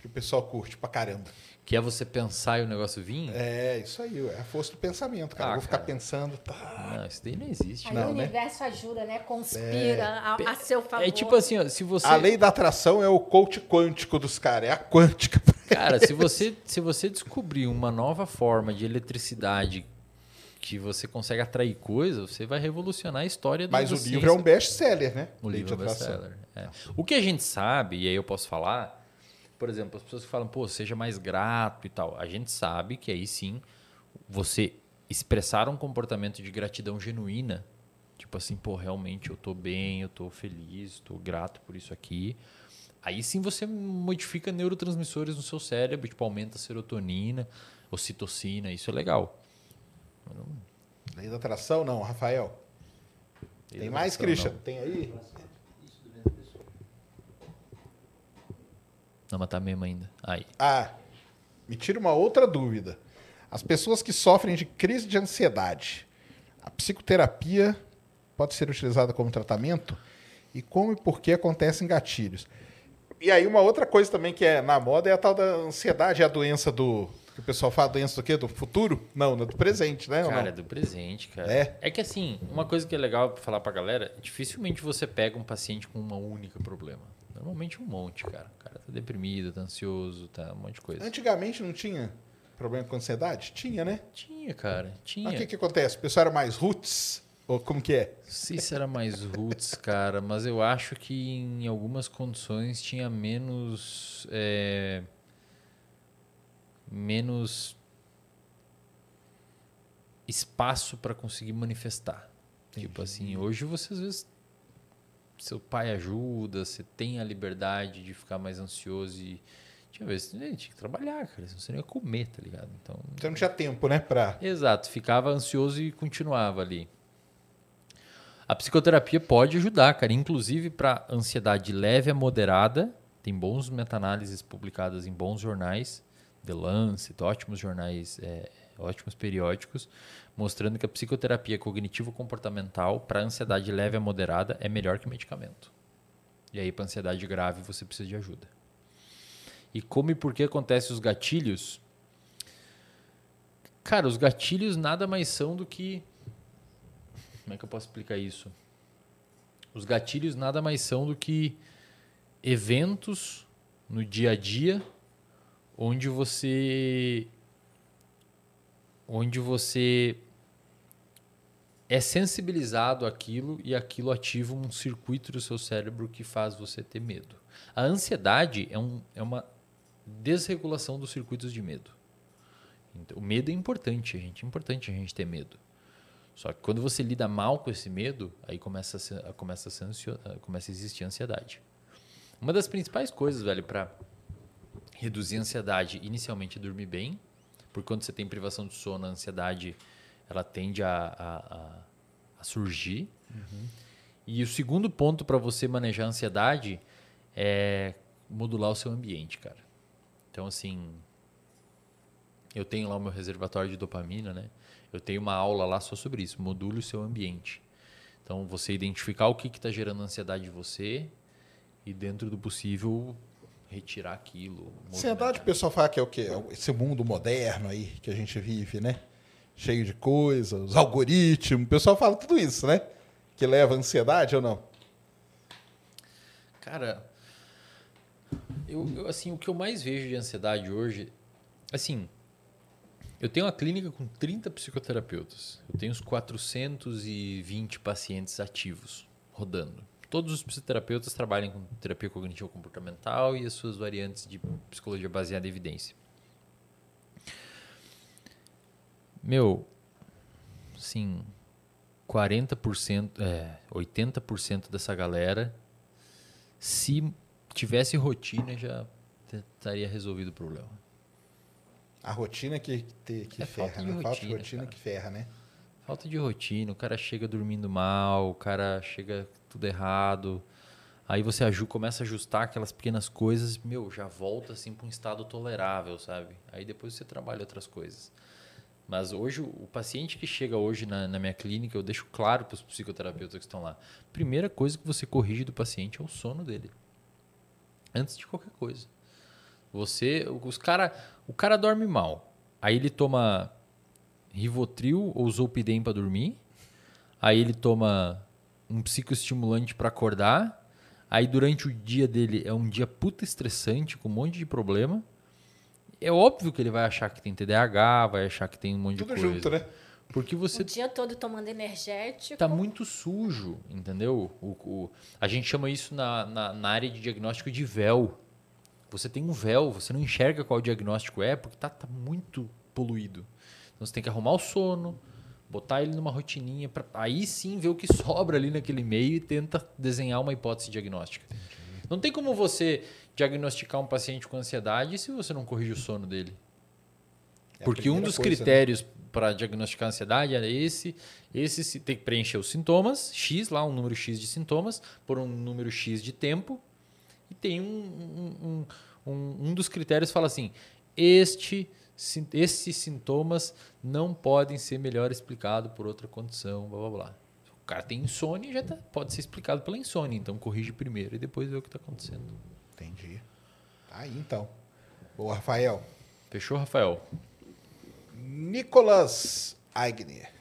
Que o pessoal curte pra caramba. Que é você pensar e o negócio vir? É, isso aí, é a força do pensamento, cara. Ah, Vou ficar pensando. Tá. Não, isso daí não existe. Aí não, o né? universo né? ajuda, né? Conspira é. a, a, seu favor. É tipo assim, ó, se você. A lei da atração é o coach quântico dos caras, é a quântica. Cara, se você, se você descobrir uma nova forma de eletricidade que você consegue atrair coisas, você vai revolucionar a história do Mas o livro é um best-seller, né? O livro é um best-seller. É. O que a gente sabe, e aí eu posso falar, por exemplo, as pessoas que falam, pô, seja mais grato e tal. A gente sabe que aí sim você expressar um comportamento de gratidão genuína, tipo assim, pô, realmente eu tô bem, eu tô feliz, tô grato por isso aqui. Aí sim você modifica neurotransmissores no seu cérebro, tipo, aumenta a serotonina, ocitocina, isso é legal. Lei da atração, não, Rafael. Tem mais, Christian? Não. Tem aí? Não, mas tá mesmo ainda. Aí. Ah, me tira uma outra dúvida. As pessoas que sofrem de crise de ansiedade, a psicoterapia pode ser utilizada como tratamento? E como e por que acontecem gatilhos? E aí uma outra coisa também que é na moda é a tal da ansiedade, é a doença do... Que o pessoal fala doença do quê? Do futuro? Não, do presente, né? Cara, é do presente, cara. É? É que assim, uma coisa que é legal pra falar pra galera, dificilmente você pega um paciente com uma única problema. Normalmente um monte, cara. O cara tá deprimido, tá ansioso, tá um monte de coisa. Antigamente não tinha problema com ansiedade? Tinha, né? Tinha, cara. Tinha. Mas o que, que acontece? O pessoal era mais roots? Ou como que é? Não sei se era mais roots, cara, mas eu acho que em algumas condições tinha menos. é, menos espaço para conseguir manifestar. Tipo assim, hoje você às vezes. Seu pai ajuda, você tem a liberdade de ficar mais ansioso e. Tinha vezes, tinha que trabalhar, cara, senão você não ia comer, tá ligado? Então. Você não tinha tempo, né? Pra... Exato, ficava ansioso e continuava ali. A psicoterapia pode ajudar, cara, inclusive para ansiedade leve a moderada. Tem bons meta-análises publicadas em bons jornais, The Lancet, ótimos jornais, é, ótimos periódicos, mostrando que a psicoterapia cognitivo-comportamental para ansiedade leve a moderada é melhor que medicamento. E aí, para ansiedade grave, você precisa de ajuda. E como e por que acontecem os gatilhos? Cara, os gatilhos nada mais são do que. Como é que eu posso explicar isso? Os gatilhos nada mais são do que eventos no dia a dia onde você onde você é sensibilizado àquilo e aquilo ativa um circuito do seu cérebro que faz você ter medo. A ansiedade é, um, é uma desregulação dos circuitos de medo. Então, o medo é importante, gente. É importante a gente ter medo. Só que quando você lida mal com esse medo, aí começa a, ser, começa a, ansio, começa a existir ansiedade. Uma das principais coisas, velho, para reduzir a ansiedade, inicialmente dormir bem, porque quando você tem privação de sono, a ansiedade ela tende a, a, a, surgir. Uhum. E o segundo ponto para você manejar a ansiedade é modular o seu ambiente, cara. Então, assim, eu tenho lá o meu reservatório de dopamina, né? Eu tenho uma aula lá só sobre isso, module o seu ambiente. Então, você identificar o que está gerando ansiedade em você e, dentro do possível, retirar aquilo. Ansiedade, o pessoal fala que é o quê? Esse mundo moderno aí que a gente vive, né? Cheio de coisas, os algoritmos. O pessoal fala tudo isso, né? Que leva ansiedade ou não? Cara, eu, eu, assim, o que eu mais vejo de ansiedade hoje, assim, eu tenho uma clínica com 30 psicoterapeutas. Eu tenho uns 420 pacientes ativos rodando. Todos os psicoterapeutas trabalham com terapia cognitivo comportamental e as suas variantes de psicologia baseada em evidência. Meu, sim, 40%, é, 80% dessa galera, se tivesse rotina, já estaria resolvido o problema. A rotina que, que, que É ferra, falta né? Falta de rotina, rotina cara. que ferra, né? Falta de rotina, o cara chega dormindo mal, o cara chega tudo errado. Aí você começa a ajustar aquelas pequenas coisas, meu, já volta assim para um estado tolerável, sabe? Aí depois você trabalha outras coisas. Mas hoje, o paciente que chega hoje na, na minha clínica, eu deixo claro para os psicoterapeutas que estão lá. Primeira coisa que você corrige do paciente é o sono dele. Antes de qualquer coisa. Você, os cara, o cara dorme mal. Aí ele toma Rivotril ou Zolpidem para dormir. Aí ele toma um psicoestimulante para acordar. Aí durante o dia dele é um dia puta estressante, com um monte de problema. É óbvio que ele vai achar que tem TDAH, vai achar que tem um monte Tudo de coisa. junto, né? Porque você O dia todo tomando energético. tá muito sujo, entendeu? O, o- a gente chama isso na, na, na área de diagnóstico de véu. Você tem um véu, você não enxerga qual o diagnóstico é, porque tá, tá muito poluído. Então você tem que arrumar o sono, botar ele numa rotininha, pra, aí sim ver o que sobra ali naquele meio e tenta desenhar uma hipótese diagnóstica. Não tem como você diagnosticar um paciente com ansiedade se você não corrige o sono dele. É Porque um dos coisa, né? critérios para diagnosticar ansiedade era esse, esse se- tem que preencher os sintomas, X lá, um número X de sintomas, por um número X de tempo, e tem um, um, um, um, um dos critérios fala assim, este, esses sintomas não podem ser melhor explicados por outra condição, blá blá blá. O cara tem insônia, já tá, pode ser explicado pela insônia, então corrige primeiro e depois vê o que está acontecendo. Entendi. Tá aí então. Boa, Rafael. Fechou, Rafael? Nicolas Aigner.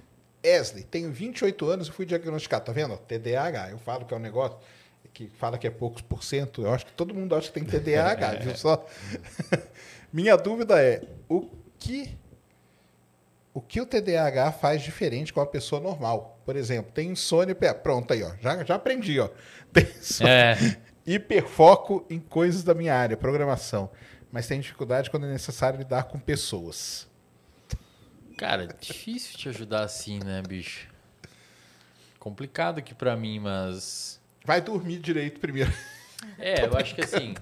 Esley, tenho 28 anos e fui diagnosticado. Tá vendo? TDAH. Eu falo que é um negócio que fala que é poucos por cento. Eu acho que todo mundo acha que tem TDAH, viu só? Minha dúvida é: o que o que o TDAH faz diferente com a pessoa normal? Por exemplo, tem insônia. Pronto, aí, ó. Já, já aprendi, ó. Tem insônia, É. hiperfoco em coisas da minha área, programação. Mas tem dificuldade quando é necessário lidar com pessoas. Cara, difícil te ajudar assim, né, bicho? Complicado aqui pra mim, mas. Vai dormir direito primeiro. É, eu acho que assim,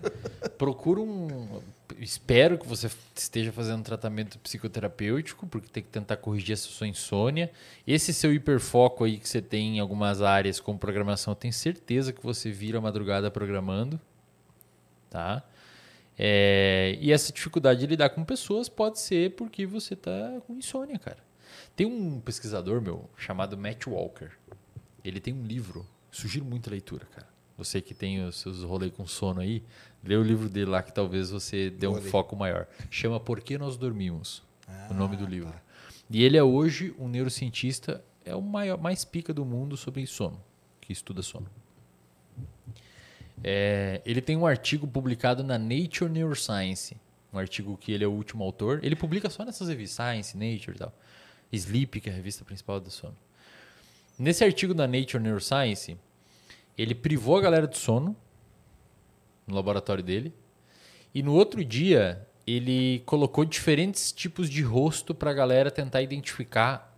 procura um. Espero que você esteja fazendo tratamento psicoterapêutico, porque tem que tentar corrigir essa sua insônia. Esse seu hiperfoco aí que você tem em algumas áreas como programação, eu tenho certeza que você vira a madrugada programando, tá? É, e essa dificuldade de lidar com pessoas pode ser porque você tá com insônia, cara. Tem um pesquisador, meu, chamado Matt Walker. Ele tem um livro, sugiro muita leitura, cara. Você que tem os seus rolês com sono aí, lê o livro dele lá que talvez você dê um Vou ler. foco maior. Chama Por que Nós Dormimos, o nome do Ah, livro. tá. E ele é hoje um neurocientista, é o maior, mais pica do mundo sobre sono, que estuda sono. É, ele tem um artigo publicado na Nature Neuroscience, um artigo que ele é o último autor. Ele publica só nessas revistas, Science, Nature e tal. Sleep, que é a revista principal do sono. Nesse artigo da Nature Neuroscience, ele privou a galera de sono no laboratório dele. E no outro dia, ele colocou diferentes tipos de rosto para a galera tentar identificar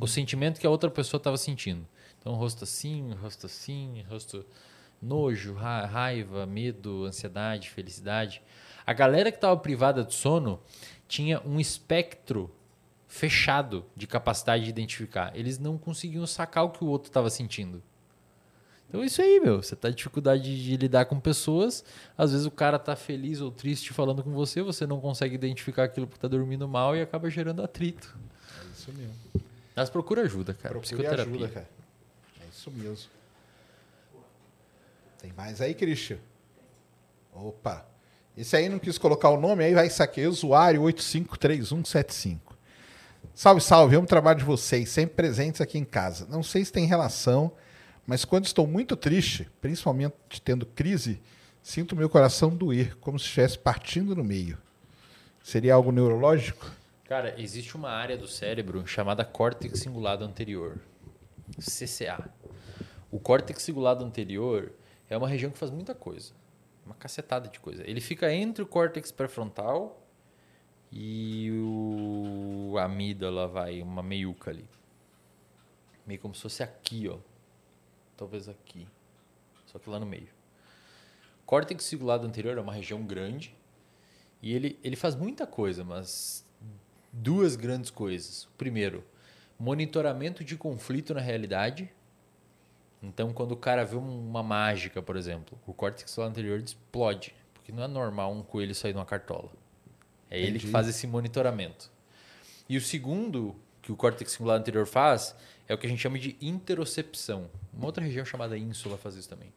o sentimento que a outra pessoa estava sentindo. Então, rosto assim, rosto assim, rosto nojo, ra- raiva, medo, ansiedade, felicidade. A galera que estava privada de sono tinha um espectro fechado de capacidade de identificar. Eles não conseguiam sacar o que o outro estava sentindo. Então é isso aí, meu. Você tá em dificuldade de lidar com pessoas. Às vezes o cara tá feliz ou triste falando com você, você não consegue identificar aquilo porque tá dormindo mal e acaba gerando atrito. É isso mesmo. Mas procura ajuda, cara. Procure Psicoterapia. ajuda, cara. É isso mesmo. Tem mais aí, Christian? Opa. Esse aí não quis colocar o nome, aí vai isso aqui, usuário 853175. Salve, salve, amo o trabalho de vocês, sempre presentes aqui em casa. Não sei se tem relação, mas quando estou muito triste, principalmente tendo crise, sinto meu coração doer, como se estivesse partindo no meio. Seria algo neurológico? Cara, existe uma área do cérebro chamada córtex cingulado anterior, CCA. O córtex cingulado anterior é uma região que faz muita coisa, uma cacetada de coisa. Ele fica entre o córtex pré-frontal e o amígdala, vai, uma meiuca ali. Meio como se fosse aqui, ó. Talvez aqui. Só que lá no meio. Córtex cingulado anterior é uma região grande e ele, ele faz muita coisa, mas duas grandes coisas. Primeiro, monitoramento de conflito na realidade. Então, quando o cara vê um- uma mágica, por exemplo, o córtex celular anterior explode, porque não é normal um coelho sair de uma cartola. É ele que Entendi. faz esse monitoramento. E o segundo que o córtex cingulado anterior faz é o que a gente chama de interocepção. Uma outra região chamada ínsula faz isso também,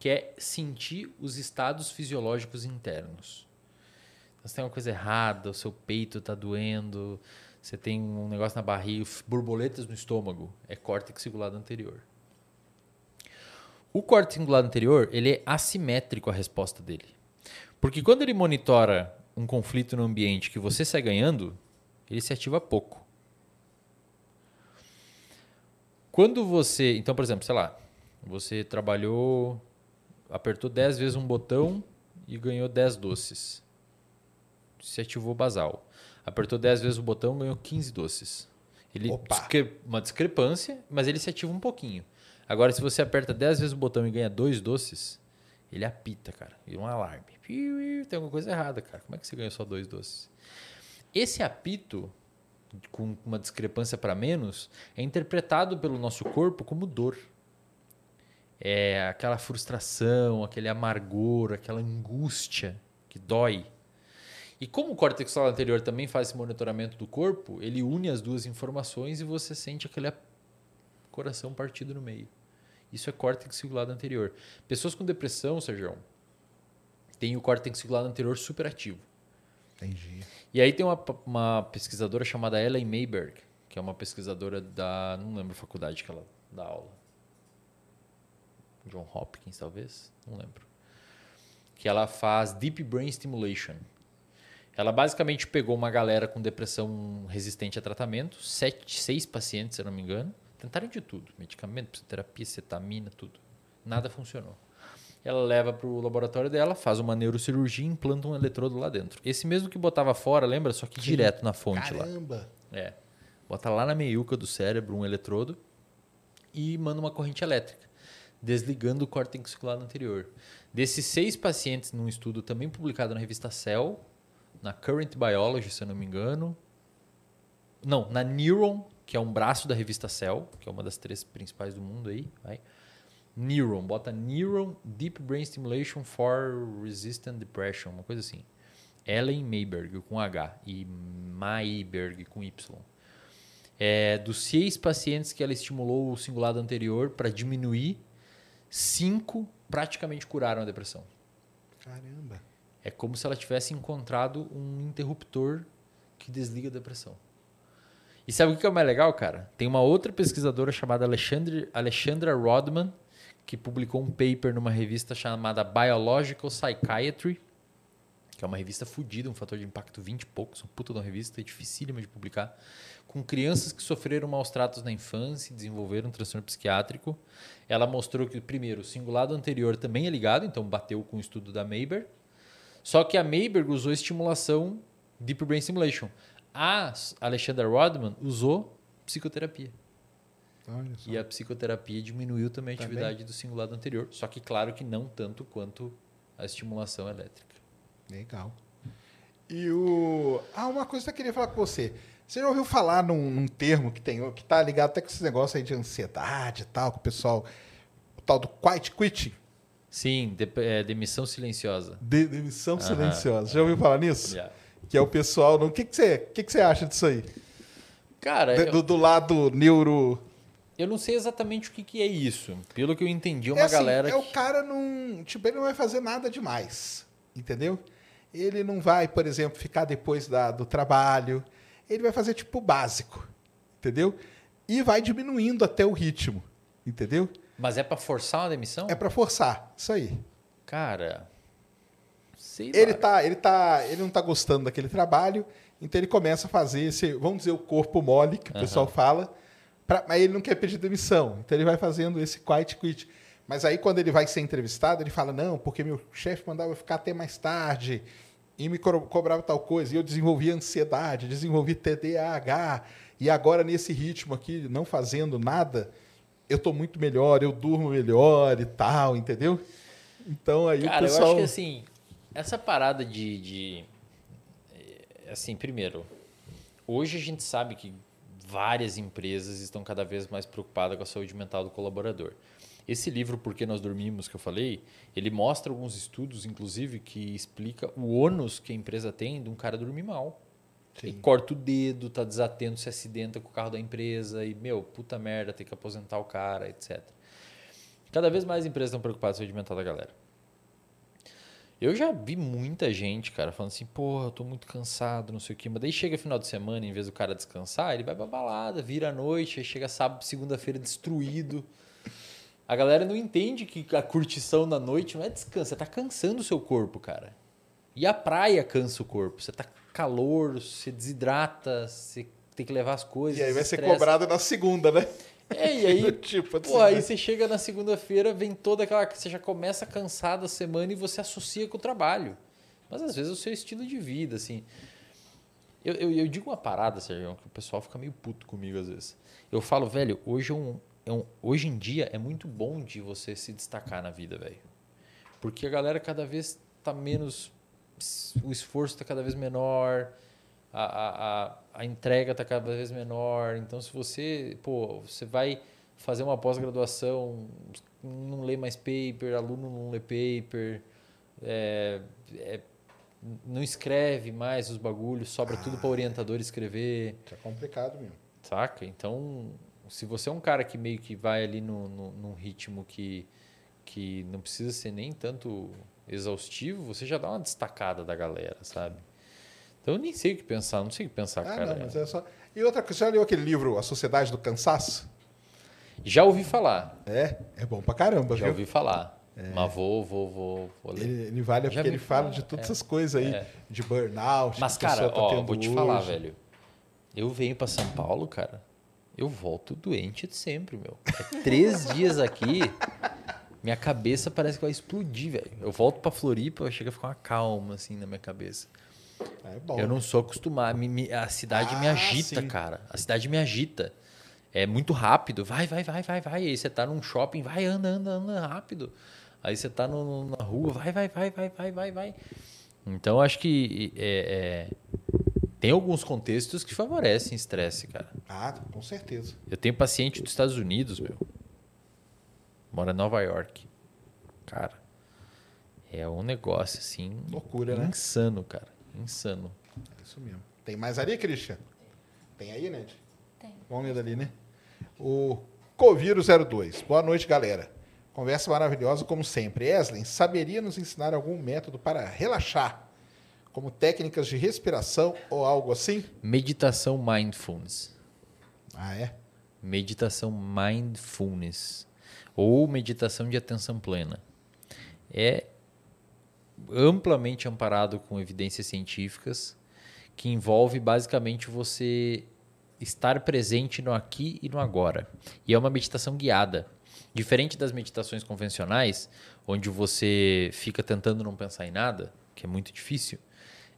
que é sentir os estados fisiológicos internos. Então, você tem uma coisa errada, o seu peito está doendo, você tem um negócio na barriga, borboletas no estômago, é córtex cingulado anterior. O córtex cingulado anterior, ele é assimétrico a resposta dele. Porque quando ele monitora um conflito no ambiente que você sai ganhando, ele se ativa pouco. Quando você, então, por exemplo, sei lá, você trabalhou, apertou 10 vezes um botão e ganhou 10 doces se ativou basal. Apertou 10 vezes o botão, ganhou 15 doces. Ele discre- uma discrepância, mas ele se ativa um pouquinho. Agora, se você aperta 10 vezes o botão e ganha dois doces, ele apita, cara. E um alarme. Tem alguma coisa errada, cara. Como é que você ganhou só dois doces? Esse apito, com uma discrepância para menos, é interpretado pelo nosso corpo como dor. É aquela frustração, aquele amargor, aquela angústia que dói. E como o córtex celular anterior também faz esse monitoramento do corpo, ele une as duas informações e você sente aquele coração partido no meio. Isso é córtex cingulado anterior. Pessoas com depressão, Sérgio, tem o córtex cingulado anterior superativo. Entendi. E aí tem uma, uma pesquisadora chamada Ellen Mayberg, que é uma pesquisadora da. Não lembro a faculdade que ela dá aula. John Hopkins, talvez? Não lembro. Que ela faz Deep Brain Stimulation. Ela basicamente pegou uma galera com depressão resistente a tratamento, sete, seis pacientes, se eu não me engano. Tentaram de tudo: medicamento, psicoterapia, cetamina, tudo. Nada funcionou. Ela leva para o laboratório dela, faz uma neurocirurgia e implanta um eletrodo lá dentro. Esse mesmo que botava fora, lembra? Só que direto na fonte lá. Caramba. É. Bota lá na meiuca do cérebro um eletrodo e manda uma corrente elétrica, desligando o córtex cingulado anterior. Desses seis pacientes num estudo também publicado na revista Cell, na Current Biology, se eu não me engano. Não, na Neuron, que é um braço da revista Cell, que é uma das três principais do mundo aí. Vai. Neuron, bota Neuron Deep Brain Stimulation for Resistant Depression, uma coisa assim. Ellen Mayberg com H e Mayberg com Y. É, dos seis pacientes que ela estimulou o cingulado anterior para diminuir, cinco praticamente curaram a depressão. Caramba. É como se ela tivesse encontrado um interruptor que desliga a depressão. E sabe o que é o mais legal, cara? Tem uma outra pesquisadora chamada Alexandre, Alexandra Rodman, que publicou um paper numa revista chamada Biological Psychiatry, que é uma revista fodida, um fator de impacto 20 e poucos, uma puta de uma revista, é dificílima de publicar, com crianças que sofreram maus tratos na infância e desenvolveram um transtorno psiquiátrico. Ela mostrou que, primeiro, o cingulado anterior também é ligado, então bateu com o estudo da Mayberg, só que a Mayberg usou estimulação Deep Brain Stimulation. A Alexandra Rodman usou psicoterapia. E a psicoterapia diminuiu também a Também? atividade do cingulado anterior. Só que, claro, que não tanto quanto a estimulação elétrica. Legal. E o. Ah, uma coisa que eu queria falar com você. Você já ouviu falar num, num termo que tem, que tá ligado até com esse negócio aí de ansiedade e tal, que o pessoal. O tal do quiet quitting, Sim, de- é, demissão silenciosa. de, demissão Aham. silenciosa. Já ouviu falar nisso? Yeah. Que é o pessoal. O que, que, você, que, que você acha disso aí? Cara, De- eu, do, do lado neuro. Eu não sei exatamente o que, que é isso. Pelo que eu entendi, é uma é assim, galera é que... o cara não. Tipo, ele não vai fazer nada demais. Entendeu? Ele não vai, por exemplo, ficar depois da, do trabalho. Ele vai fazer tipo o básico. Entendeu? E vai diminuindo até o ritmo. Entendeu? Mas é pra forçar uma demissão? É para forçar. Isso aí. Cara, sei Ele, lá. tá, ele, tá, ele não tá gostando daquele trabalho, então ele começa a fazer esse, vamos dizer, o corpo mole, que o pessoal fala, pra, mas ele não quer pedir demissão. Então ele vai fazendo esse quiet quit. Mas aí quando ele vai ser entrevistado, ele fala, não, porque meu chefe mandava eu ficar até mais tarde e me co- cobrava tal coisa. E eu desenvolvi ansiedade, desenvolvi TDAH. E agora nesse ritmo aqui, não fazendo nada, eu tô muito melhor, eu durmo melhor e tal, entendeu? Então aí Cara, o eu pessoal... acho que assim, essa parada de, de. eh, Assim, primeiro, hoje a gente sabe que várias empresas estão cada vez mais preocupadas com a saúde mental do colaborador. Esse livro, Por que Nós Dormimos, que eu falei, ele mostra alguns estudos, inclusive, que explica o ônus que a empresa tem de um cara dormir mal. E Sim. corta o dedo, tá desatento, se acidenta com o carro da empresa e, meu, puta merda, tem que aposentar o cara, etc. Cada vez mais empresas estão preocupadas com a saúde mental da galera. Eu já vi muita gente, cara, falando assim, porra, eu tô muito cansado, não sei o quê. Mas daí chega final de semana, em vez do cara descansar, ele vai pra balada, vira a noite, aí chega sábado, segunda-feira destruído. A galera não entende que a curtição na noite não é descanso, você tá cansando o seu corpo, cara. E a praia cansa o corpo. Você tá calor, você desidrata, você tem que levar as coisas. E aí vai ser cobrado na segunda, né? É, e aí, tipo assim, pô, aí né? você chega na segunda-feira, vem toda aquela. Você já começa cansado a semana e você associa com o trabalho. Mas às vezes é o seu estilo de vida, assim. Eu, eu, eu digo uma parada, Sérgio, que o pessoal fica meio puto comigo às vezes. Eu falo, velho, hoje, é um, é um- hoje em dia é muito bom de você se destacar na vida, velho. Porque a galera cada vez tá menos. O esforço tá cada vez menor, a, a, a, a entrega tá cada vez menor. Então, se você, pô, você vai fazer uma pós-graduação, não lê mais paper, aluno não lê paper, é, é, não escreve mais os bagulhos, sobra tudo para orientador escrever. É complicado mesmo. Saca? Então, se você é um cara que meio que vai ali no, no, num ritmo que, que não precisa ser nem tanto exaustivo, você já dá uma destacada da galera, sabe? Então eu nem sei o que pensar, não sei o que pensar, Ah, cara. não, mas é só. E outra coisa, você já leu aquele livro A Sociedade do Cansaço? Já ouvi falar, É, é bom pra caramba, já viu? ouvi falar. Mas vou, vou, vou, vou ler. Ele, ele vale Já porque ele fala fala, de todas é. essas coisas aí, É. de burnout. Mas, cara, tá ó, vou te falar, hoje. velho. Eu venho pra São Paulo, cara. Eu volto doente de sempre, meu. É três dias aqui, minha cabeça parece que vai explodir, velho. Eu volto pra Floripa, chega a ficar uma calma, assim, na minha cabeça. É bom. Eu não sou acostumado. me- me- a cidade me Ah, agita, sim. cara. A cidade me agita. É muito rápido. Vai, vai, vai, vai, vai. Aí você tá num shopping, vai, anda, anda, anda rápido. Aí você tá no- na rua, vai, vai, vai, vai, vai, vai, vai. Então acho que é, é, tem alguns contextos que favorecem estresse, cara. Ah, com certeza. Eu tenho paciente dos Estados Unidos, meu. Mora em Nova York. Cara, é um negócio assim. Loucura, né? Insano, cara. Insano. É isso mesmo. Tem mais ali, Christian? Tem aí, Ned? Tem. Vamos ler dali, né? O Coviro02. Boa noite, galera. Conversa maravilhosa, como sempre. Eslen, saberia nos ensinar algum método para relaxar? Como técnicas de respiração ou algo assim? Meditação mindfulness. Ah, é? Meditação mindfulness. Ou meditação de atenção plena. É amplamente amparado com evidências científicas que envolve basicamente você estar presente no aqui e no agora. E é uma meditação guiada. Diferente das meditações convencionais, onde você fica tentando não pensar em nada, que é muito difícil,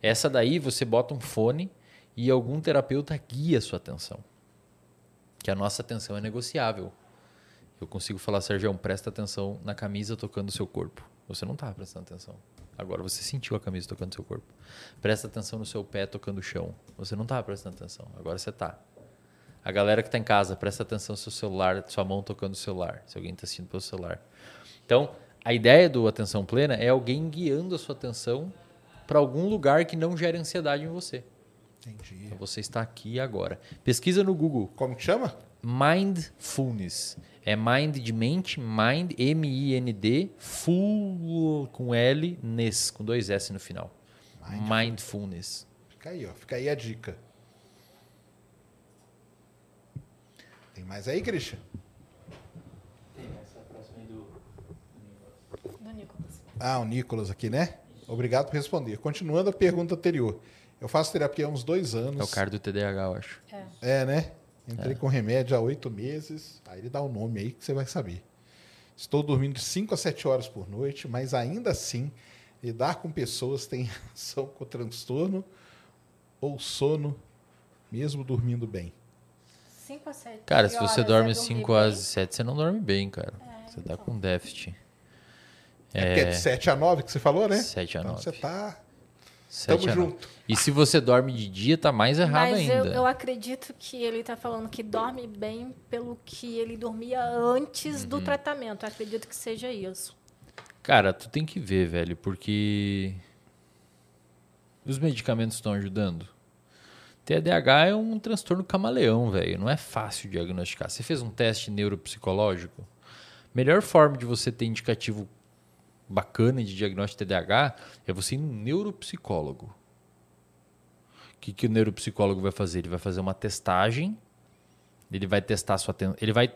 essa daí você bota um fone e algum terapeuta guia a sua atenção. Que a nossa atenção é negociável. Eu consigo falar, Sérgio, presta atenção na camisa tocando o seu corpo. Você não estava prestando atenção. Agora você sentiu a camisa tocando seu corpo. Presta atenção no seu pé tocando o chão. Você não estava prestando atenção. Agora você está. A galera que está em casa, presta atenção no seu celular, sua mão tocando o celular. Se alguém está assistindo pelo celular. Então, a ideia do atenção plena é alguém guiando a sua atenção para algum lugar que não gere ansiedade em você. Entendi. Então, você está aqui agora. Pesquisa no Google. Como que chama? Mindfulness. É mind de mente, mind, M-I-N-D, full com L, ness, com dois S no final. Mindfulness. Fica aí, ó. Fica aí a dica. Tem mais aí, Christian? Do Nicolas. Ah, o Nicolas aqui, né? Obrigado por responder. Continuando a pergunta anterior. Eu faço terapia há uns dois anos. É o cara do TDAH, eu acho. É, né? Entrei com remédio há oito meses. Aí ele dá o nome aí que você vai saber. Estou dormindo de 5 a 7 horas por noite, mas ainda assim, lidar com pessoas tem relação com transtorno ou sono, mesmo dormindo bem. 5 a 7 Cara, se você dorme é dormir 5 bem. horas e 7, você não dorme bem, cara. você tá com déficit. É, porque é de 7 a 9 que você falou, né? 7 a Então 9. você tá. 7 Tamo a 9. junto. E se você dorme de dia, tá mais errado Mas ainda. eu, eu acredito que ele está falando que dorme bem pelo que ele dormia antes Uhum. do tratamento. Eu acredito que seja isso. Cara, tu tem que ver, velho, porque os medicamentos estão ajudando. TDAH é um transtorno camaleão, velho. Não é fácil diagnosticar. Você fez um teste neuropsicológico? Melhor forma de você ter indicativo bacana de diagnóstico de TDAH é você ir num neuropsicólogo. O que, que o neuropsicólogo vai fazer? Ele vai fazer uma testagem, ele vai testar a sua atenção, ele vai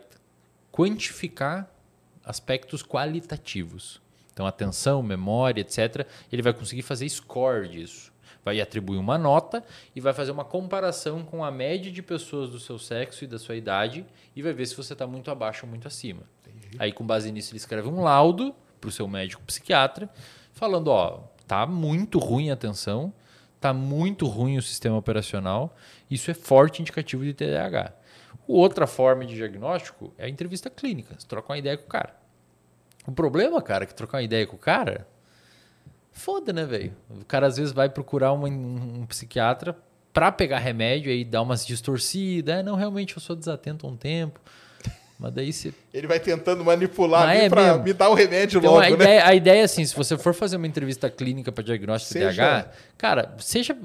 quantificar aspectos qualitativos. Então, atenção, memória, etc. Ele vai conseguir fazer score disso. Vai atribuir uma nota e vai fazer uma comparação com a média de pessoas do seu sexo e da sua idade e vai ver se você está muito abaixo ou muito acima. Aí, com base nisso, ele escreve um laudo para o seu médico psiquiatra, falando: ó, tá muito ruim a atenção, tá muito ruim o sistema operacional, isso é forte indicativo de TDAH. Outra forma de diagnóstico é a entrevista clínica. Você troca uma ideia com o cara. O problema, cara, é que trocar uma ideia com o cara. Foda, né, velho? O cara às vezes vai procurar uma- um, um psiquiatra pra pegar remédio aí dar umas distorcidas. É, não, realmente eu sou desatento há um tempo. Mas daí você. Ele vai tentando manipular ali é pra mesmo. me dar o remédio Então, logo, a, né? ideia, a ideia é assim: se você for fazer uma entrevista clínica para diagnóstico de Seja- TDAH, cara, seja.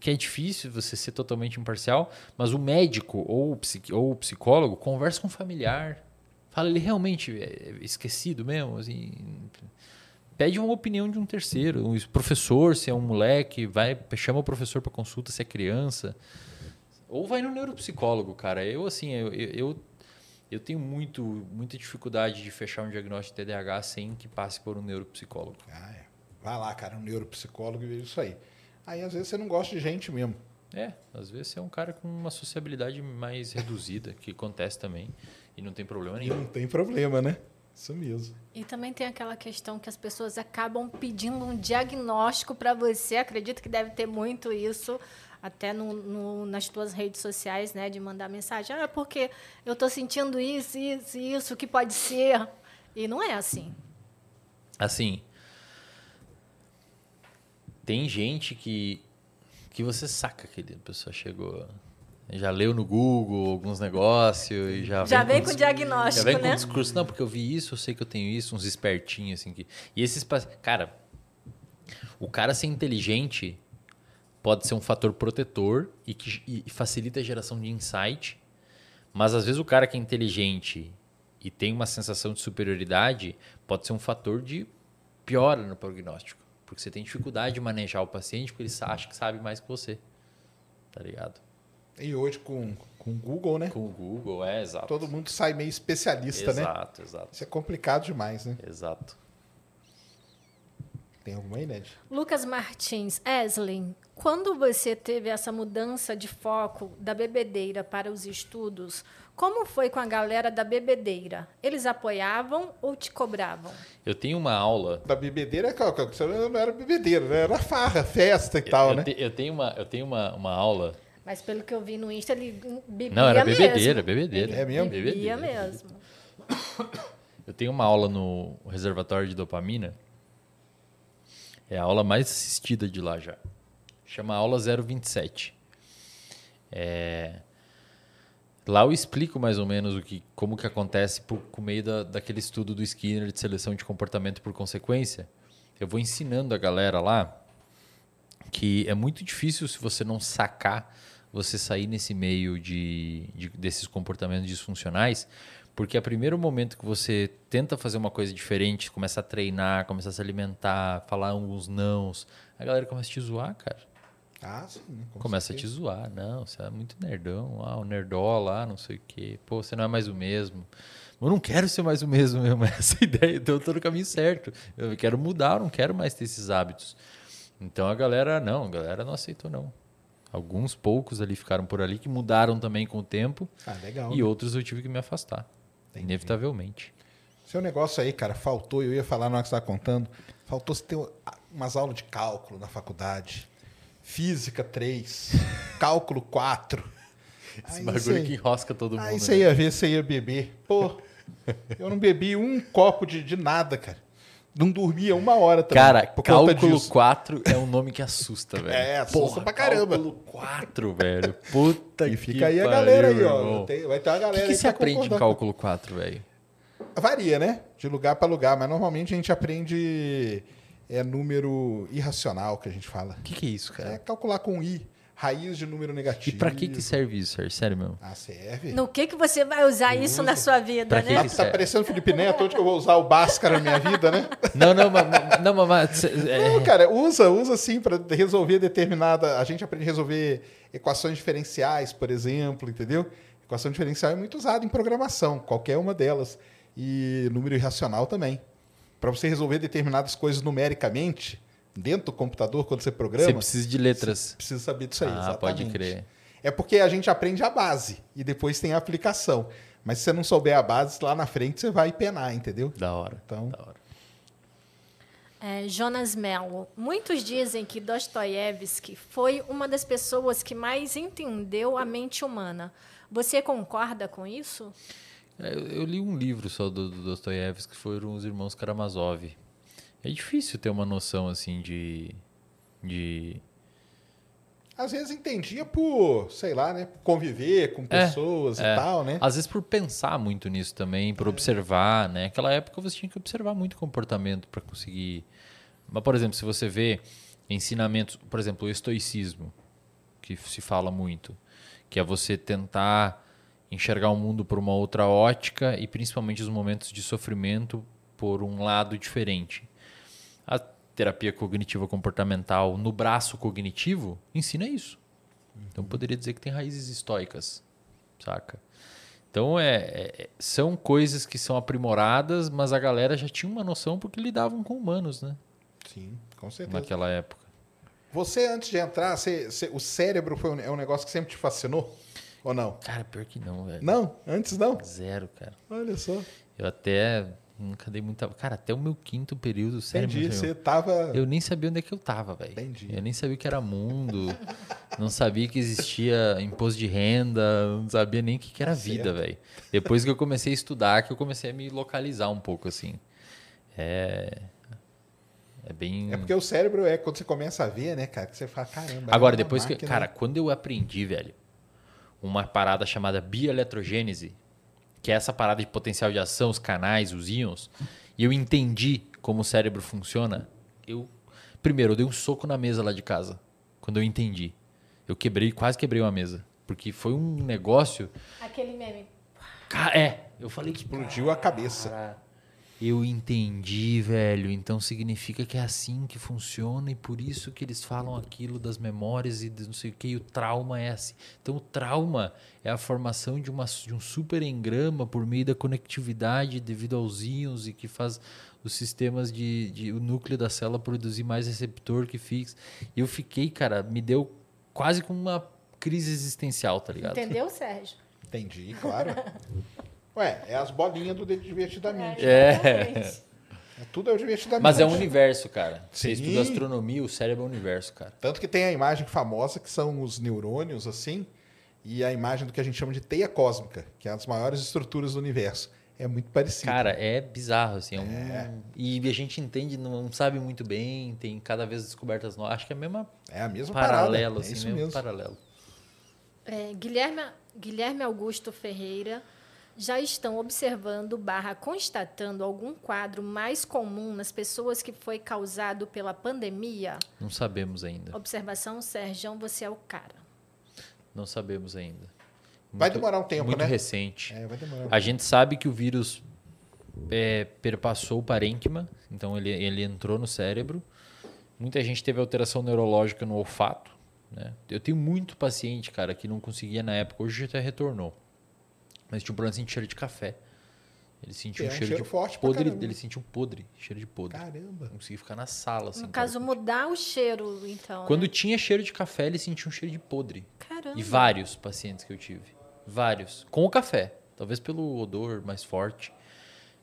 que é difícil você ser totalmente imparcial, mas o médico ou o, psiqui- ou o psicólogo conversa com o familiar. Fala, ele realmente é esquecido mesmo? Assim, pede uma opinião de um terceiro. Um professor, se é um moleque, vai, chama o professor para consulta se é criança. Ou vai no neuropsicólogo, cara. Eu, assim, eu, eu, eu tenho muito, muita dificuldade de fechar um diagnóstico de TDAH sem que passe por um neuropsicólogo. Ah, é. Vai lá, cara, um neuropsicólogo e veja isso aí. Aí, às vezes, você não gosta de gente mesmo. É, às vezes você é um cara com uma sociabilidade mais reduzida, que acontece também, e não tem problema nenhum. Não tem problema, né? Isso mesmo. E também tem aquela questão que as pessoas acabam pedindo um diagnóstico para você. Acredito que deve ter muito isso, até no, no, nas tuas redes sociais, né? De mandar mensagem. Ah, porque eu estou sentindo isso, isso, isso, que pode ser. E não é assim. Assim, tem gente que que você saca que a pessoa chegou já leu no Google alguns negócios e já já vem, com, com diagnóstico, já vem né? com discurso não porque eu vi isso eu sei que eu tenho isso uns espertinhos assim que e esses cara o cara ser inteligente pode ser um fator protetor e que e facilita a geração de insight mas às vezes o cara que é inteligente e tem uma sensação de superioridade pode ser um fator de piora no prognóstico porque você tem dificuldade de manejar o paciente porque ele acha que sabe mais que você. Tá ligado? E hoje com, com o Google, né? Com o Google, é, exato. Todo mundo sai meio especialista, exato, né? Exato, exato. Isso é complicado demais, né? Exato. Tem alguma aí, Ned? Lucas Martins, Eslin, quando você teve essa mudança de foco da bebedeira para os estudos, como foi com a galera da bebedeira? Eles apoiavam ou te cobravam? Eu tenho uma aula. Da bebedeira, você não era bebedeira, né? Era farra, festa e eu, tal, eu né? Te, eu tenho, uma, eu tenho uma, uma aula. Mas pelo que eu vi no Insta, ele bebia Não, era bebedeira, mesmo. bebedeira. Ele É mesmo? Bebia Bebedeira. mesmo. Eu tenho uma aula no reservatório de dopamina. É a aula mais assistida de lá já. Chama aula 027. É... Lá eu explico mais ou menos o que, como que acontece por, por meio da, daquele estudo do Skinner de seleção de comportamento por consequência. Eu vou ensinando a galera lá que é muito difícil se você não sacar você sair nesse meio de, de desses comportamentos disfuncionais, porque a primeiro momento que você tenta fazer uma coisa diferente, começa a treinar, começa a se alimentar, falar alguns nãos, a galera começa a te zoar, cara. Ah, sim. né? Com começa certeza. a te zoar. Não, você é muito nerdão. Ah, o nerdola, não sei o quê. Pô, você não é mais o mesmo. Eu não quero ser mais o mesmo mesmo. Essa ideia. Então eu tô no caminho certo. Eu quero mudar, eu não quero mais ter esses hábitos. Então a galera, não, a galera não aceitou, não. Alguns poucos ali ficaram por ali que mudaram também com o tempo. Ah, legal. E outros eu tive que me afastar. Entendi. Inevitavelmente. Seu negócio aí, cara, faltou, eu ia falar na hora que você estava contando, faltou você ter umas aulas de cálculo na faculdade. Física 3, cálculo 4. Esse Aí bagulho você- que enrosca todo mundo. Aí né? você ia ver, você ia beber. Pô, eu não bebi um copo de, de nada, cara. Não dormia uma hora também. Cara, cálculo disso. 4 é um nome que assusta, velho. É, assusta Porra, pra caramba. Cálculo 4, velho. Puta E que fica aí a pariu, galera aí, ó. Tem- vai ter uma O galera que, que aí você tá aprende em cálculo 4, velho? Varia, né? De lugar para lugar, mas normalmente a gente aprende é número irracional que a gente fala. O que, que é isso, É cara? calcular com i, raiz de número E negativo. pra que, que serve isso, sério? Sério mesmo? Ah, serve? No que, que você vai usar isso na sua vida, Pra né? que Tá, tá parecendo Felipe Neto, onde que eu vou usar o Bhaskara na minha vida, né? Não, não, mas. Não, mas. é, Não, cara, usa, usa sim para resolver determinada. A gente aprende a resolver equações diferenciais, por exemplo, entendeu? Equação diferencial é muito usada em programação, qualquer uma delas. E número irracional também. Para você resolver determinadas coisas numericamente, dentro do computador, quando você programa, Você precisa de letras. precisa saber disso aí. Ah, exatamente. pode crer. É porque a gente aprende a base e depois tem a aplicação. Mas se você não souber a base, lá na frente você vai penar, entendeu? Da hora. Então- Da hora. É, Jonas Mello. Muitos dizem que Dostoiévski foi uma das pessoas que mais entendeu a mente humana. Você concorda com isso? É, Eu, eu li um livro só do, do Dostoiévski, que foram os irmãos Karamazov. É difícil ter uma noção assim de. de Às vezes entendia por, sei lá, né? Conviver com É, pessoas é. e tal, né? Às vezes por pensar muito nisso também, por observar, né? Naquela época você tinha que observar muito comportamento para conseguir. Mas, por exemplo, se você vê ensinamentos, por exemplo, o estoicismo, que se fala muito, que é você tentar enxergar o mundo por uma outra ótica e principalmente os momentos de sofrimento por um lado diferente. Terapia cognitiva comportamental no braço cognitivo ensina isso. Então poderia dizer que tem raízes estoicas, saca? Então é, é, são coisas que são aprimoradas, mas a galera já tinha uma noção porque lidavam com humanos, né? Sim, com certeza. Naquela época. Você, antes de entrar, você, você- o cérebro foi um, é um negócio que sempre te fascinou? Ou não? Cara, pior que não, velho. Não? Antes não? Zero, cara. Olha só. Eu até nunca dei muita. Cara, até o meu quinto período, sério. Entendi. Você tava. Eu nem sabia onde é que eu tava, velho. Entendi. Eu nem sabia o que era mundo. não sabia que existia imposto de renda. Não sabia nem o que que era vida, velho. Depois que eu comecei a estudar, que eu comecei a me localizar um pouco, assim. É. É bem. É porque o cérebro é quando você começa a ver, né, cara? Que você fala, caramba. é Agora, uma depois que. máquina. Cara, quando eu aprendi, velho, uma parada chamada bioeletrogênese, que é essa parada de potencial de ação, os canais, os íons, e eu entendi como o cérebro funciona, eu. Primeiro, eu dei um soco na mesa lá de casa, quando eu entendi. Eu quebrei, quase quebrei uma mesa. Porque foi um negócio. Aquele meme. É, eu falei que. Explodiu a cabeça. Eu entendi, velho. Então significa que é assim que funciona e por isso que eles falam aquilo das memórias e de não sei o que. E o trauma é assim. Então o trauma é a formação de, uma, de um super engrama por meio da conectividade devido aos íons e que faz os sistemas de, de o núcleo da célula produzir mais receptor que fixa. E eu fiquei, cara, me deu quase com uma crise existencial, tá ligado? Entendeu, Sérgio? Entendi, claro. Ué, é as bolinhas do divertidamente. exatamente. É, tudo é o divertidamente. Mas é um universo, cara. Você Sim. estuda astronomia, o cérebro é um universo, cara. Tanto que tem a imagem famosa que são os neurônios, assim, e a imagem do que a gente chama de teia cósmica, que é uma das maiores estruturas do universo. É muito parecido. Cara, é bizarro, assim. é um- E a gente entende, não sabe muito bem, tem cada vez descobertas novas. Acho que é a mesma é a mesma paralelo, parada. assim, é isso mesmo, mesmo. paralelo. É, Guilherme, Guilherme Augusto Ferreira já estão observando barra constatando algum quadro mais comum nas pessoas que foi causado pela pandemia? Não sabemos ainda. Observação, Sérgio, você é o cara. Não sabemos ainda. Vai Muito- demorar um tempo, Muito né? recente. É, vai demorar. A gente sabe que o vírus é, perpassou o parênquima, então ele, ele entrou no cérebro. Muita gente teve alteração neurológica no olfato. Né? Eu tenho muito paciente, cara, que não conseguia na época, hoje até retornou. Mas tinha um problema de sentir cheiro de café. Ele sentia É um um cheiro, cheiro de forte podre. Ele sentia um podre, cheiro de podre. Caramba. Não conseguia ficar na sala, assim. no cara. caso, mudar o cheiro, então. Quando né? tinha cheiro de café, ele sentia um cheiro de podre. Caramba. E vários pacientes que eu tive. Vários. Com o café. Talvez pelo odor mais forte.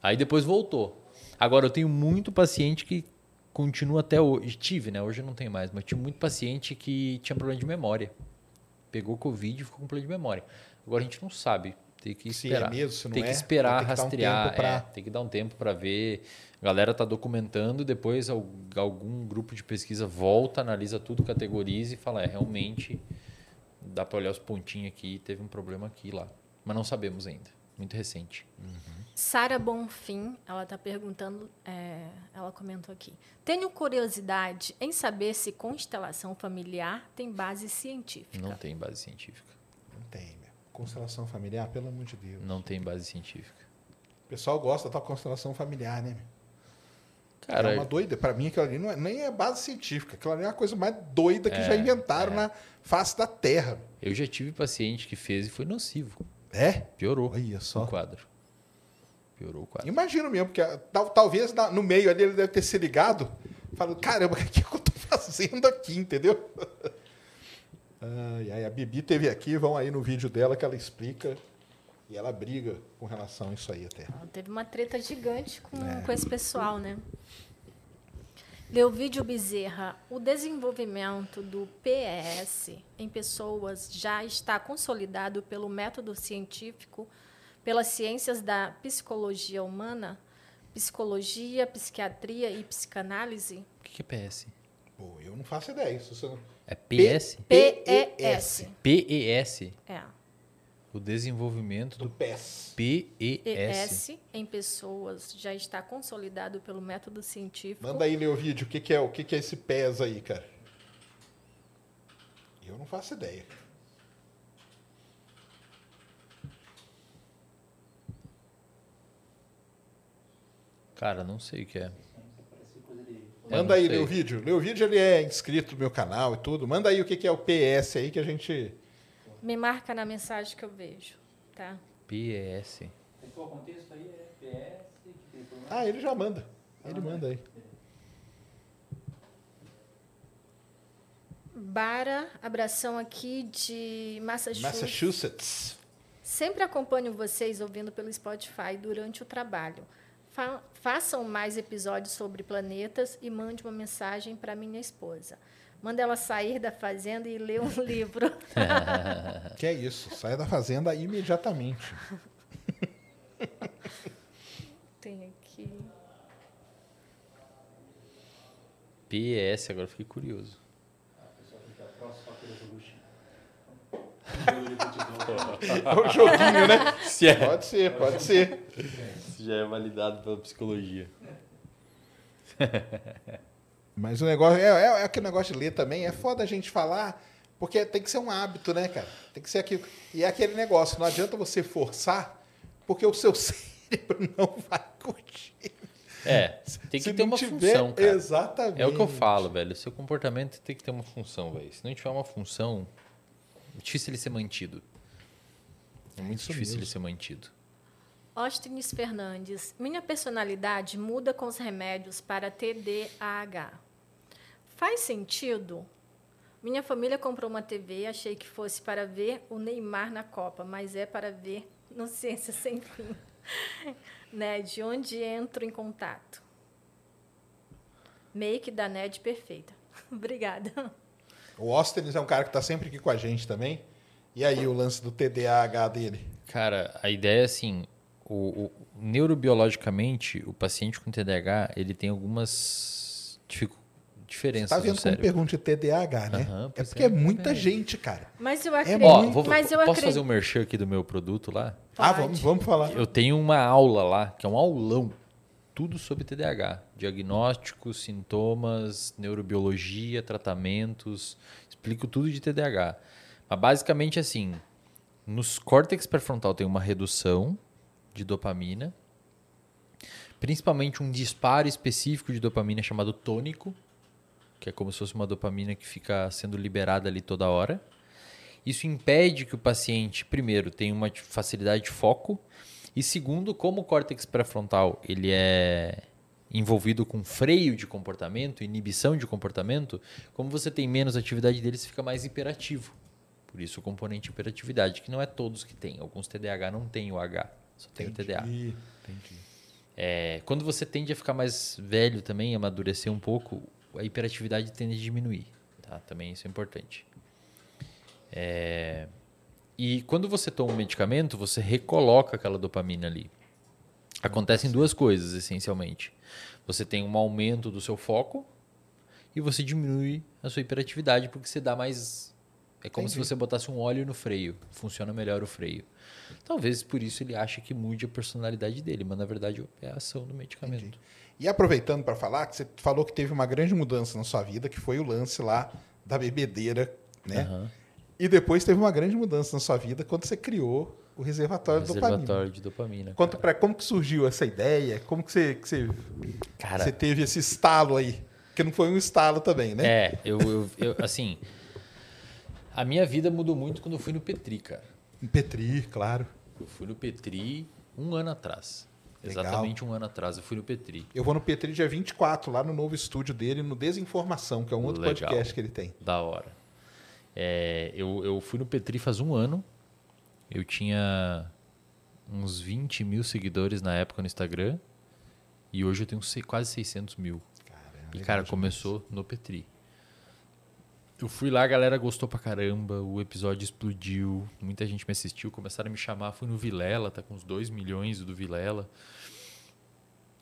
Aí depois voltou. Agora, eu tenho muito paciente que continua até hoje. Tive, né? Hoje eu não tenho mais. Mas tinha muito paciente que tinha problema de memória. Pegou Covid e ficou com problema de memória. Agora a gente não sabe. Tem que Se é esperar. mesmo, se não tem que é, esperar, vai ter que dar um rastrear. pra- é, tem que dar um tempo para ver. A galera tá documentando, depois al- algum grupo de pesquisa volta, analisa tudo, categoriza e fala, é, realmente dá para olhar os pontinhos aqui, teve um problema aqui e lá. Mas não sabemos ainda. Muito recente. Sara Bonfim, ela está perguntando, é, ela comentou aqui. Tenho curiosidade em saber se constelação familiar tem base científica. Não tem base científica. Não tem. Constelação familiar, pelo amor de Deus. Não tem base científica. O pessoal gosta da constelação familiar, né? Cara, é uma doida. Pra mim, aquilo ali não é, nem é base científica. Aquilo ali é a coisa mais doida que É, já inventaram na face da Terra. eu já tive paciente que fez e foi nocivo. É? Piorou Olha só. o quadro. Piorou o quadro. Imagino mesmo, porque ah, tal- talvez na- no meio ali ele deve ter se ligado, falando, caramba, o que, que eu tô fazendo aqui, entendeu? Ai, ai, a Bibi teve aqui, vão aí no vídeo dela que ela explica e ela briga com relação a isso aí até. Ela Teve uma treta gigante com, É. com esse pessoal, né? Leovídio Bezerra, o desenvolvimento do PES em pessoas já está consolidado pelo método científico, pelas ciências da psicologia humana, psicologia, psiquiatria e psicanálise? O que que é PS? Pô, eu não faço ideia. Isso você não... É PS? PES. PES. É. O desenvolvimento Do do PES. PES. ES em pessoas já está consolidado pelo método científico. Manda aí, Leo vídeo, o que, que é o que, que é esse PES aí, cara? Eu não faço ideia. Cara, não sei o que é. Manda aí. Leo Vídeo. Leo Vídeo, ele é inscrito no meu canal e tudo. Manda aí o que que é o PS aí que a gente... Me marca na mensagem que eu vejo, tá? PS. O contexto aí é PS, Ah, ele já manda. Ele manda aí. Bara, abração aqui de Massachusetts. Massachusetts. Sempre acompanho vocês ouvindo pelo Spotify durante o trabalho. Fa- façam mais episódios sobre planetas e mande uma mensagem para minha esposa. Manda ela sair da fazenda e ler um livro. Que é isso. Saia da fazenda imediatamente. Tem aqui. PS, agora fiquei curioso. É o joguinho, né? Se, é, Pode ser, pode ser. Se já é validado pela psicologia. Mas o negócio é, é, é aquele negócio de ler também. É foda a gente falar, porque tem que ser um hábito, né, cara? Tem que ser aquilo. E é aquele negócio, não adianta você forçar, porque o seu cérebro não vai curtir. É, tem que Se ter uma tiver- função, cara. Exatamente. É o que eu falo, velho. Seu comportamento tem que ter uma função, velho. Se não tiver uma função, é difícil ele ser mantido. É muito Isso difícil mesmo. ele ser mantido. Ostines Fernandes. Minha personalidade muda com os remédios para TDAH. Faz sentido? Minha família comprou uma TV, achei que fosse para ver o Neymar na Copa, mas é para ver no Ciência Sem Fim. Ned, onde entro em contato? Make da Ned perfeita. Obrigada. O Austin é um cara que está sempre aqui com a gente também. E aí, o lance do TDAH dele? Cara, a ideia é assim, o, o- neurobiologicamente, o paciente com TDAH, ele tem algumas diferenças Tá no vendo como pergunta de TDAH, né? Aham, é porque é. é muita gente, cara. Mas eu É acredito. Ó, muito- vou, mas eu posso acredito. fazer um merchan aqui do meu produto lá? Ah, Pode. vamos, vamos falar. Eu tenho uma aula lá, que é um aulão, tudo sobre TDAH. Diagnósticos, sintomas, neurobiologia, tratamentos. Explico tudo de TDAH. Mas basicamente assim, nos córtex pré-frontal tem uma redução de dopamina, principalmente um disparo específico de dopamina chamado tônico, que é como se fosse uma dopamina que fica sendo liberada ali toda hora. Isso impede que o paciente, primeiro, tenha uma facilidade de foco e segundo, como o córtex pré-frontal ele é envolvido com freio de comportamento, inibição de comportamento, como você tem menos atividade dele, você fica mais hiperativo. Por isso o componente hiperatividade, que não é todos que tem. Alguns TDAH não tem o H, só tem o TDA. Entendi. É, quando você tende a ficar mais velho também, amadurecer um pouco, a hiperatividade tende a diminuir. Tá? Também isso é importante. É, e quando você toma um medicamento, você recoloca aquela dopamina ali. Acontecem duas coisas, essencialmente. Você tem um aumento do seu foco e você diminui a sua hiperatividade porque você dá mais. É como se Entendi. você botasse um óleo no freio. Funciona melhor o freio. Talvez por isso ele ache que mude a personalidade dele, mas na verdade é a ação do medicamento. Entendi. E aproveitando para falar, que você falou que teve uma grande mudança na sua vida, que foi o lance lá da bebedeira, né? Aham. E depois teve uma grande mudança na sua vida quando você criou o reservatório, de dopamina. Reservatório de dopamina. Conta pra como que surgiu essa ideia? Como que você, que você, Cara, você teve esse estalo aí? Porque não foi um estalo também, né? É, eu, eu, eu- assim. A minha vida mudou muito quando eu fui no Petri, cara. Em Petri, claro. Eu fui no Petri um ano atrás. Legal. Exatamente um ano atrás eu fui no Petri. Eu vou no Petri dia 24, lá no novo estúdio dele, no Desinformação, que é um outro Legal. podcast que ele tem. Da hora. É, eu, eu fui no Petri faz um ano. Eu tinha uns 20 mil seguidores na época no Instagram. E hoje eu tenho se- quase 600 mil. Caramba, E, cara, começou no Petri. Eu fui lá, a galera gostou pra caramba, o episódio explodiu, muita gente me assistiu, começaram a me chamar. Fui no Vilela, tá com uns 2 milhões do Vilela.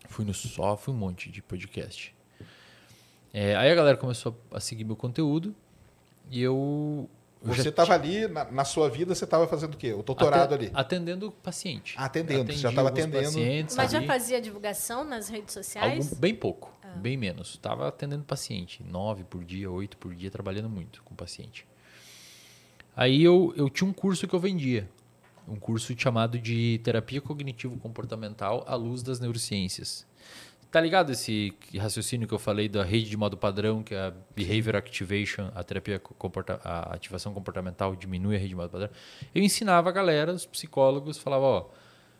Fui no Só, fui um monte de podcast. É, aí a galera começou a seguir meu conteúdo e eu. Já Você estava ali, na, na sua vida, você estava fazendo o quê? O doutorado aten- ali. Atendendo paciente. Atendendo, Atendi já tava alguns atendendo. pacientes Mas já ali. fazia divulgação nas redes sociais? Algum- bem pouco, bem menos. Estava atendendo paciente, nove por dia, oito por dia, trabalhando muito com paciente. Aí eu, eu tinha um curso que eu vendia, um curso chamado de terapia cognitivo comportamental à luz das neurociências. Tá ligado esse raciocínio que eu falei da rede de modo padrão, que é a Behavior Activation, a terapia comporta a ativação comportamental diminui a rede de modo padrão. Eu ensinava a galera, os psicólogos, falava, ó,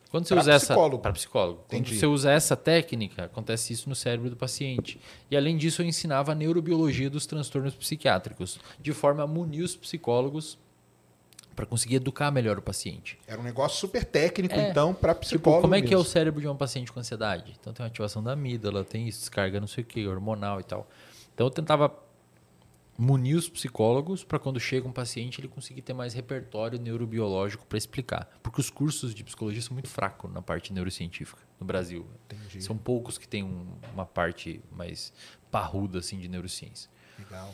quando você Pra usa psicólogo. essa para psicólogo, quando Entendi. você usa essa técnica, acontece isso no cérebro do paciente. E além disso, eu ensinava a neurobiologia dos transtornos psiquiátricos, de forma a munir os psicólogos para conseguir educar melhor o paciente. Era um negócio super técnico, É. então, para Tipo, psicólogo. como é que é o mesmo. cérebro de um paciente com ansiedade? Então tem uma ativação da amígdala, tem isso, descarga não sei o que, hormonal e tal. Então eu tentava munir os psicólogos para quando chega um paciente ele conseguir ter mais repertório neurobiológico para explicar. Porque os cursos de psicologia são muito fracos na parte neurocientífica no Brasil. Entendi. São poucos que têm um- uma parte mais parruda assim de neurociência. Legal.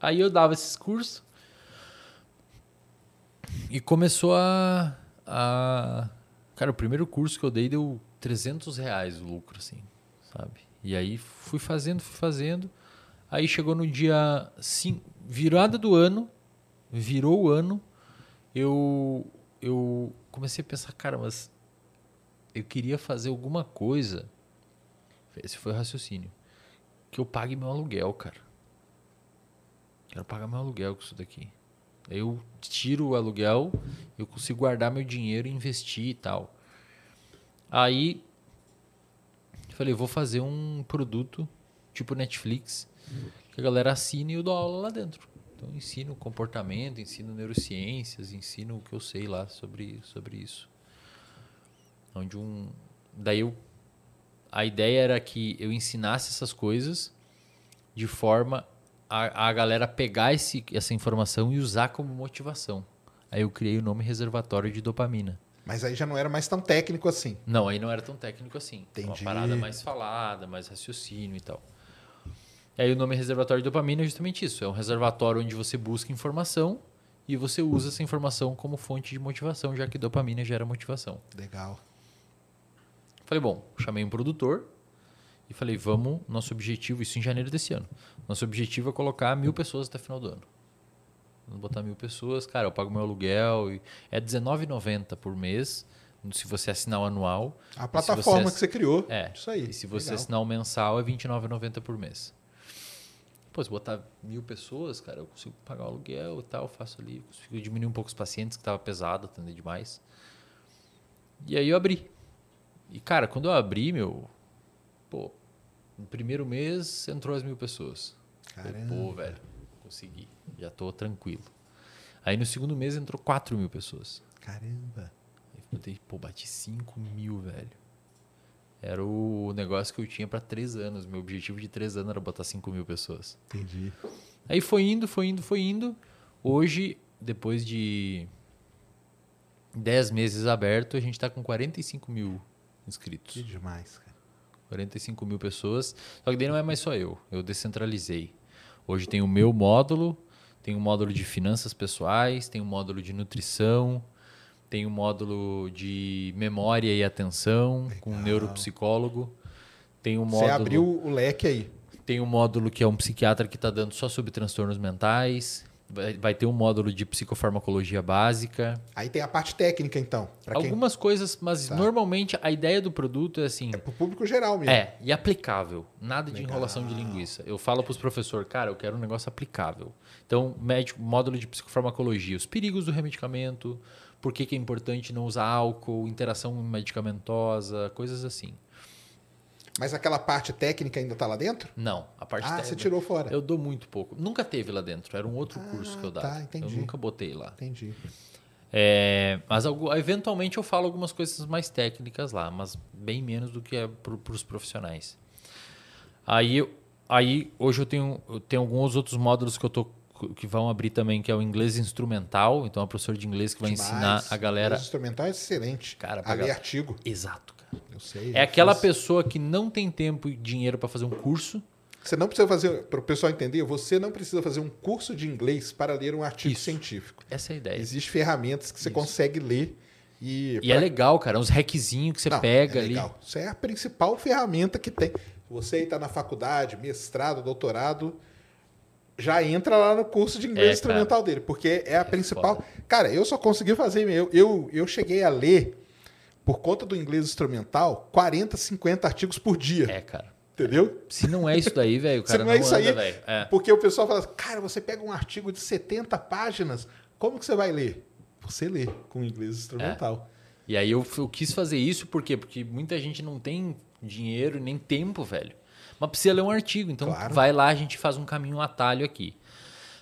Aí eu dava esses cursos e começou a, a- Cara, o primeiro curso que eu dei deu 300 reais o lucro, assim, sabe? E aí fui fazendo, fui fazendo. Aí chegou no dia 5, virada do ano, virou o ano, eu, eu comecei a pensar, cara, mas eu queria fazer alguma coisa. Esse foi o raciocínio. Que eu pague meu aluguel, cara. Quero pagar meu aluguel com isso daqui. Eu tiro o aluguel, eu consigo guardar meu dinheiro e investir e tal. Aí falei, vou fazer um produto tipo Netflix, que a galera assine e eu dou aula lá dentro. Então ensino comportamento, ensino neurociências, ensino o que eu sei lá sobre, sobre isso. Onde um. Daí eu. A ideia era que eu ensinasse essas coisas de forma a, a galera pegar esse, essa informação e usar como motivação. Aí eu criei o nome reservatório de dopamina. Mas aí já não era mais tão técnico assim. Não, aí não era tão técnico assim. Uma Entendi. parada mais falada, mais raciocínio e tal. E aí o nome reservatório de dopamina é justamente isso. É um reservatório onde você busca informação e você usa essa informação como fonte de motivação, já que dopamina gera motivação. Legal. Falei, bom, chamei um produtor e falei, vamos, nosso objetivo, isso em janeiro desse ano. Nosso objetivo é colocar mil pessoas até final do ano. Vamos botar mil pessoas, cara, eu pago meu aluguel, e é R$19,90 por mês, se você assinar o anual. A plataforma você que você criou. É, Isso aí. e se você Legal. assinar o mensal é R$29,90 por mês. Pô, se botar mil pessoas, cara, eu consigo pagar o aluguel e tal, faço ali, consigo diminuir um pouco os pacientes, que tava pesado, atender demais. E aí eu abri. E, cara, quando eu abri, meu, pô, no primeiro mês entrou as mil pessoas. Falei, Caramba. Pô, velho, consegui, já tô tranquilo. Aí no segundo mês entrou 4 mil pessoas. Caramba. Aí botei, pô, bati 5 mil, velho. Era o negócio que eu tinha pra 3 anos. Meu objetivo de 3 anos era botar 5 mil pessoas. Entendi. Aí foi indo, foi indo, foi indo. Hoje, depois de 10 meses aberto, a gente tá com 45 mil inscritos. Que demais, cara. 45 mil pessoas. Só que daí não é mais só eu. Eu descentralizei. Hoje tem o meu módulo, tem um módulo de finanças pessoais, tem um módulo de nutrição, tem um módulo de memória e atenção com um Legal. neuropsicólogo. Tem um Você módulo, abriu o leque aí. tem um módulo que é um psiquiatra que está dando só sobre transtornos mentais. Vai, vai ter um módulo de psicofarmacologia básica. Aí tem a parte técnica, então. Pra quem... Algumas coisas, mas Tá. normalmente a ideia do produto é assim. É pro público geral mesmo. É, e aplicável. Nada de Legal. enrolação de linguiça. Eu falo para os professores, cara, eu quero um negócio aplicável. Então, médico, módulo de psicofarmacologia, os perigos do remedicamento, por que, que é importante não usar álcool, interação medicamentosa, coisas assim. Mas aquela parte técnica ainda tá lá dentro? Não, a parte Ah, técnica- você tirou fora. Eu dou muito pouco. Nunca teve lá dentro, era um outro curso que eu tá, dava. eu entendi. nunca botei lá. Entendi. É, mas eventualmente eu falo algumas coisas mais técnicas lá, mas bem menos do que é para os profissionais. Aí, eu- aí hoje eu tenho, eu tenho alguns outros módulos que eu tô que vão abrir também, que é o inglês instrumental. Então, é um professor de inglês que vai Demais. ensinar a galera. Os instrumental é excelente. Cara, a ler gal- artigo. Exato. Eu sei. É aquela fiz. pessoa que não tem tempo e dinheiro para fazer um curso. Você não precisa fazer, para o pessoal entender, você não precisa fazer um curso de inglês para ler um artigo Isso. científico. Essa é a ideia. Existem ferramentas que você consegue ler e. E é legal, cara. Uns hackzinhos que você Não, pega é ali. legal. Isso é a principal ferramenta que tem. Você está na faculdade, mestrado, doutorado, já entra lá no curso de inglês É, instrumental dele, porque é a principal. foda. Cara, eu só consegui fazer. Eu, eu, eu cheguei a ler por conta do inglês instrumental, 40, 50 artigos por dia. É, cara. Entendeu? Se não é isso daí, velho, o Se cara não é isso anda, aí. É. porque o pessoal fala, cara, você pega um artigo de 70 páginas, como que você vai ler? Você lê com inglês instrumental. E aí eu, eu quis fazer isso por quê? Porque muita gente não tem dinheiro nem tempo, velho. Mas precisa ler um artigo. Então Claro. vai lá, a gente faz um caminho um atalho aqui.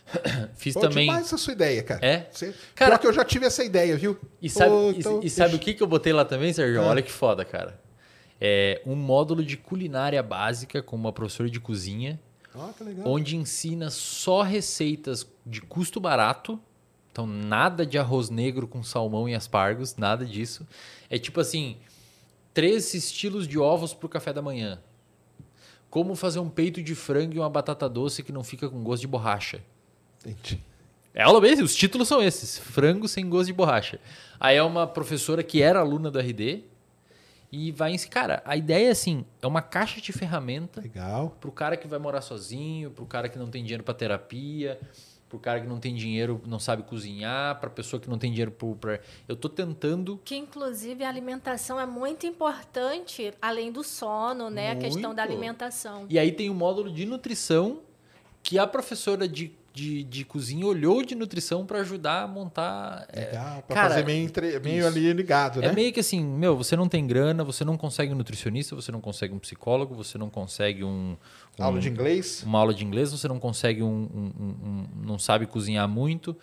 Fiz Pô, também. demais essa sua ideia, cara. É? Você... Cara- Pior que eu já tive essa ideia, viu? E sabe, Pô, e- então, e, sabe o que, que eu botei lá também, Sérgio? Ah. Olha que foda, cara. É um módulo de culinária básica com uma professora de cozinha, Ó, que legal. onde ensina só receitas de custo barato. Então, nada de arroz negro com salmão e aspargos, nada disso. É tipo assim, três estilos de ovos para o café da manhã. Como fazer um peito de frango e uma batata doce que não fica com gosto de borracha. Entendi. É aula mesmo, os títulos são esses: frango sem gosto de borracha. Aí é uma professora que era aluna do RD e vai ensinar. Cara, a ideia é assim: é uma caixa de ferramenta Legal. pro cara que vai morar sozinho, pro cara que não tem dinheiro para terapia, pro cara que não tem dinheiro, não sabe cozinhar, pra pessoa que não tem dinheiro pro. Pra... Eu tô tentando. Que inclusive a alimentação é muito importante, além do sono, né? A questão da Muito. alimentação. E aí tem um módulo de nutrição que a professora de, de, de cozinha olhou de nutrição para ajudar a montar. é, Legal. Cara, fazer meio, entre- meio isso. ali ligado, né? É meio que assim, meu, você não tem grana, você não consegue um nutricionista, você não consegue um psicólogo, você não consegue um, um- Aula de inglês. uma aula de inglês, você não consegue um, um- um- não sabe cozinhar muito.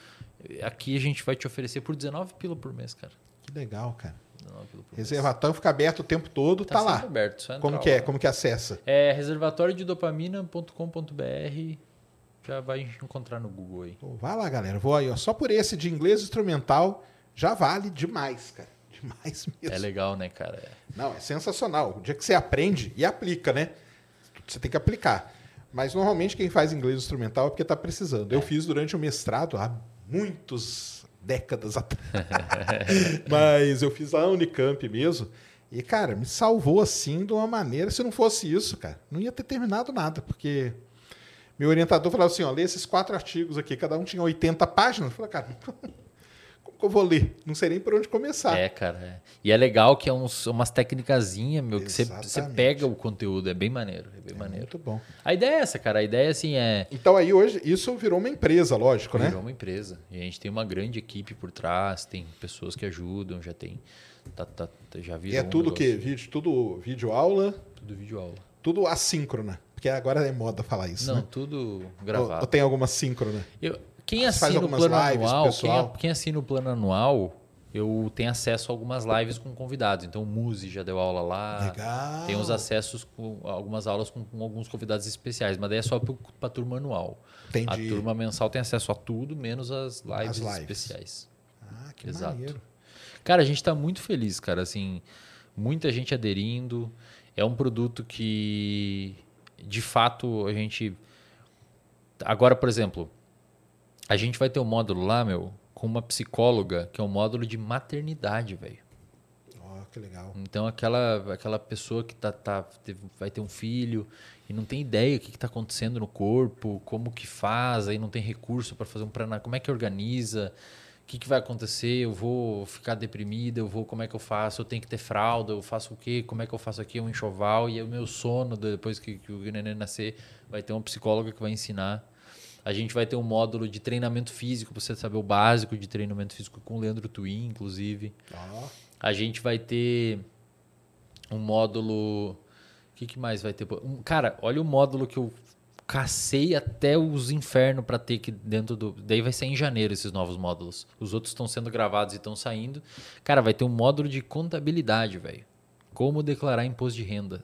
Aqui a gente vai te oferecer por 19 pila por mês, cara. Que legal, cara. 19 pila por mês. Reservatório fica aberto o tempo todo, tá, sempre lá. aberto, Como que é? Como que acessa? É reservatóriodopamina.com.br. Já vai encontrar no Google aí. Pô, vai lá, galera. Vou aí, ó. Só por esse de inglês instrumental já vale demais, cara. Demais mesmo. É legal, né, cara? É. Não, é sensacional. O dia que você aprende e aplica, né? Você tem que aplicar. Mas normalmente quem faz inglês instrumental é porque está precisando. Eu fiz durante o mestrado há muitos décadas atrás. Mas eu fiz lá na Unicamp mesmo. E, cara, me salvou assim de uma maneira. Se não fosse isso, cara, não ia ter terminado nada. Porque meu orientador falava assim: ó, lê esses quatro artigos aqui, cada um tinha 80 páginas. Eu falei, cara, como que eu vou ler? Não sei nem por onde começar. É, cara. é. E é legal que é uns, umas técnicazinhas, meu, que você, Exatamente. pega o conteúdo. É bem maneiro. É bem maneiro. Muito bom. A ideia é essa, cara. A ideia, assim, é. Então aí hoje isso virou uma empresa, lógico, né? Virou uma empresa. E a gente tem uma grande equipe por trás, tem pessoas que ajudam, já tem. Tá, tá- já E virou é um tudo o negócio. quê? Vídeo, tudo vídeo aula, Tudo vídeo aula. tudo assíncrona. Porque agora é moda falar isso, Não, né? tudo Ou, gravado. ou tem alguma síncrona? Eu- quem assina o plano lives, anual, quem, pessoal? quem assina o plano anual, eu tenho acesso a algumas lives com convidados. Então o Muzi já deu aula lá. Legal. Tem os acessos com algumas aulas com, com alguns convidados especiais, mas daí é só para a turma anual. Entendi. A turma mensal tem acesso a tudo, menos as lives, As lives. especiais. Ah, que Exato. maneiro. Cara, a gente está muito feliz, cara. Assim, muita gente aderindo. É um produto que, de fato, a gente. Agora, por exemplo, a gente vai ter um módulo lá, meu, com uma psicóloga, que é um módulo de maternidade, velho. Ó, que legal. Então, aquela, aquela pessoa que tá, tá, vai ter um filho e não tem ideia o que está acontecendo no corpo, como que faz, aí não tem recurso para fazer um pré como é que organiza, que, que vai acontecer, eu vou ficar deprimida, eu vou, como é que eu faço, eu tenho que ter fralda, eu faço o quê, como é que eu faço aqui, um enxoval, e é o meu sono, depois que, que o neném nascer, vai ter uma psicóloga que vai ensinar. A gente vai ter um módulo de treinamento físico, para você saber o básico de treinamento físico com o Leandro Twin, inclusive. Ó, A gente vai ter um módulo. O que, que mais vai ter? Um- cara, olha o módulo que eu cacei até os infernos para ter aqui dentro do. Daí vai ser em janeiro esses novos módulos. Os outros estão sendo gravados e estão saindo. Cara, vai ter um módulo de contabilidade, velho. Como declarar imposto de renda.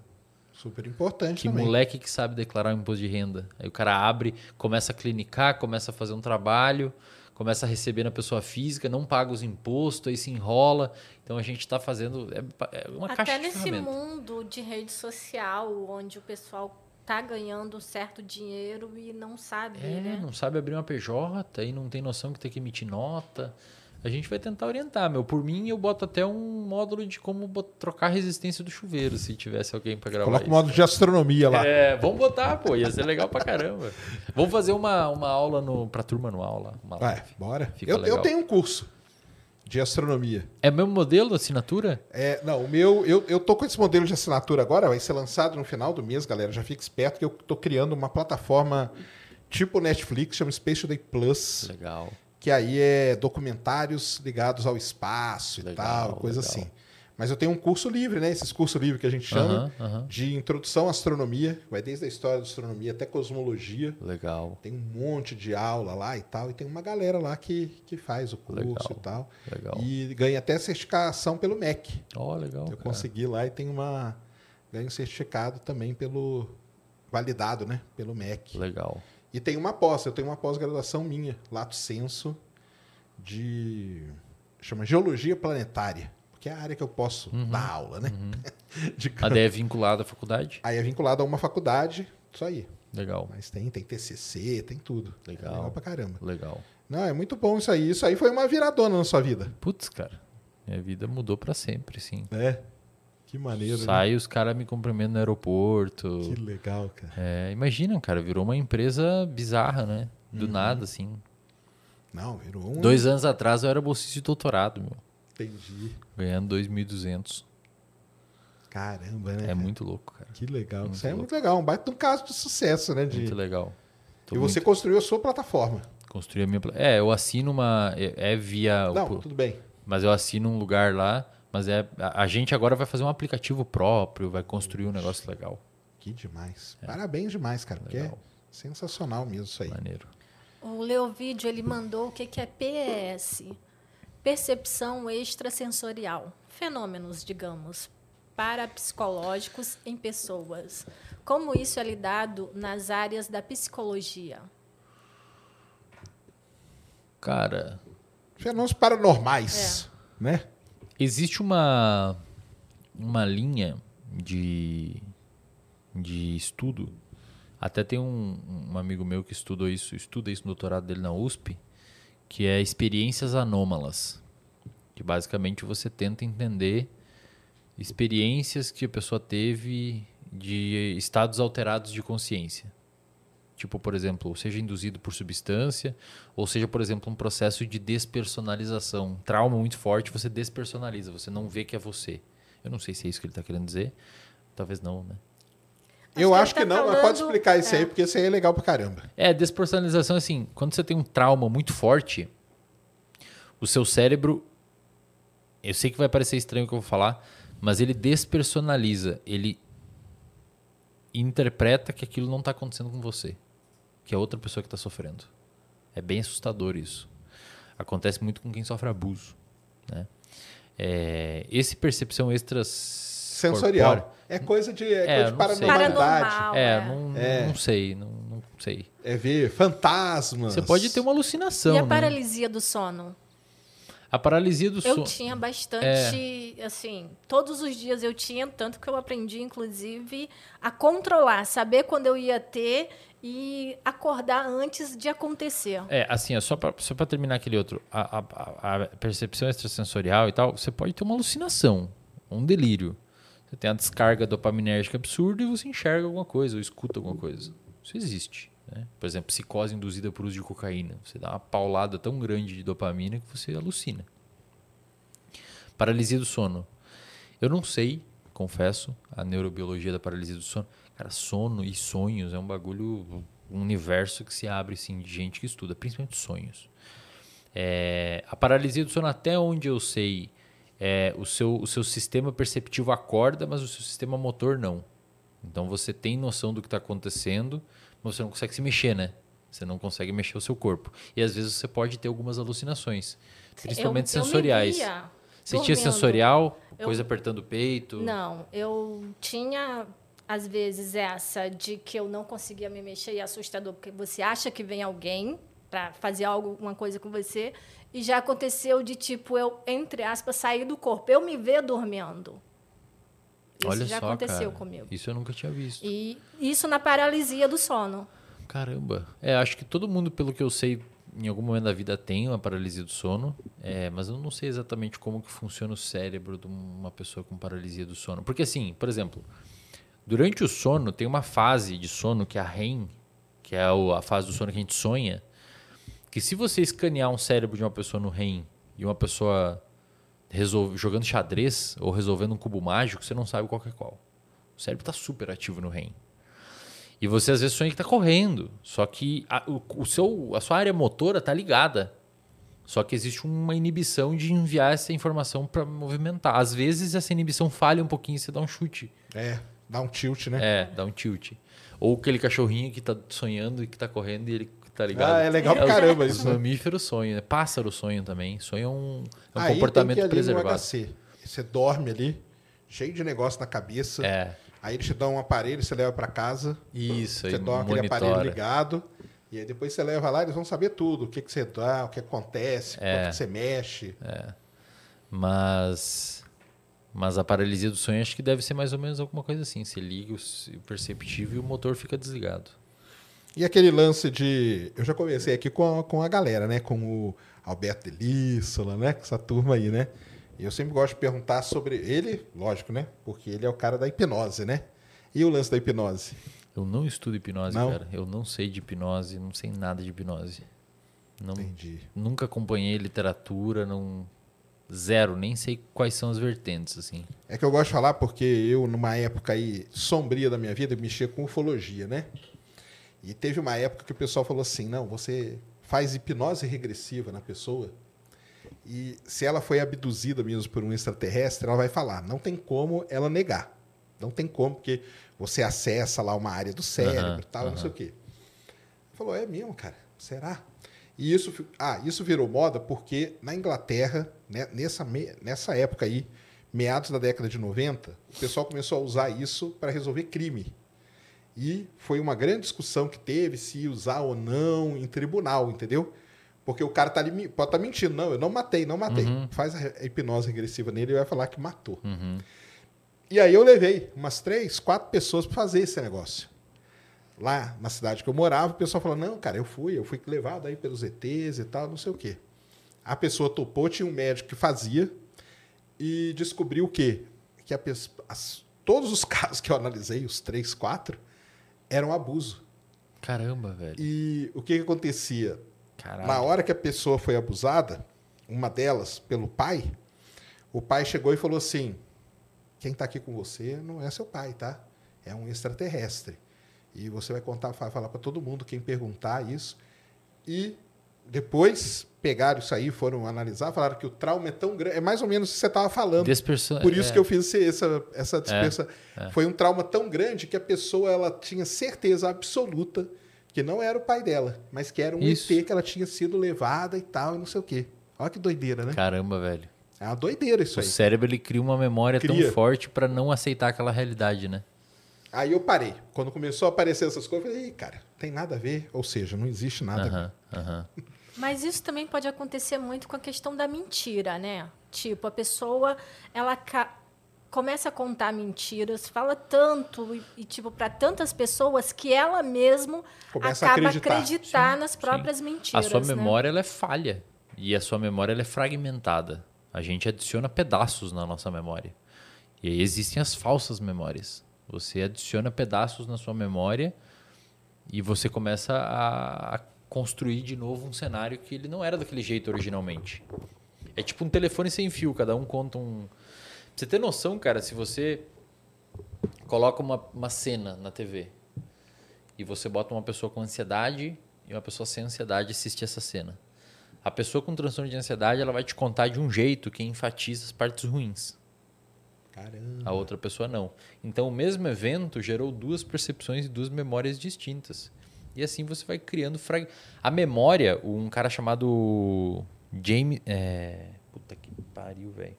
super importante Que também. moleque que sabe declarar um imposto de renda. Aí o cara abre, começa a clinicar, começa a fazer um trabalho, começa a receber na pessoa física, não paga os impostos, aí se enrola. Então a gente está fazendo. É, é uma caixa Até de nesse ferramenta. mundo de rede social, onde o pessoal tá ganhando um certo dinheiro e não sabe, É, né? não sabe abrir uma PJ, aí não tem noção que tem que emitir nota. A gente vai tentar orientar, meu. Por mim, eu boto até um módulo de como trocar a resistência do chuveiro, se tivesse alguém para gravar Coloca o isso. modo de astronomia lá. É, vamos botar, pô, ia ser legal pra caramba. Vamos fazer uma, uma aula no, pra turma anual lá. Uma live. bora. Fica Eu, legal. eu tenho um curso de astronomia. É o mesmo modelo, assinatura? É, não, o meu, eu, eu tô com esse modelo de assinatura agora, vai ser lançado no final do mês, galera. Já fica esperto que eu tô criando uma plataforma tipo Netflix, chama Space Today Plus, Legal. que aí é documentários ligados ao espaço e Legal, tal, coisa legal. assim. Mas eu tenho um curso livre, né? Esses cursos livres que a gente chama, Aham, aham. de introdução à astronomia, vai desde a história da astronomia até cosmologia. Legal. Tem um monte de aula lá e tal, e tem uma galera lá que, que faz o curso Legal. e tal. Legal. E ganha até certificação pelo MEC. Ó, legal. Eu cara. consegui lá e tem uma. Ganho certificado também pelo. Validado, né? Pelo MEC. Legal. E tem uma pós, eu tenho uma pós-graduação minha, Lato Senso, de. chama Geologia Planetária. Porque é a área que eu posso Uhum. dar aula, né? De A. DE é vinculada à faculdade? Aí é vinculado a uma faculdade, isso aí. Legal. Mas tem, tem TCC, tem tudo. Legal. É legal pra caramba. Legal. Não, é muito bom isso aí. Isso aí foi uma viradona na sua vida. Putz, cara. Minha vida mudou pra sempre, sim. É. Que maneiro. né? Sai, os caras me cumprimentam no aeroporto. Que legal, cara. É, imagina, cara, virou uma empresa bizarra, né? Do Uhum. nada, assim. Não, virou um. Dois anos atrás eu era bolsista de doutorado, meu. Entendi. Ganhando 2.200. Caramba, né? É muito louco, cara. Que legal. Muito Isso é louco. muito legal. Um baita de um caso de sucesso, né? De... Muito legal. Tô E você muito- construiu a sua plataforma. construí a minha. É, eu assino uma. É, é via. o Não, pro- tudo bem. Mas eu assino um lugar lá. Mas é. A, gente agora vai fazer um aplicativo próprio, vai construir um negócio legal. Que demais. Parabéns demais, cara. Porque é Legal. sensacional mesmo isso aí. Maneiro. O Leovídio ele mandou o que, que é PES, percepção extrasensorial, fenômenos, digamos, parapsicológicos em pessoas. Como isso é lidado nas áreas da psicologia? Cara, Fenômenos paranormais, É. né? existe uma. Uma linha de. De estudo. Até tem um, um amigo meu que estudou isso, estuda isso no doutorado dele na USP, que é experiências anômalas. Que basicamente você tenta entender experiências que a pessoa teve de estados alterados de consciência. Tipo, por exemplo, seja induzido por substância, ou seja, por exemplo, um processo de despersonalização. Um trauma muito forte, você despersonaliza, você não vê que é você. Eu não sei se é isso que ele está querendo dizer. Talvez não, né? Eu acho que tá não, mas pode explicar isso é. aí, porque isso aí é legal pra caramba. É, despersonalização, assim, quando você tem um trauma muito forte, o seu cérebro. Eu sei que vai parecer estranho o que eu vou falar, mas ele despersonaliza. Ele interpreta que aquilo não está acontecendo com você, que é outra pessoa que está sofrendo. É bem assustador isso. Acontece muito com quem sofre abuso. Né? É, esse percepção extras Sensorial. É coisa de, é É, coisa de não sei. paranormalidade. Paranormal. É, é. não, É. não sei, não, não sei. É ver fantasmas. Você pode ter uma alucinação. e a né? paralisia do sono? A paralisia do Eu sono. tinha bastante, assim, todos os dias eu tinha, tanto que eu aprendi, inclusive, a controlar, saber quando eu ia ter e acordar antes de acontecer. É, assim, ó, só pra, só pra terminar aquele outro. A, a- a- a percepção extrasensorial e tal, você pode ter uma alucinação, um delírio. Você tem uma descarga dopaminérgica absurda e você enxerga alguma coisa ou escuta alguma coisa. Isso existe. Né? Por exemplo, psicose induzida por uso de cocaína. Você dá uma paulada tão grande de dopamina que você alucina. Paralisia do sono. Eu não sei, confesso, a neurobiologia da paralisia do sono. Cara, sono e sonhos é um bagulho, um universo que se abre assim, de gente que estuda, principalmente sonhos. É, a paralisia do sono, até onde eu sei, é, o, seu, o seu sistema perceptivo acorda, mas o seu sistema motor não. Então você tem noção do que está acontecendo, mas você não consegue se mexer, né? Você não consegue mexer o seu corpo. E às vezes você pode ter algumas alucinações, principalmente Eu- eu sensoriais. via Você tinha dormindo. sensorial, Eu- coisa apertando o peito? Não, eu tinha às vezes essa de que eu não conseguia me mexer e é assustador porque você acha que vem alguém para fazer algo, alguma coisa com você e já aconteceu de tipo eu entre aspas sair do corpo, eu me ver dormindo. Isso Olha já só, aconteceu cara. comigo. Isso eu nunca tinha visto. E isso na paralisia do sono. Caramba. É, acho que todo mundo, pelo que eu sei, em algum momento da vida tem uma paralisia do sono, é, mas eu não sei exatamente como que funciona o cérebro de uma pessoa com paralisia do sono. Porque assim, por exemplo, durante o sono tem uma fase de sono que é a REM, que é a fase do sono que a gente sonha, que se você escanear um cérebro de uma pessoa no REM e uma pessoa resolve, jogando xadrez ou resolvendo um cubo mágico, você não sabe qual é qual. O cérebro está super ativo no REM. E você às vezes sonha que está correndo, só que a, o, seu, a sua área motora está ligada. Só que existe uma inibição de enviar essa informação para movimentar. Às vezes essa inibição falha um pouquinho e você dá um chute. É, dá um tilt, né? É, dá um tilt. Ou aquele cachorrinho que tá sonhando e que tá correndo e ele tá ligado. Ah, é legal pra o- caramba isso. né? Mamífero sonho, né? Pássaro sonho também. Sonho é um, é um Aí comportamento tem que ir ali no preservado. HC. Você dorme ali, cheio de negócio na cabeça. É, Aí eles te dão um aparelho, você leva pra casa. isso. Você dorme aquele aparelho monitora. ligado. E aí depois você leva lá, eles vão saber tudo. O que, que você dá, o que acontece, É. quanto que você mexe. Mas, mas a paralisia do sonho acho que deve ser mais ou menos alguma coisa assim. Você liga o perceptivo e o motor fica desligado. E aquele lance de. Eu já conversei aqui com a, com a galera, né? Com o Alberto Delíssola, né? Com essa turma aí, né? E eu sempre gosto de perguntar sobre ele, lógico, né? Porque ele é o cara da hipnose, né? E o lance da hipnose? Eu não estudo hipnose, Não? cara. Eu não sei de hipnose, não sei nada de hipnose. Não, Entendi. Nunca acompanhei literatura, não zero, nem sei quais são as vertentes assim. É que eu gosto de falar porque eu, numa época aí sombria da minha vida, mexia com ufologia, né? E teve uma época que o pessoal falou assim: não, você faz hipnose regressiva na pessoa. E se ela foi abduzida mesmo por um extraterrestre, ela vai falar. Não tem como ela negar. Não tem como, porque você acessa lá uma área do cérebro e tal, não sei o quê. Falou, é mesmo, cara? Será? E isso, ah, isso virou moda porque na Inglaterra, né, nessa, me- nessa época aí, meados da década de 90, o pessoal começou a usar isso para resolver crime. E foi uma grande discussão que teve se usar ou não em tribunal, entendeu? Porque o cara tá ali, me- pode estar mentindo. Não, eu não matei, não matei. Faz a hipnose regressiva nele e vai falar que matou. Uhum. E aí eu levei umas três, quatro pessoas para fazer esse negócio. Lá na cidade que eu morava, o pessoal falou: não, cara, eu fui, eu fui levado aí pelos ETs e tal, não sei o quê. A pessoa topou, tinha um médico que fazia e descobriu o quê? Que a as- todos os casos que eu analisei, os três, quatro, eram abuso. Caramba, velho. E o que, que acontecia? Caralho. Na hora que a pessoa foi abusada, uma delas pelo pai, o pai chegou e falou assim: quem está aqui com você não é seu pai, tá? É um extraterrestre. E você vai contar, vai falar para todo mundo quem perguntar isso. E depois pegaram isso aí, foram analisar, falaram que o trauma é tão grande. É mais ou menos o que você estava falando. Desperso- Por isso é. que eu fiz essa, essa dispensa. Foi um trauma tão grande que a pessoa ela tinha certeza absoluta que não era o pai dela, mas que era um Isso. ET que ela tinha sido levada e tal, e não sei o quê. Olha que doideira, né? Caramba, velho. É uma doideira isso O aí. cérebro ele cria uma memória Cria. tão forte pra não aceitar aquela realidade, né? Aí eu parei. Quando começou a aparecer essas coisas, eu falei, cara, tem nada a ver. Ou seja, não existe nada a ver. Aham, aham. Mas isso também pode acontecer muito com a questão da mentira, né? Tipo, a pessoa, ela ca- começa a contar mentiras, fala tanto e, e, tipo, para tantas pessoas que ela mesmo Começa a acaba acreditar. acreditar nas sim. próprias A mentiras. sua né? memória ela é falha e a sua memória ela é fragmentada. A gente adiciona pedaços na nossa memória. E aí existem as falsas memórias. Você adiciona pedaços na sua memória e você começa a, a construir de novo um cenário que ele não era daquele jeito originalmente. É tipo um telefone sem fio, cada um conta um. Pra você ter noção, cara, se você coloca uma, uma cena na TV e você bota uma pessoa com ansiedade e uma pessoa sem ansiedade assistir essa cena. A pessoa com transtorno de ansiedade, ela vai te contar de um jeito que enfatiza as partes ruins. Caramba. A outra pessoa não. Então, o mesmo evento gerou duas percepções e duas memórias distintas. E assim você vai criando frag... A memória, um cara chamado James... É... Puta que pariu, velho.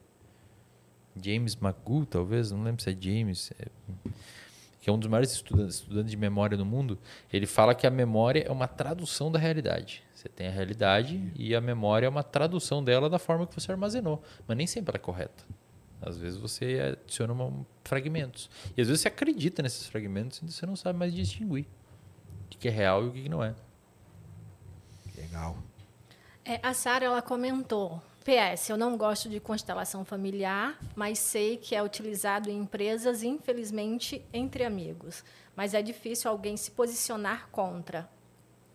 James McGill, talvez, não lembro se é James, é- que é um dos maiores estudantes, estudantes de memória no mundo. Ele fala que a memória é uma tradução da realidade. Você tem a realidade e a memória é uma tradução dela da forma que você armazenou. Mas nem sempre ela é correta. Às vezes você adiciona uma- fragmentos. E às vezes você acredita nesses fragmentos e você não sabe mais distinguir que que é real e o que não é. Legal. É, a Sara ela comentou: PS, eu não gosto de constelação familiar, mas sei que é utilizado em empresas, infelizmente, entre amigos. Mas é difícil alguém se posicionar contra.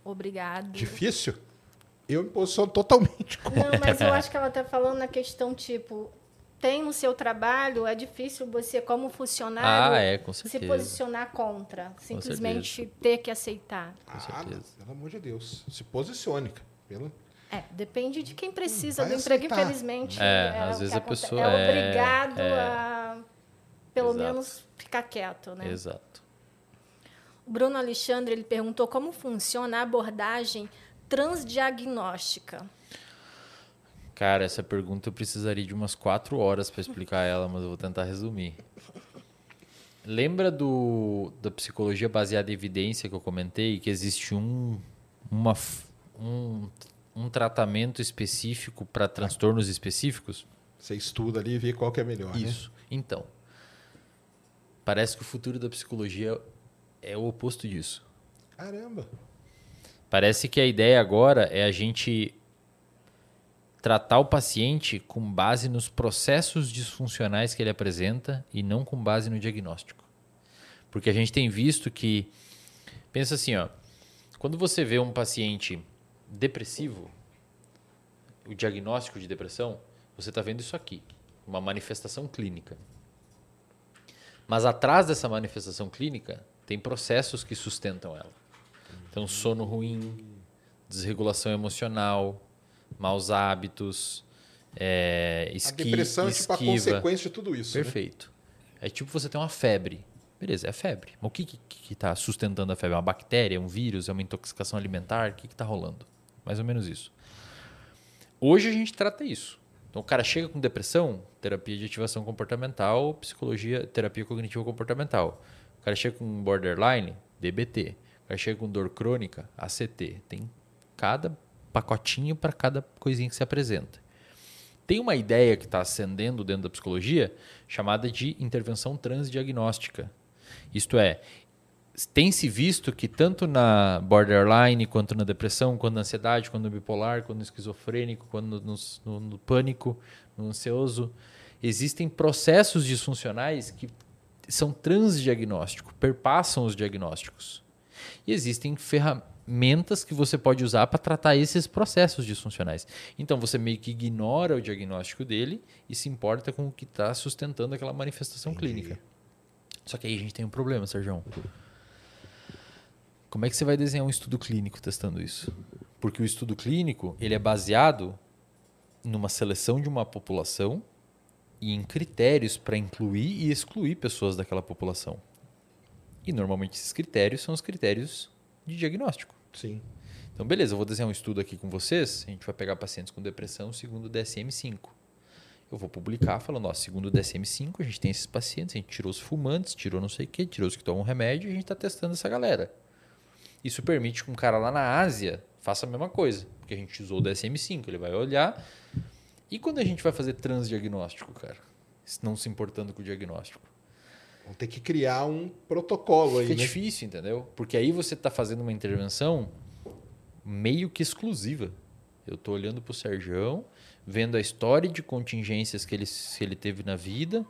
Obrigado. Difícil? Eu me posiciono totalmente com Não, mas eu acho que ela está falando na questão, tipo, tem no seu trabalho, é difícil você, como funcionário, Ah, é, com se posicionar contra. Simplesmente ter que aceitar. Ah, certeza. pelo amor de Deus. Se posicione. Pelo... É, depende de quem precisa Vai do emprego, infelizmente. É, o às vezes a aconte- pessoa é é- obrigado é. a, pelo Exato. menos, ficar quieto, né? Exato. O Bruno Alexandre ele perguntou como funciona a abordagem transdiagnóstica. Cara, essa pergunta eu precisaria de umas quatro horas para explicar ela, mas eu vou tentar resumir. Lembra do, da psicologia baseada em evidência que eu comentei? Que existe um, uma, um, um tratamento específico para transtornos específicos? Você estuda ali e vê qual que é melhor. né? Isso. Então, parece que o futuro da psicologia é o oposto disso. Caramba. Parece que a ideia agora é a gente tratar o paciente com base nos processos disfuncionais que ele apresenta e não com base no diagnóstico. Porque a gente tem visto que pensa assim, ó, quando você vê um paciente depressivo, o diagnóstico de depressão, você está vendo isso aqui, uma manifestação clínica. Mas atrás dessa manifestação clínica tem processos que sustentam ela. Então, sono ruim, desregulação emocional, maus hábitos, é, A esqui, depressão é tipo a esquiva. consequência de tudo isso. né? Perfeito. É tipo você tem uma febre. Beleza, é febre. Mas o que está tá sustentando a febre? É uma bactéria, é um vírus, é uma intoxicação alimentar? O que está rolando? Mais ou menos isso. Hoje a gente trata isso. Então o cara chega com depressão, terapia de ativação comportamental, psicologia, terapia cognitivo comportamental. O cara chega com borderline, DBT. O cara chega com dor crônica, ACT. Tem cada pacotinho para cada coisinha que se apresenta. Tem uma ideia que está ascendendo dentro da psicologia chamada de intervenção transdiagnóstica. Isto é, tem se visto que tanto na borderline, quanto na depressão, quanto na ansiedade, quanto no bipolar, quanto no esquizofrênico, quanto no, no- no- pânico, no ansioso, existem processos disfuncionais que são transdiagnósticos, perpassam os diagnósticos. E existem ferramentas que você pode usar para tratar esses processos disfuncionais. Então você meio que ignora o diagnóstico dele e se importa com o que está sustentando aquela manifestação clínica. Só que aí a gente tem um problema, Sérgio. Como é que você vai desenhar um estudo clínico testando isso? Porque o estudo clínico ele é baseado numa seleção de uma população e em critérios para incluir e excluir pessoas daquela população. E normalmente esses critérios são os critérios de diagnóstico. Sim. Então, beleza, eu vou desenhar um estudo aqui com vocês. A gente vai pegar pacientes com depressão segundo o DSM-5. Eu vou publicar falando, ó, segundo o DSM-5, a gente tem esses pacientes, a gente tirou os fumantes, tirou não sei o quê, tirou os que tomam remédio e a gente está testando essa galera. Isso permite que um cara lá na Ásia faça a mesma coisa, porque a gente usou o DSM-5, ele vai olhar. E quando a gente vai fazer transdiagnóstico, cara? Não se importando com o diagnóstico. Vamos ter que criar um protocolo aí, Fica né? difícil, entendeu? Porque aí você está fazendo uma intervenção meio que exclusiva. Eu estou olhando para o Serjão, vendo a história de contingências que ele, se ele teve na vida,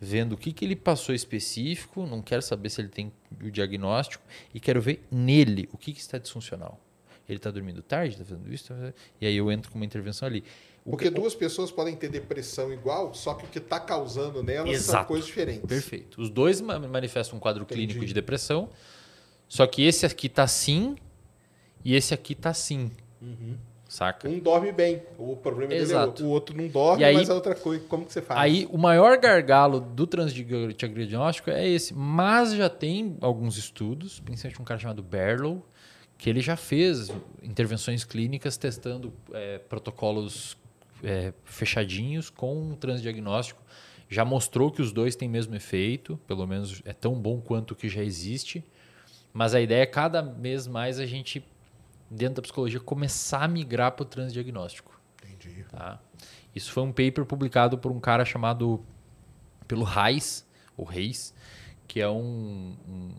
vendo o que, que ele passou específico, não quero saber se ele tem o diagnóstico, e quero ver nele o que, que está disfuncional. Ele está dormindo tarde, está fazendo isso, tá fazendo- e aí eu entro com uma intervenção ali. Porque que- duas pessoas podem ter depressão igual, só que o que está causando nelas são Exato. coisas diferentes. Perfeito. Os dois ma- manifestam um quadro Entendi. clínico de depressão, só que esse aqui tá sim e esse aqui tá sim. Saca? Um dorme bem. O problema dele é Exato. o outro não dorme, aí- mas a outra coisa, como que você faz? Aí o maior gargalo do transdiagnóstico é esse, mas já tem alguns estudos, principalmente um cara chamado Berlow, que ele já fez intervenções clínicas testando é, protocolos é, fechadinhos com um transdiagnóstico. Já mostrou que os dois têm mesmo efeito, pelo menos é tão bom quanto o que já existe. Mas a ideia é cada vez mais a gente, dentro da psicologia, começar a migrar para o transdiagnóstico. Entendi. Tá? Isso foi um paper publicado por um cara chamado pelo Reis, o Reis, que é um, um,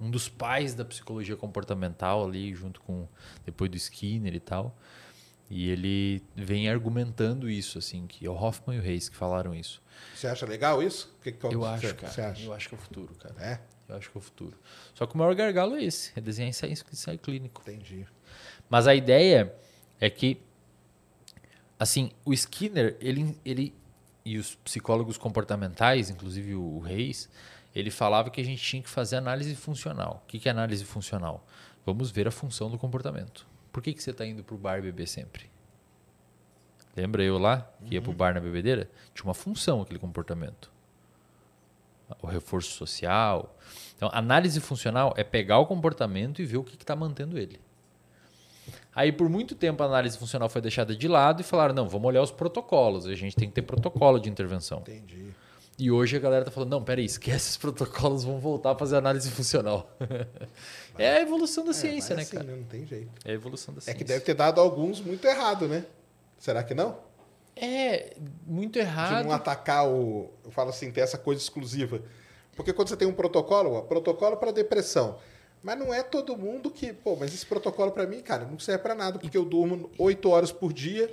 um dos pais da psicologia comportamental ali, junto com depois do Skinner e tal. E ele vem argumentando isso, assim, que é o Hoffman e o Reis que falaram isso. Você acha legal isso? O que, que eu você, acho, Você cara. acha? Eu acho que é o futuro, cara. É? Eu acho que é o futuro. Só que o maior gargalo é esse, é desenhar ensaio, ensaio clínico. Entendi. Mas a ideia é que, assim, o Skinner, ele, ele e os psicólogos comportamentais, inclusive o Reis, ele falava que a gente tinha que fazer análise funcional. O que que é análise funcional? Vamos ver a função do comportamento. Por que, que você está indo para o bar beber sempre? Lembra eu lá, que ia para o bar na bebedeira? Tinha uma função aquele comportamento. O reforço social. Então, análise funcional é pegar o comportamento e ver o que está mantendo ele. Aí, por muito tempo, a análise funcional foi deixada de lado e falaram: não, vamos olhar os protocolos. A gente tem que ter protocolo de intervenção. Entendi. E hoje a galera tá falando: não, peraí, esquece os protocolos, vamos voltar a fazer análise funcional. é a evolução da ciência, vai né, assim, cara? Não tem jeito. É a evolução da É ciência. que deve ter dado alguns muito errado, né? Será que não? É, muito De errado. não atacar o. Eu falo assim, ter essa coisa exclusiva. Porque quando você tem um protocolo, ó, protocolo para depressão. Mas não é todo mundo que. Pô, mas esse protocolo para mim, cara, não serve para nada, porque eu durmo oito horas por dia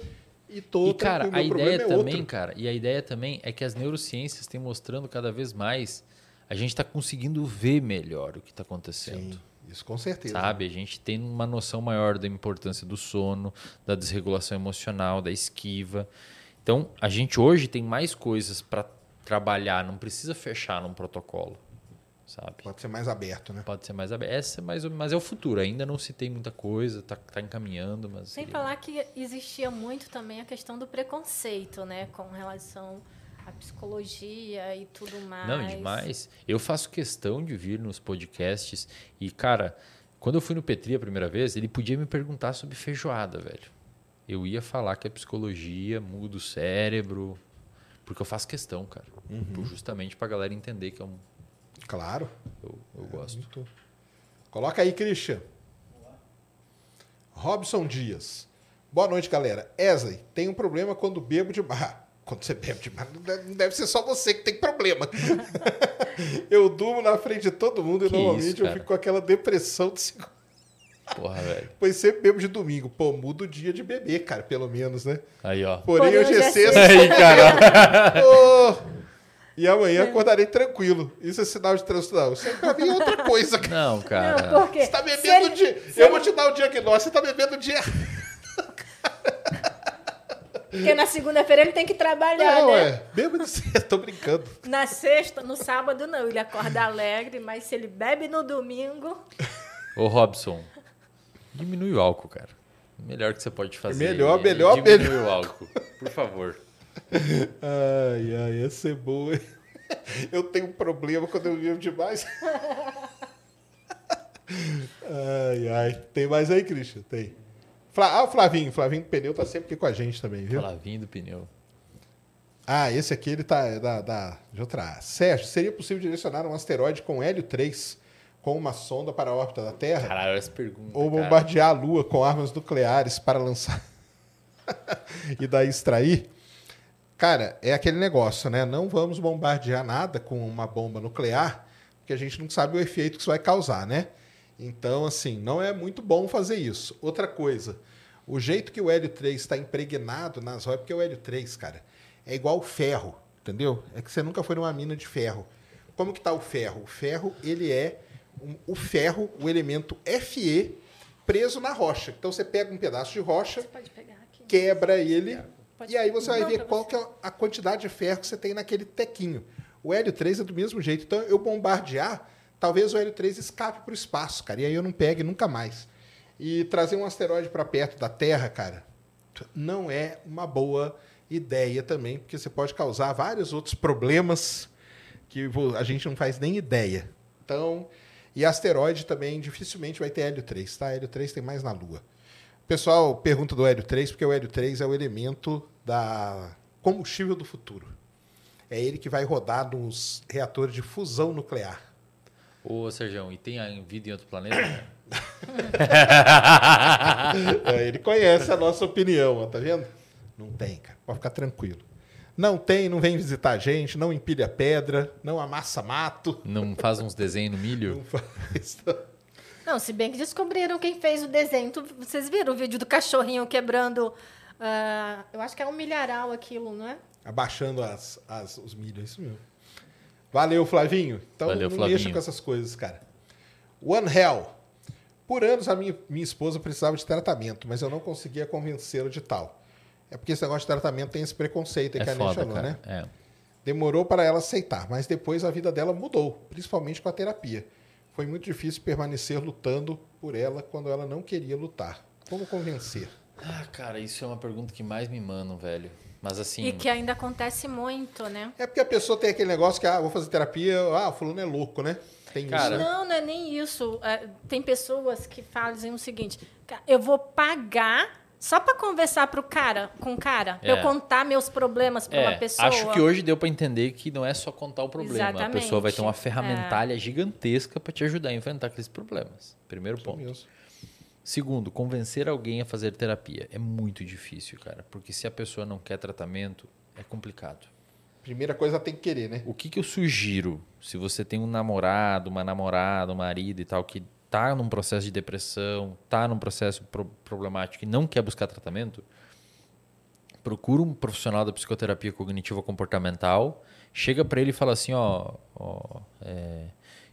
e tô E, cara, a ideia é também, outro. cara, e a ideia também é que as neurociências têm mostrando cada vez mais, a gente está conseguindo ver melhor o que está acontecendo. Sim, isso com certeza. Sabe? A gente tem uma noção maior da importância do sono, da desregulação emocional, da esquiva. Então, a gente hoje tem mais coisas para trabalhar, não precisa fechar num protocolo, sabe? Pode ser mais aberto, né? Pode ser mais aberto. Essa é mais, mas é o futuro. Ainda não se tem muita coisa, tá, tá encaminhando, mas. Sem seria- falar que existia muito também a questão do preconceito, né? Com relação à psicologia e tudo mais. Não, demais. Eu faço questão de vir nos podcasts e, cara, quando eu fui no Petri a primeira vez, ele podia me perguntar sobre feijoada, velho. Eu ia falar que a psicologia muda o cérebro, porque eu faço questão, cara. Justamente pra galera entender que é um, Claro. eu, eu gosto. Muito. Coloca aí, Christian. Robson Dias. Boa noite, galera. Esley, tem um problema quando bebo demais. Quando você bebe demais, não deve- ser só você que tem problema. eu durmo na frente de todo mundo e Que normalmente isso, eu fico com aquela depressão de segunda. Porra, velho. Pois sempre bebo de domingo. Pô, muda o dia de beber, cara, pelo menos, né? Aí, ó. Porém, hoje é hoje é sexta. Aí, cara. E amanhã acordarei tranquilo. Isso é sinal de trânsito, não. Isso aí pra mim é outra coisa, cara. Não, cara. Não, porque Você tá bebendo ele- o dia. se Eu ele- vou te dar o diagnóstico. Você tá bebendo o dia. Porque na segunda-feira ele tem que trabalhar, Não, né? é. Bêbado cedo, tô brincando. Na sexta, no sábado não, ele acorda alegre, mas se ele bebe no domingo, Ô, Robson, diminui o álcool, cara. O melhor que você pode fazer. Melhor, é melhor, diminuir melhor. o álcool. Por favor. Ai, ai, ia ser boa. hein? Eu tenho um problema quando eu bebo demais. Ai, ai. Tem mais aí, Christian? Tem. Fla- Ah, o Flavinho. Flavinho Pneu tá sempre aqui com a gente também, viu? Flavinho do pneu. Ah, esse aqui ele tá é da, da, de outra. área. Sérgio, seria possível direcionar um asteroide com hélio 3 com uma sonda para a órbita da Terra? Caralho, essa pergunta. Ou cara. bombardear a Lua com armas nucleares para lançar e daí extrair? Cara, é aquele negócio, né? Não vamos bombardear nada com uma bomba nuclear, porque a gente não sabe o efeito que isso vai causar, né? Então, assim, não é muito bom fazer isso. Outra coisa, o jeito que o hélio 3 está impregnado nas rochas, porque o hélio 3, cara, é igual o ferro, entendeu? É que você nunca foi numa mina de ferro. Como que tá o ferro? O ferro, ele é um- o ferro, o elemento Fe preso na rocha. Então você pega um pedaço de rocha, você pode pegar aqui. quebra ele Pode- e aí você vai ver qual você. que é a quantidade de ferro que você tem naquele tequinho. O hélio 3 é do mesmo jeito. Então eu bombardear, talvez o hélio 3 escape para o espaço, cara. E aí eu não pegue nunca mais. E trazer um asteroide para perto da Terra, cara, não é uma boa ideia também, porque você pode causar vários outros problemas que a gente não faz nem ideia. Então, e asteroide também dificilmente vai ter hélio 3, tá? Hélio 3 tem mais na Lua. O pessoal pergunta do hélio 3, porque o hélio 3 é o elemento da combustível do futuro. É ele que vai rodar nos reatores de fusão nuclear. Ô, Sérgio, e tem a vida em outro planeta? É, ele conhece a nossa opinião, ó, tá vendo? Não tem, cara. Pode ficar tranquilo. Não tem, não vem visitar a gente, não empilha pedra, não amassa mato. Não faz uns desenhos no milho? Não faz. Não, se bem que descobriram quem fez o desenho. Vocês viram o vídeo do cachorrinho quebrando. ah, eu acho que é um milharal aquilo, não é? Abaixando as, as- os milhos, é isso mesmo. Valeu, Flavinho. Então Valeu, não Flavinho. mexa com essas coisas, cara. One Hell. Por anos a minha, minha esposa precisava de tratamento, mas eu não conseguia convencê-la de tal. É porque esse negócio de tratamento tem esse preconceito aí É que a foda, falou, cara. né? É. Demorou para ela aceitar, mas depois a vida dela mudou, principalmente com a terapia. Foi muito difícil permanecer lutando por ela quando ela não queria lutar. Como convencer? Ah, cara, isso é uma pergunta que mais me mandam, velho. Mas assim. E que ainda acontece muito, né? É porque a pessoa tem aquele negócio que, ah, vou fazer terapia, ah, o fulano é louco, né? Tem Cara, isso, né? Não, não é nem isso. É, tem pessoas que fazem o seguinte: "Ca- eu vou pagar só para conversar pro cara, com o cara, pra É. eu contar meus problemas para uma É, pessoa. acho que hoje deu pra entender que não é só contar o problema. A Exatamente. É. pessoa vai ter uma ferramentalha gigantesca pra te ajudar a enfrentar aqueles problemas. Primeiro Isso ponto. Segundo, convencer alguém a fazer terapia é muito difícil, cara. Porque se a pessoa não quer tratamento, é complicado. Primeira coisa tem que querer, né? O que, que eu sugiro? Se você tem um namorado, uma namorada, um marido e tal, que tá num processo de depressão, tá num processo pro- problemático e não quer buscar tratamento, procura um profissional da psicoterapia cognitiva comportamental, chega para ele e fala assim, ó, ó, é,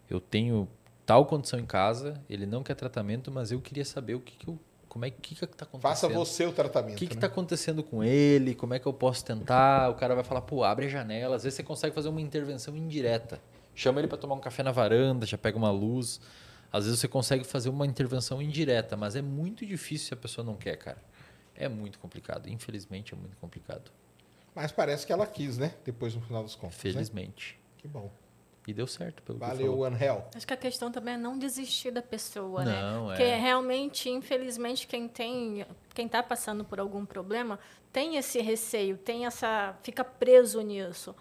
eu tenho tal condição em casa, ele não quer tratamento, mas eu queria saber o que, que eu, como é que que tá acontecendo. Faça você o O tratamento. que tá né? está acontecendo com ele? Como é que eu posso tentar? O cara vai falar, pô, abre a janela. Às vezes você consegue fazer uma intervenção indireta. Chama ele para tomar um café na varanda, já pega uma luz. Às vezes você consegue fazer uma intervenção indireta, mas é muito difícil se a pessoa não quer, cara. É muito complicado. Infelizmente é muito complicado. Mas parece que ela quis, né? Depois, no final dos contos. Né? Felizmente. Que bom. E deu certo, pelo que Valeu, falou. Angel. Acho que a questão também é não desistir da pessoa, né? Não, Porque é. realmente, infelizmente, quem tem, quem está passando por algum problema tem esse receio, tem essa, fica preso nisso.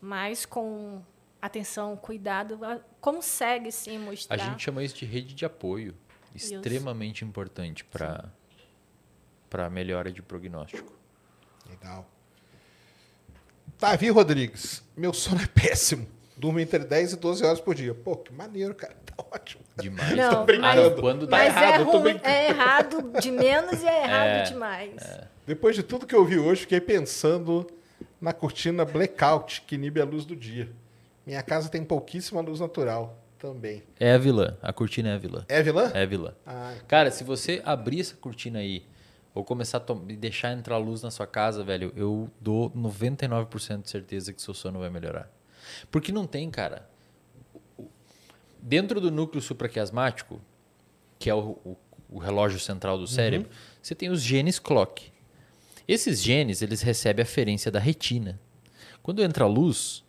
Mas com atenção, cuidado, a- consegue sim A mostrar. gente chama isso de rede de apoio. Extremamente importante para para melhora de prognóstico. Legal. Davi Rodrigues. Meu sono é péssimo. Durmo entre 10 e 12 horas por dia. Pô, que maneiro, cara. Tá ótimo. Demais. Não, Tô brincando. Ah, quando dá Mas errado, é, eu tô ruim, é errado de menos e é errado É, demais. Depois de tudo que eu vi hoje, fiquei pensando na cortina blackout que inibe a luz do dia. Minha casa tem pouquíssima luz natural também. É a vilã. A cortina é a vilã. É vilã? É a vilã. Ah, Cara, se você abrir essa cortina aí ou começar a deixar entrar luz na sua casa, velho, eu dou 99% de certeza que seu sono vai melhorar. Porque não tem, cara. Dentro do núcleo supraquiasmático, que é o, o- o relógio central do cérebro, você tem os genes clock. Esses genes, eles recebem aferência da retina. Quando entra a luz,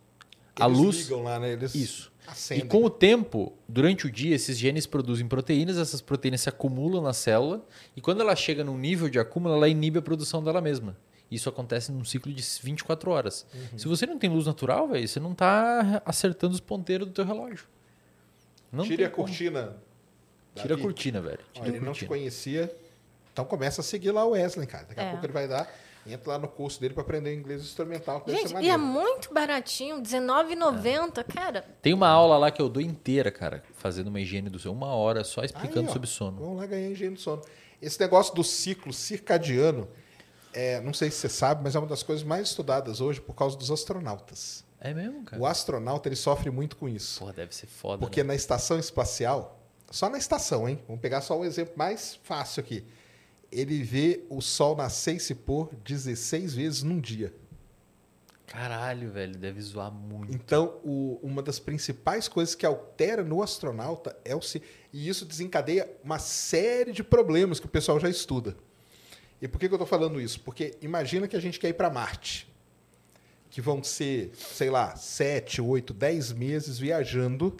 a eles luz ligam lá, né? Eles Isso. acendem. e com o tempo, durante o dia, esses genes produzem proteínas, essas proteínas se acumulam na célula, e quando ela chega num nível de acúmulo, ela inibe a produção dela mesma. Isso acontece num ciclo de 24 horas. Uhum. Se você não tem luz natural, velho, você não está acertando os ponteiros do teu relógio. Não Tire a como. cortina. Tira a cortina, velho. Ele a não te cortina. conhecia. Então começa a seguir lá o Wesley, cara. Daqui a É. pouco ele vai dar. Entra lá no curso dele para aprender inglês instrumental. Gente, e é muito baratinho, R$19,90, cara. Tem uma aula lá que eu dou inteira, cara, fazendo uma higiene do sono. Uma hora só explicando Aí, ó, sobre sono. Vamos lá ganhar higiene do sono. Esse negócio do ciclo circadiano, é, não sei se você sabe, mas é uma das coisas mais estudadas hoje por causa dos astronautas. É mesmo, cara? O astronauta ele sofre muito com isso. Porra, deve ser foda. Porque né? na estação espacial, só na estação, hein? Vamos pegar só um exemplo mais fácil aqui. Ele vê o sol nascer e se pôr 16 vezes num dia. Caralho, velho, deve zoar muito. Então, o- uma das principais coisas que altera no astronauta é o ci- e isso desencadeia uma série de problemas que o pessoal já estuda. E por que, que eu estou falando isso? Porque imagina que a gente quer ir para Marte, que vão ser, sei lá, 7, 8, 10 meses viajando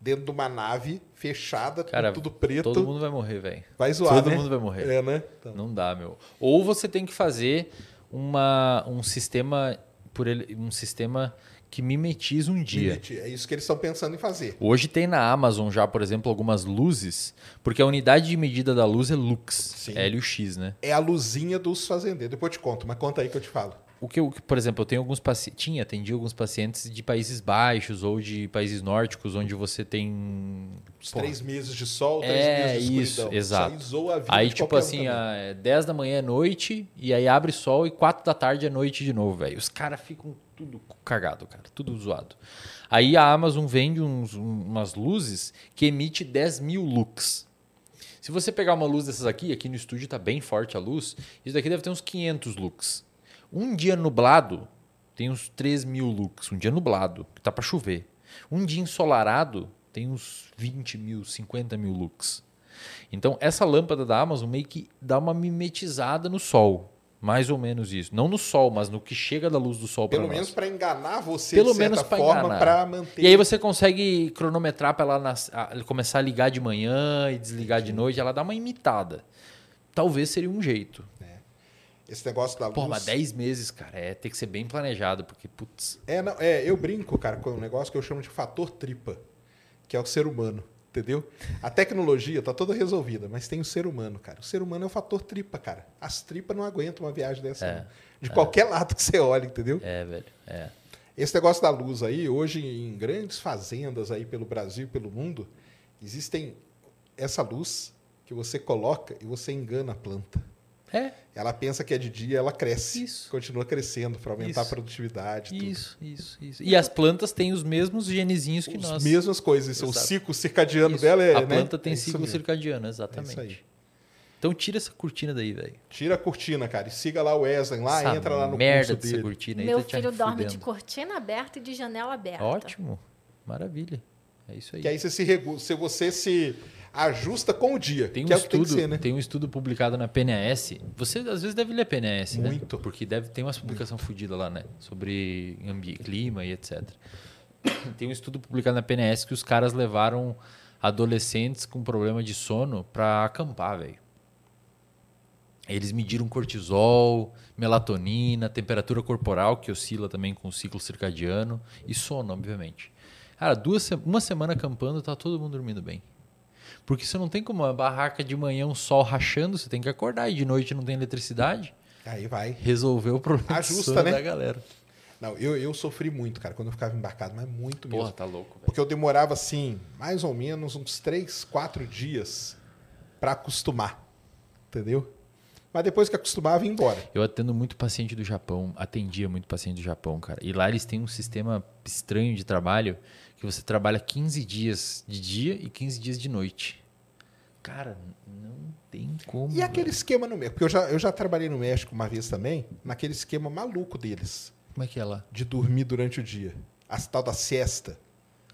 dentro de uma nave fechada, com Cara, tudo preto. Todo mundo vai morrer, velho. Vai zoar, Todo né? mundo vai morrer. É, né? Então, Não dá, meu. Ou você tem que fazer uma, um sistema por ele, um sistema que mimetiza um dia. limite. É isso que eles estão pensando em fazer. Hoje tem na Amazon já, por exemplo, algumas luzes, porque a unidade de medida da luz é lux, Sim. L e o X, né? É a luzinha dos fazendeiros. Depois eu te conto, mas conta aí que eu te falo. O que, eu, por exemplo, eu tenho alguns pacientes, tinha, atendi alguns pacientes de países baixos ou de países nórdicos, onde você tem Porra. três meses de sol, três É, meses de isso, escuridão. exato. aí a tipo assim, também. ah, é 10 da manhã é noite, e aí abre sol e 4 da tarde é noite de novo, velho. Os caras ficam tudo cagado, cara, tudo zoado. Aí a Amazon vende uns- um- umas luzes que emite 10 mil lux. Se você pegar uma luz dessas aqui, aqui no estúdio tá bem forte a luz, isso daqui deve ter uns 500 lux. Um dia nublado tem uns 3 mil lux. Um dia nublado, que tá para chover. Um dia ensolarado tem uns 20 mil, 50 mil lux. Então, essa lâmpada da Amazon meio que dá uma mimetizada no sol. Mais ou menos isso. Não no sol, mas no que chega da luz do sol para Pelo menos para enganar você Pelo de certa menos pra forma enganar. para manter. E aí você consegue cronometrar para ela nas- começar a ligar de manhã e desligar de noite. Ela dá uma imitada. Talvez seria um jeito. Esse negócio da luz. Pô, mas 10 meses, cara, é ter que ser bem planejado, porque, putz. É, não, é, eu brinco, cara, com um negócio que eu chamo de fator tripa, que é o ser humano, entendeu? A tecnologia tá toda resolvida, mas tem o ser humano, cara. O ser humano é o fator tripa, cara. As tripas não aguentam uma viagem dessa, É, de qualquer lado que você olhe, entendeu? É, velho. É. Esse negócio da luz aí, hoje em grandes fazendas aí pelo Brasil e pelo mundo, existem essa luz que você coloca e você engana a planta. É, Ela pensa que é de dia, ela cresce, Isso. continua crescendo para aumentar Isso. a produtividade. tudo. isso, isso, isso. E as plantas têm os mesmos genezinhos que As nós. mesmas coisas. O Exato. ciclo circadiano Isso. dela é. A né? planta tem É isso ciclo mesmo. circadiano, É isso exatamente. aí. Então tira essa cortina daí, velho. Tira a cortina, cara. E siga lá o Wesley lá, Essa entra lá no merda curso dessa dele. cortina aí Meu tá filho dorme de fudendo. cortina aberta e de janela aberta. Ótimo. Maravilha. É isso aí. Que aí você se regu... se você se ajusta com o dia. Tem um, é tem estudo, que ser, né? tem um estudo publicado na PNAS. Você às vezes deve ler PNAS, né? Muito. Porque deve ter umas publicação fodida lá, né? Sobre clima e etc. Tem um estudo publicado na PNAS que os caras levaram adolescentes com problema de sono para acampar, velho. Eles mediram cortisol, melatonina, temperatura corporal, que oscila também com o ciclo circadiano, e sono, obviamente. Cara, duas, uma semana acampando, tá todo mundo dormindo bem. Porque você não tem como uma barraca de manhã, um sol rachando, você tem que acordar e de noite não tem eletricidade. Aí vai. Resolveu o problema Ajusta, né? da galera. Não, eu, eu sofri muito, cara, quando eu ficava embarcado, mas muito Porra, mesmo. tá louco, velho. Porque eu demorava, assim, mais ou menos uns três, quatro dias para acostumar. Entendeu? Mas depois que acostumava, ia embora. Eu atendo muito paciente do Japão, atendia muito paciente do Japão, cara. E lá eles têm um sistema estranho de trabalho que você trabalha 15 dias de dia e 15 dias de noite. Cara, não tem como. E aquele velho. esquema no México? Porque eu já, eu já trabalhei no México uma vez também, naquele esquema maluco deles, Como é que é lá? de dormir durante o dia. A tal da siesta.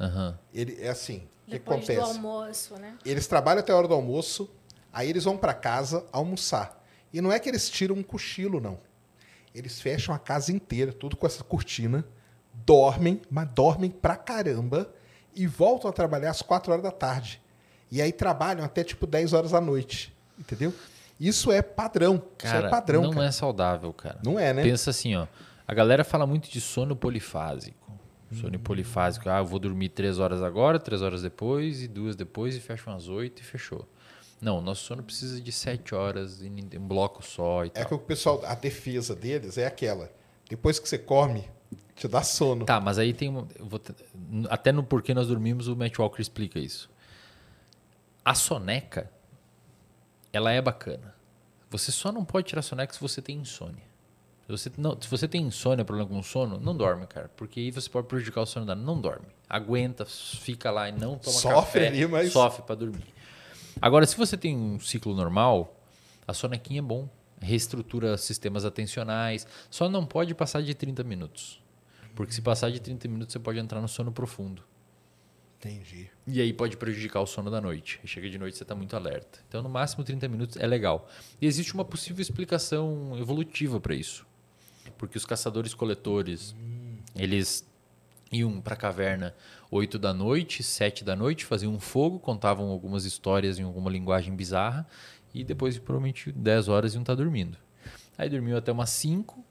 Aham. Ele é assim. O que Depois do acontece? almoço, né? Eles trabalham até a hora do almoço, aí eles vão para casa almoçar. E não é que eles tiram um cochilo, não. Eles fecham a casa inteira, tudo com essa cortina, dormem, mas dormem pra caramba e voltam a trabalhar às 4 horas da tarde. E aí trabalham até tipo 10 horas da noite. Entendeu? Isso é padrão. Cara, Isso é padrão. não cara. é saudável, cara. Não é, né? Pensa assim, ó. A galera fala muito de sono polifásico. Sono Uhum. polifásico. Ah, eu vou dormir três horas agora, três horas depois, e duas depois, e fecho umas oito e fechou. Não, nosso sono precisa de sete horas em um bloco só e É tal. que o pessoal, a defesa deles é aquela. Depois que você come, te dá sono. Tá, mas aí tem uma. te- até no Porquê Nós Dormimos, o Matt Walker explica isso. A soneca, ela é bacana. Você só não pode tirar soneca se você tem insônia. Se você, não, se você tem insônia, problema com sono, não dorme, cara. Porque aí você pode prejudicar o sono da Não dorme. Aguenta, fica lá e não toma Sofre café. ali, mas- Sofre para dormir. Agora, se você tem um ciclo normal, a sonequinha é bom. Reestrutura sistemas atencionais. Só não pode passar de 30 minutos. Porque se passar de 30 minutos, você pode entrar no sono profundo. Entendi. E aí pode prejudicar o sono da noite. Chega de noite você está muito alerta. Então, no máximo 30 minutos é legal. E existe uma possível explicação evolutiva para isso. Porque os caçadores-coletores, eles iam para a caverna 8 da noite, 7 da noite, faziam um fogo, contavam algumas histórias em alguma linguagem bizarra e depois, provavelmente, 10 horas iam estar dormindo. Aí dormiam até umas 5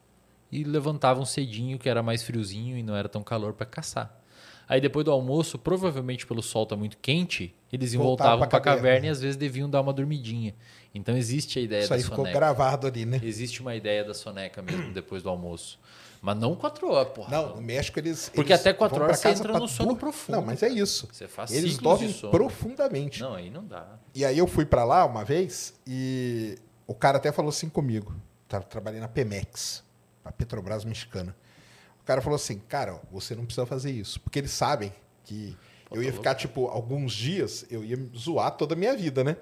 e levantavam cedinho, que era mais friozinho e não era tão calor para caçar. Aí depois do almoço, provavelmente pelo sol tá muito quente, eles Voltava voltavam pra para a caverna. caverna e às vezes deviam dar uma dormidinha. Então existe a ideia Isso da aí ficou soneca. gravado ali, né? Existe uma ideia da soneca mesmo depois do almoço. Mas não quatro horas, porra. Não, no México eles. Porque eles até quatro horas você entra no sono profundo. Não, mas é isso. Você faz Eles dormem profundamente. Não, aí não dá. E aí eu fui pra lá uma vez e o cara até falou assim comigo. Tava trabalhando na Pemex, a Petrobras mexicana. O cara falou assim, cara, você não precisa fazer isso. Porque eles sabem que Pô, eu tá ia ficar, tipo, alguns dias, eu ia zoar toda a minha vida, né?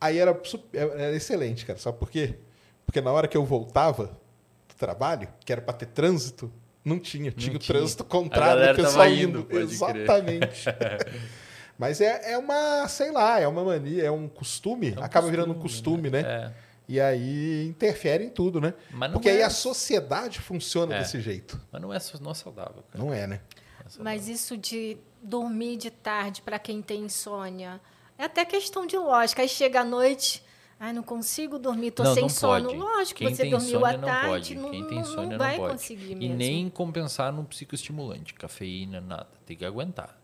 Aí era, era excelente, cara. Sabe por quê? Porque na hora que eu voltava do trabalho, que era para ter trânsito, não tinha. Tinha o tinha. trânsito contrário, o pessoal indo. indo. Exatamente. Mas é, é uma, sei lá, é uma mania, é um costume. É um acaba virando um costume, né? É. E aí interfere em tudo, né? Porque é- aí a sociedade funciona É. desse jeito. Mas não é, não é saudável, cara. Não é, né? Não é. Mas isso de dormir de tarde para quem tem insônia é até questão de lógica. Aí chega à noite, ai, não consigo dormir, tô Não, sem não sono. pode. Lógico, Quem você tem dormiu à não tarde, pode. não, Quem tem insônia não não vai pode. conseguir E mesmo. nem compensar num psicoestimulante, cafeína, nada. Tem que aguentar.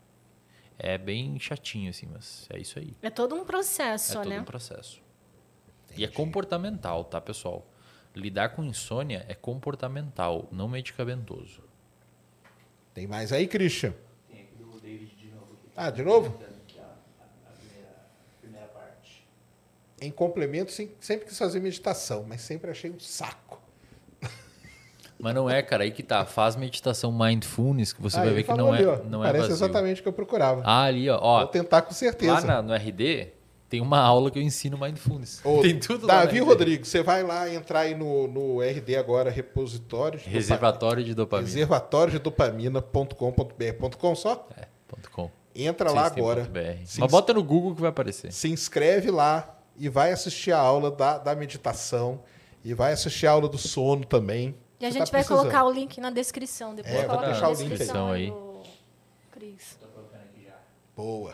É bem chatinho, assim, mas é isso aí. É todo um processo, É todo né? um processo. E é comportamental, tá, pessoal? Lidar com insônia é comportamental, não medicamentoso. Tem mais aí, Christian? Tem aqui do David de novo. Aqui. Ah, de novo? Em complemento, sim, sempre quis fazer meditação, mas sempre achei um saco. Mas não é, cara, aí que tá. Faz meditação mindfulness que você Ah, vai ver que não ali, é, ó. não é Parece vazio. exatamente o que eu procurava. Ah, ali, ó. ó Vou tentar com certeza. lá na- no RD tem uma aula que eu ensino mindfulness. Ô, tem tudo lá. Davi no RD. Rodrigues, você vai lá entrar aí no, no RD agora, repositório de Reservatório de dopamina. reservatório de dopamina.com.br. .com só? É, ponto .com. Entra lá agora. Se, Mas bota no Google que vai aparecer. se inscreve lá e vai assistir a aula da, da meditação e vai assistir a aula do sono também. E a Você gente tá vai precisando. colocar o link na descrição. Depois É, vou deixar na o link aí. descrição aí. Cris. Tô colocando aqui já. Boa.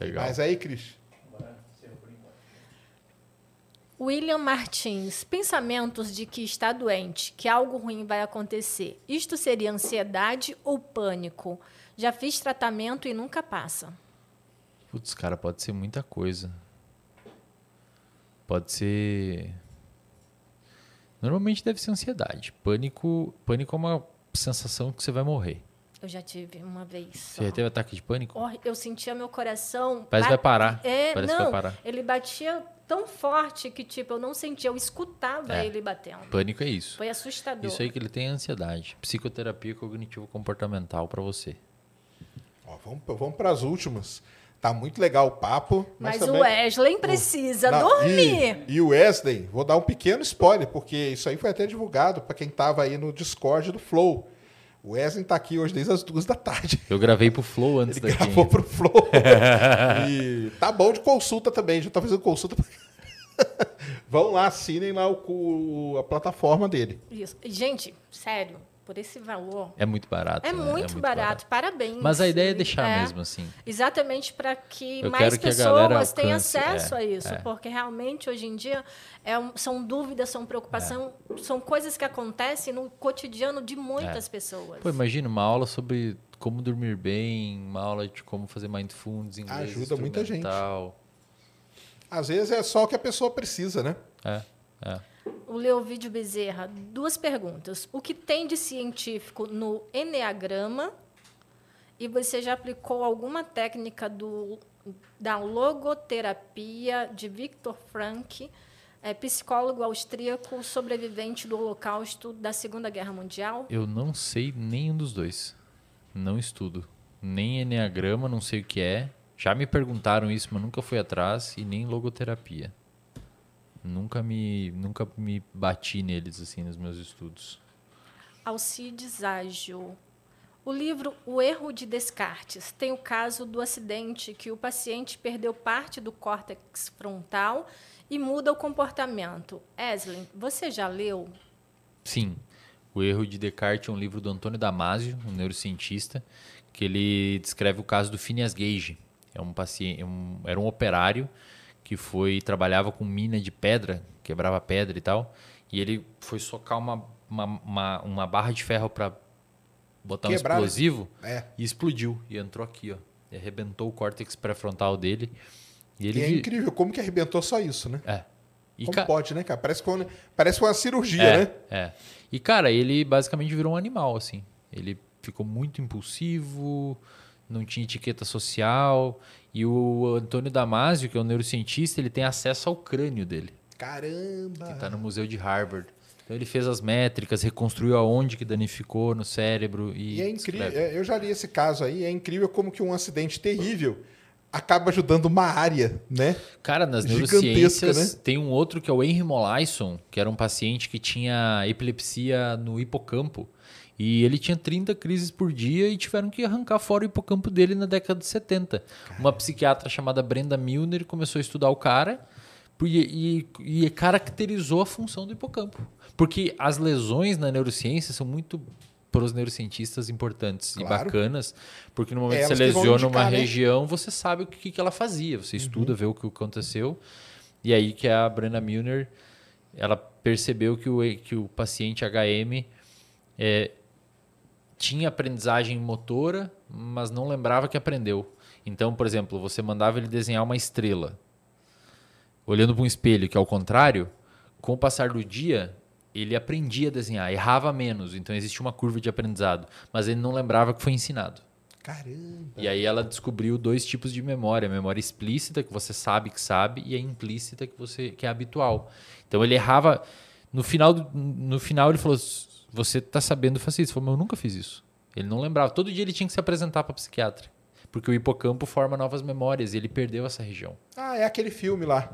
Legal. Mas aí, Cris, Agora, seu por enquanto. William Martins, pensamentos de que está doente, que algo ruim vai acontecer. Isto seria ansiedade ou pânico? Já fiz tratamento e nunca passa. Putz, cara, pode ser muita coisa. Pode ser. Normalmente deve ser ansiedade. Pânico, pânico é uma sensação que você vai morrer. Eu já tive uma vez. Você só. já teve ataque de pânico? Eu sentia meu coração. Parece que vai parar. É, Parece que não, vai parar. ele batia tão forte que tipo eu não sentia, eu escutava É. ele batendo. Pânico é isso. Foi assustador. Isso aí que ele tem é ansiedade. Psicoterapia cognitivo-comportamental pra você. ó, vamos, vamos para as últimas. Tá muito legal o papo. Mas, Mas também... o Wesley precisa Não, dormir. E, e o Wesley, vou dar um pequeno spoiler, porque isso aí foi até divulgado para quem tava aí no Discord do Flow. O Wesley tá aqui hoje desde as duas da tarde. Eu gravei pro Flow antes Ele daqui. gravou pro Flow. e tá bom de consulta também, já tá fazendo consulta. Vão lá, assinem lá o, o- a plataforma dele. Isso. Gente, sério, por esse valor. É muito barato. É né? muito, barato. Parabéns. Mas a ideia é deixar É. mesmo assim. Exatamente para que Eu mais que pessoas tenham alcance, acesso é, a isso, é. porque realmente hoje em dia é um- são dúvidas, são preocupação, são coisas que acontecem no cotidiano de muitas pessoas. É. Pô, imagina uma aula sobre como dormir bem, uma aula de como fazer mindfulness em inglês Ajuda muita gente. Às vezes é só o que a pessoa precisa, né? É, é. O Leovídio Bezerra, duas perguntas. O que tem de científico no Enneagrama? E você já aplicou alguma técnica do, da logoterapia de Viktor Frankl, é, psicólogo austríaco sobrevivente do Holocausto da Segunda Guerra Mundial? Eu não sei nenhum dos dois. Não estudo. Nem Enneagrama, não sei o que é. Já me perguntaram isso, mas nunca fui atrás. E nem logoterapia. Nunca me, nunca me bati neles, assim, nos meus estudos. Alcides Ágil. O livro O Erro de Descartes tem o caso do acidente que o paciente perdeu parte do córtex frontal e muda o comportamento. Eslin, você já leu? Sim. O Erro de Descartes é um livro do Antônio Damasio, um neurocientista, que ele descreve o caso do Phineas Gage. É um paciente, um- era um operário que foi trabalhava com mina de pedra, quebrava pedra e tal, e ele foi socar uma, uma, uma, uma barra de ferro para botar Quebrar, um explosivo É. e explodiu e entrou aqui, ó. E arrebentou o córtex pré-frontal dele. E ele E é incrível como que arrebentou só isso, né? É. E como ca- pode, né, cara? Parece, que foi- parece uma cirurgia, é, né? É. E, cara, ele basicamente virou um animal, assim. Ele ficou muito impulsivo, não tinha etiqueta social. E o Antônio Damasio, que é um neurocientista, ele tem acesso ao crânio dele, Caramba! que está no Museu de Harvard. Então ele fez as métricas, reconstruiu aonde que danificou no cérebro e, E é incrível, é, eu já li esse caso aí, é incrível como que um acidente terrível acaba ajudando uma área, né? Cara, nas neurociências né? tem um outro que é o Henry Molaison, que era um paciente que tinha epilepsia no hipocampo. E ele tinha 30 crises por dia e tiveram que arrancar fora o hipocampo dele na década de 70. Uma psiquiatra chamada Brenda Milner começou a estudar o cara e, e- e caracterizou a função do hipocampo. Porque as lesões na neurociência são muito para os neurocientistas importantes e Claro. bacanas, porque no momento É que você lesiona indicar, uma né? região, você sabe o que, que ela fazia, você estuda, vê o que aconteceu. E aí que a Brenda Milner, ela percebeu que o, que o paciente HM é, tinha aprendizagem motora, mas não lembrava que aprendeu. Então, por exemplo, você mandava ele desenhar uma estrela, olhando para um espelho, que é o contrário, com o passar do dia, ele aprendia a desenhar, errava menos, então existia uma curva de aprendizado, mas ele não lembrava que foi ensinado. Caramba. E aí ela descobriu dois tipos de memória, a memória explícita que você sabe que sabe e a implícita que você que é habitual. Então ele errava no final no final ele falou: "Você tá sabendo fazer isso?" Ele falou: "Mas eu nunca fiz isso". Ele não lembrava. Todo dia ele tinha que se apresentar para psiquiatra, porque o hipocampo forma novas memórias e ele perdeu essa região. Ah, é aquele filme lá.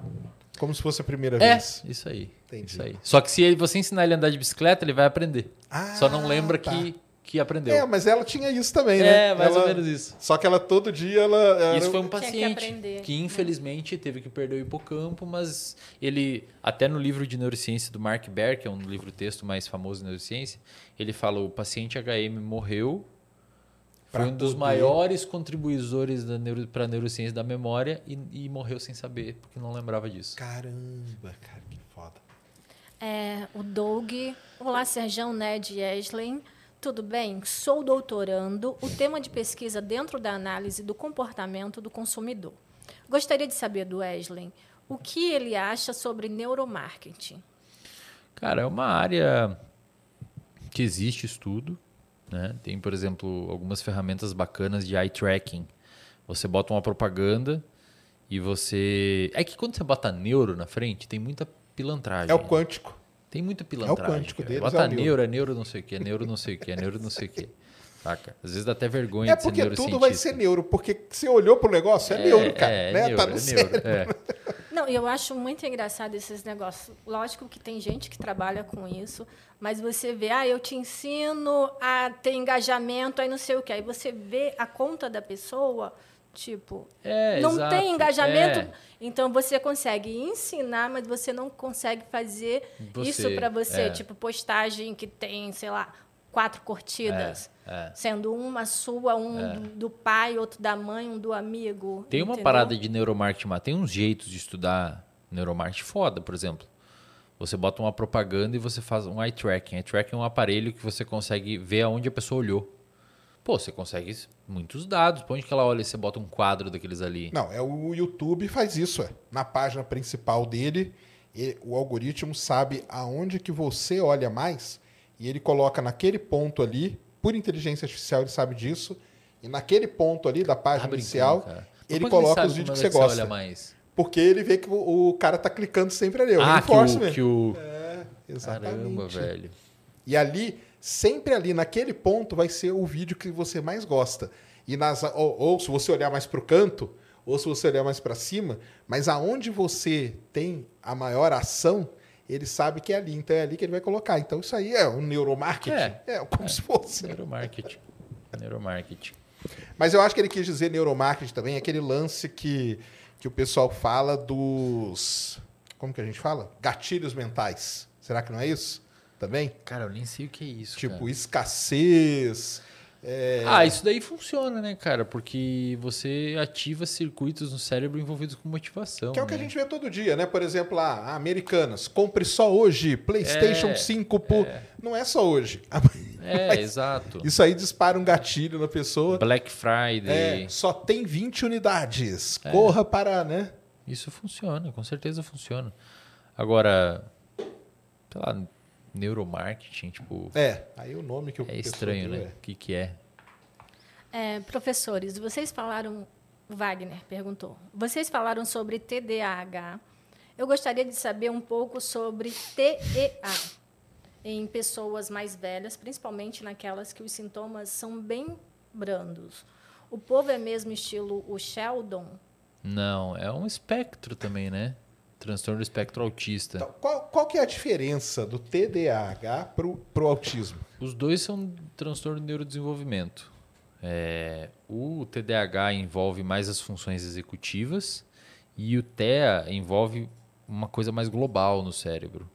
Como se fosse a primeira É, vez. isso aí. Entendi. Isso aí. Só que se você ensinar ele a andar de bicicleta, ele vai aprender. Ah, Só não lembra tá. que que aprendeu. É, mas ela tinha isso também, né? É, mais Ela- ou menos isso. Só que ela todo dia ela. era- Isso foi um que paciente aprender, que, né? infelizmente teve que perder o hipocampo, mas ele, até no livro de neurociência do Mark Baer, que é um livro texto mais famoso de neurociência, ele fala o paciente HM morreu, Pra foi um dos poder- maiores contribuidores neuro, para a neurociência da memória e, e morreu sem saber, porque não lembrava disso. Caramba, cara, que foda. É, o Doug. Olá, Serjão, Ned e Eslen. Tudo bem? Sou doutorando. O tema de pesquisa dentro da análise do comportamento do consumidor. Gostaria de saber do Eslen o que ele acha sobre neuromarketing. Cara, é uma área que existe estudo. Né? Tem, por exemplo, algumas ferramentas bacanas de eye tracking. Você bota uma propaganda e você. É que quando você bota neuro na frente, tem muita pilantragem. É o quântico. Tem muita pilantragem. quântico cara. deles, Bota é o neuro. neuro, é neuro não sei o que, é neuro não sei o que, é neuro não sei o que. Saca? Às vezes dá até vergonha É de ser porque tudo vai neurocientista. ser neuro, porque você olhou pro negócio, é, neuro, cara. É, né? neuro, tá no é cérebro. neuro, é. Não, eu acho muito engraçado esses negócios. Lógico que tem gente que trabalha com isso, mas você vê, ah, eu te ensino a ter engajamento, aí não sei o quê. Aí você vê a conta da pessoa, tipo, É, não exato, tem engajamento. é. Então você consegue ensinar, mas você não consegue fazer Você, isso para você. é. Tipo, postagem que tem, sei lá, quatro curtidas. É, é. Sendo uma sua, um do, do pai, outro da mãe, um do amigo. Tem uma entendeu? parada de neuromarketing, mas tem uns jeitos de estudar neuromarketing foda, por exemplo. Você bota uma propaganda e você faz um eye tracking. Eye tracking é um aparelho que você consegue ver aonde a pessoa olhou. Pô, você consegue muitos dados. Onde que ela olha e você bota um quadro daqueles ali? Não, é o YouTube faz isso, é. Na página principal dele, e- o algoritmo sabe aonde que você olha mais e ele coloca naquele ponto ali, por inteligência artificial ele sabe disso, e naquele ponto ali da Tá página brincando, inicial, cara. ele é que coloca sabe os vídeos quando que é você gosta. mais? Porque ele vê que o, o cara tá clicando sempre ali. É o Ah, que reinforce o, que o... É, exatamente. Caramba, velho. E ali, sempre ali naquele ponto, vai ser o vídeo que você mais gosta. E nas, ou, ou se você olhar mais para o canto, ou se você olhar mais para cima, mas aonde você tem a maior ação, ele sabe que é ali. Então é ali que ele vai colocar. Então isso aí é um neuromarketing. É. É, como se fosse. Neuromarketing. Neuromarketing. Mas eu acho que ele quis dizer neuromarketing também, aquele lance que, que o pessoal fala dos. Como que a gente fala? Gatilhos mentais. Será que não é isso? Também? Cara, eu nem sei o que é isso, Tipo, cara. escassez. é, Ah, isso daí funciona, né, cara? Porque você ativa circuitos no cérebro envolvidos com motivação. Que é o que a né? gente vê todo dia, né? Por exemplo, lá, Americanas, compre só hoje, PlayStation É, 5 por. Não é só hoje. É, exato. Isso aí dispara um gatilho na pessoa. Black Friday. É, só tem 20 unidades. É. Corra para, né? Isso funciona, com certeza funciona. Agora, sei lá, neuromarketing, tipo, É, aí o nome que o é estranho, né? O que, que é? É, professores, vocês falaram. Wagner perguntou. Vocês falaram sobre TDAH. Eu gostaria de saber um pouco sobre TEA em pessoas mais velhas, principalmente naquelas que os sintomas são bem brandos. O povo é mesmo estilo o Sheldon? Não, é um espectro também, né? Transtorno do espectro autista. Então, qual, qual que é a diferença do TDAH pro, pro autismo? Os dois são transtorno de neurodesenvolvimento. É, o TDAH envolve mais as funções executivas e o TEA envolve uma coisa mais global no cérebro.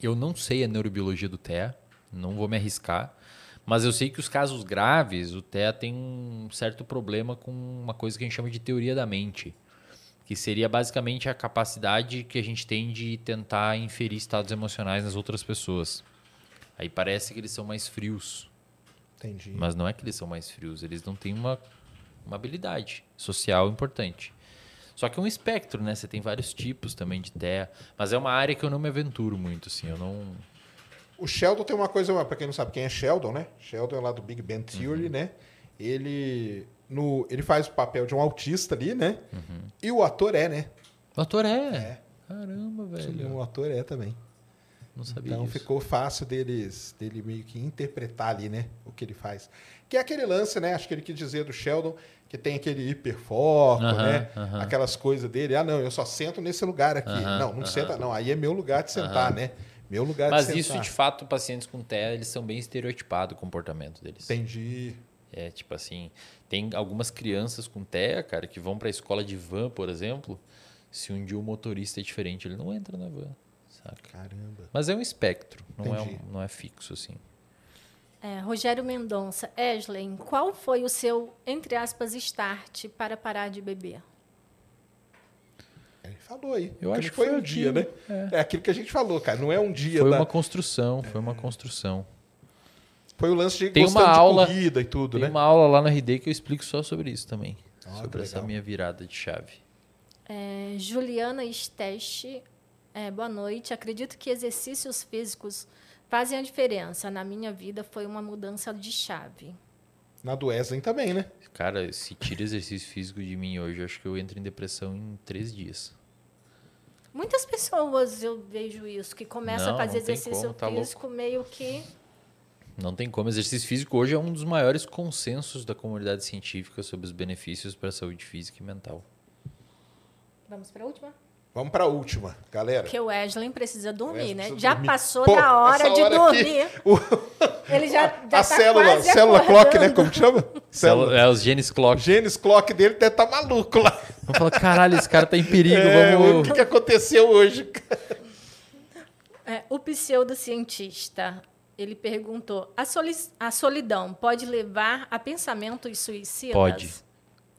Eu não sei a neurobiologia do TEA, não vou me arriscar, mas eu sei que os casos graves, o TEA tem um certo problema com uma coisa que a gente chama de teoria da mente, que seria basicamente a capacidade que a gente tem de tentar inferir estados emocionais nas outras pessoas. Aí parece que eles são mais frios, Entendi. mas não é que eles são mais frios, eles não têm uma, uma habilidade social importante. Só que é um espectro, né? Você tem vários tipos também de TEA, mas é uma área que eu não me aventuro muito, assim, eu não... O Sheldon tem uma coisa, pra quem não sabe quem é Sheldon, né? Sheldon é lá do Big Bang Theory, Uhum. né? Ele, no, ele faz o papel de um autista ali, né? Uhum. E o ator é, né? O ator é? É. Caramba, velho. O ator é também. Não sabia Então disso. ficou fácil deles, dele meio que interpretar ali, né? O que ele faz. Que é aquele lance, né? Acho que ele quis dizer do Sheldon, que tem aquele hiperfoco, Aham, né? aham. Aquelas coisas dele. Ah, não, eu só sento nesse lugar aqui. Aham, não, não aham. senta, não. Aí é meu lugar de sentar, né? Meu lugar Mas de isso, sentar. de fato, pacientes com TEA, eles são bem estereotipados o comportamento deles. Entendi. É, tipo assim, tem algumas crianças com TEA, cara, que vão pra escola de van, por exemplo, se um dia o motorista é diferente, ele não entra na van, saca? Caramba. Mas é um espectro, não é, um, não é fixo, assim. É, Rogério Mendonça, Eslen, qual foi o seu, entre aspas, start para parar de beber? Ele falou aí. Eu acho que foi foi um dia, né? aquilo, É. aquilo que a gente falou, cara. Não é um dia Foi da... uma construção, foi uma construção. Foi o lance de Tem gostando uma de aula- corrida e tudo, Tem né? uma aula lá no RD que eu explico só sobre isso também. Ah, sobre essa minha virada de chave. É, Juliana Steste, é, boa noite. Acredito que exercícios físicos fazem a diferença. Na minha vida foi uma mudança de chave. Na do Wesley também, né? Cara, se tira exercício físico de mim hoje, eu acho que eu entro em depressão em três dias. Muitas pessoas eu vejo isso, que começam Não, a fazer tem exercício como, tá físico meio que. Não tem como. Exercício físico hoje é um dos maiores consensos da comunidade científica sobre os benefícios para a saúde física e mental. Vamos para a última? Vamos pra última, galera. Porque o Wesley precisa dormir, Wesley né? precisa Já dormir. passou Pô, da hora de hora aqui, dormir. o- Ele já, já a tá célula, quase célula clock, né? Como que chama? Célula. É os genes O clock. Gênesis clock dele deve estar maluco lá. Vamos falar, caralho, esse cara tá em perigo, É, o vamos... que, que aconteceu hoje? É, o pseudocientista, ele perguntou, a, soli- a solidão pode levar a pensamentos suicidas? Pode.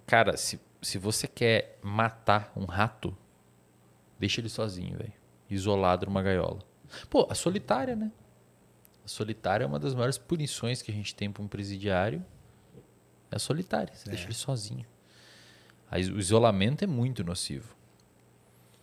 Cara, se, se você quer matar um rato, deixa ele sozinho, velho. Isolado numa gaiola. Pô, a solitária, né? A solitária é uma das maiores punições que a gente tem para um presidiário. É a solitária. Você deixa ele sozinho. Aí, o isolamento é muito nocivo.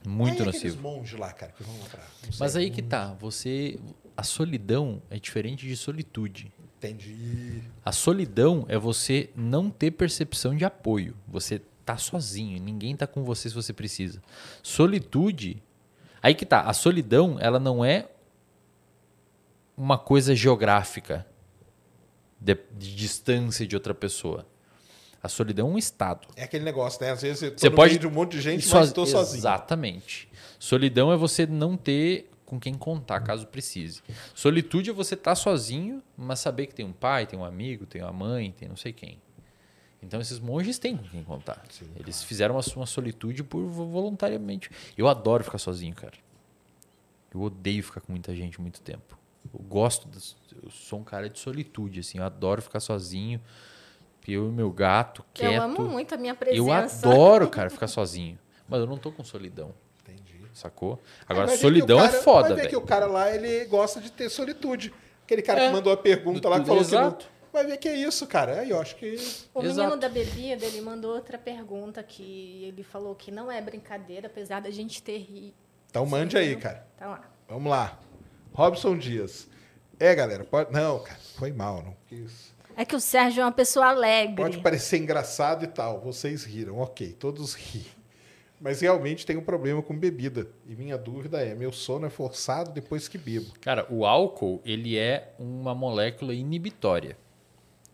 Muito Aí aqueles nocivo. monges lá, cara, que vão lá pra... sei. Mas aí que tá. Você. A solidão é diferente de solitude. Entendi. A solidão é você não ter percepção de apoio. Você tá sozinho, ninguém tá com você se você precisa. Solitude, aí que tá. A solidão, ela não é uma coisa geográfica de, de distância de outra pessoa. A solidão é um estado. É aquele negócio, né? Às vezes Você pode meio de um monte de gente, Só- mas estou sozinho. Exatamente. Solidão é você não ter com quem contar caso precise. Solitude é você estar sozinho, mas saber que tem um pai, tem um amigo, tem uma mãe, tem não sei quem. Então esses monges têm com quem contar. Eles fizeram uma, uma solitude por vo- voluntariamente. Eu adoro ficar sozinho, cara. Eu odeio ficar com muita gente muito tempo. Eu gosto, das- eu sou um cara de solitude, assim. Eu adoro ficar sozinho. Eu e meu gato, quieto. Eu amo muito a minha presença. Eu adoro, cara, ficar sozinho. Mas eu não tô com solidão. Sacou? Agora, Vai ver solidão que é cara- foda, Vai ver que velho. o cara lá, ele gosta de ter solitude. Aquele cara É. que mandou a pergunta lá, que Do- falou que exato. não... Vai ver que é isso, cara. Aí eu acho que... O menino Exato. da bebida, ele mandou outra pergunta que ele falou que não é brincadeira, apesar da gente ter ri. Então mande aí, cara. Tá lá. Vamos lá. Robson Dias. É, galera, pode... Não, cara, foi mal, não. Que isso. É que o Sérgio é uma pessoa alegre. Pode parecer engraçado e tal. Vocês riram, ok, todos ri. Mas realmente tem um problema com bebida. E minha dúvida é: meu sono é forçado depois que bebo. Cara, o álcool, ele é uma molécula inibitória.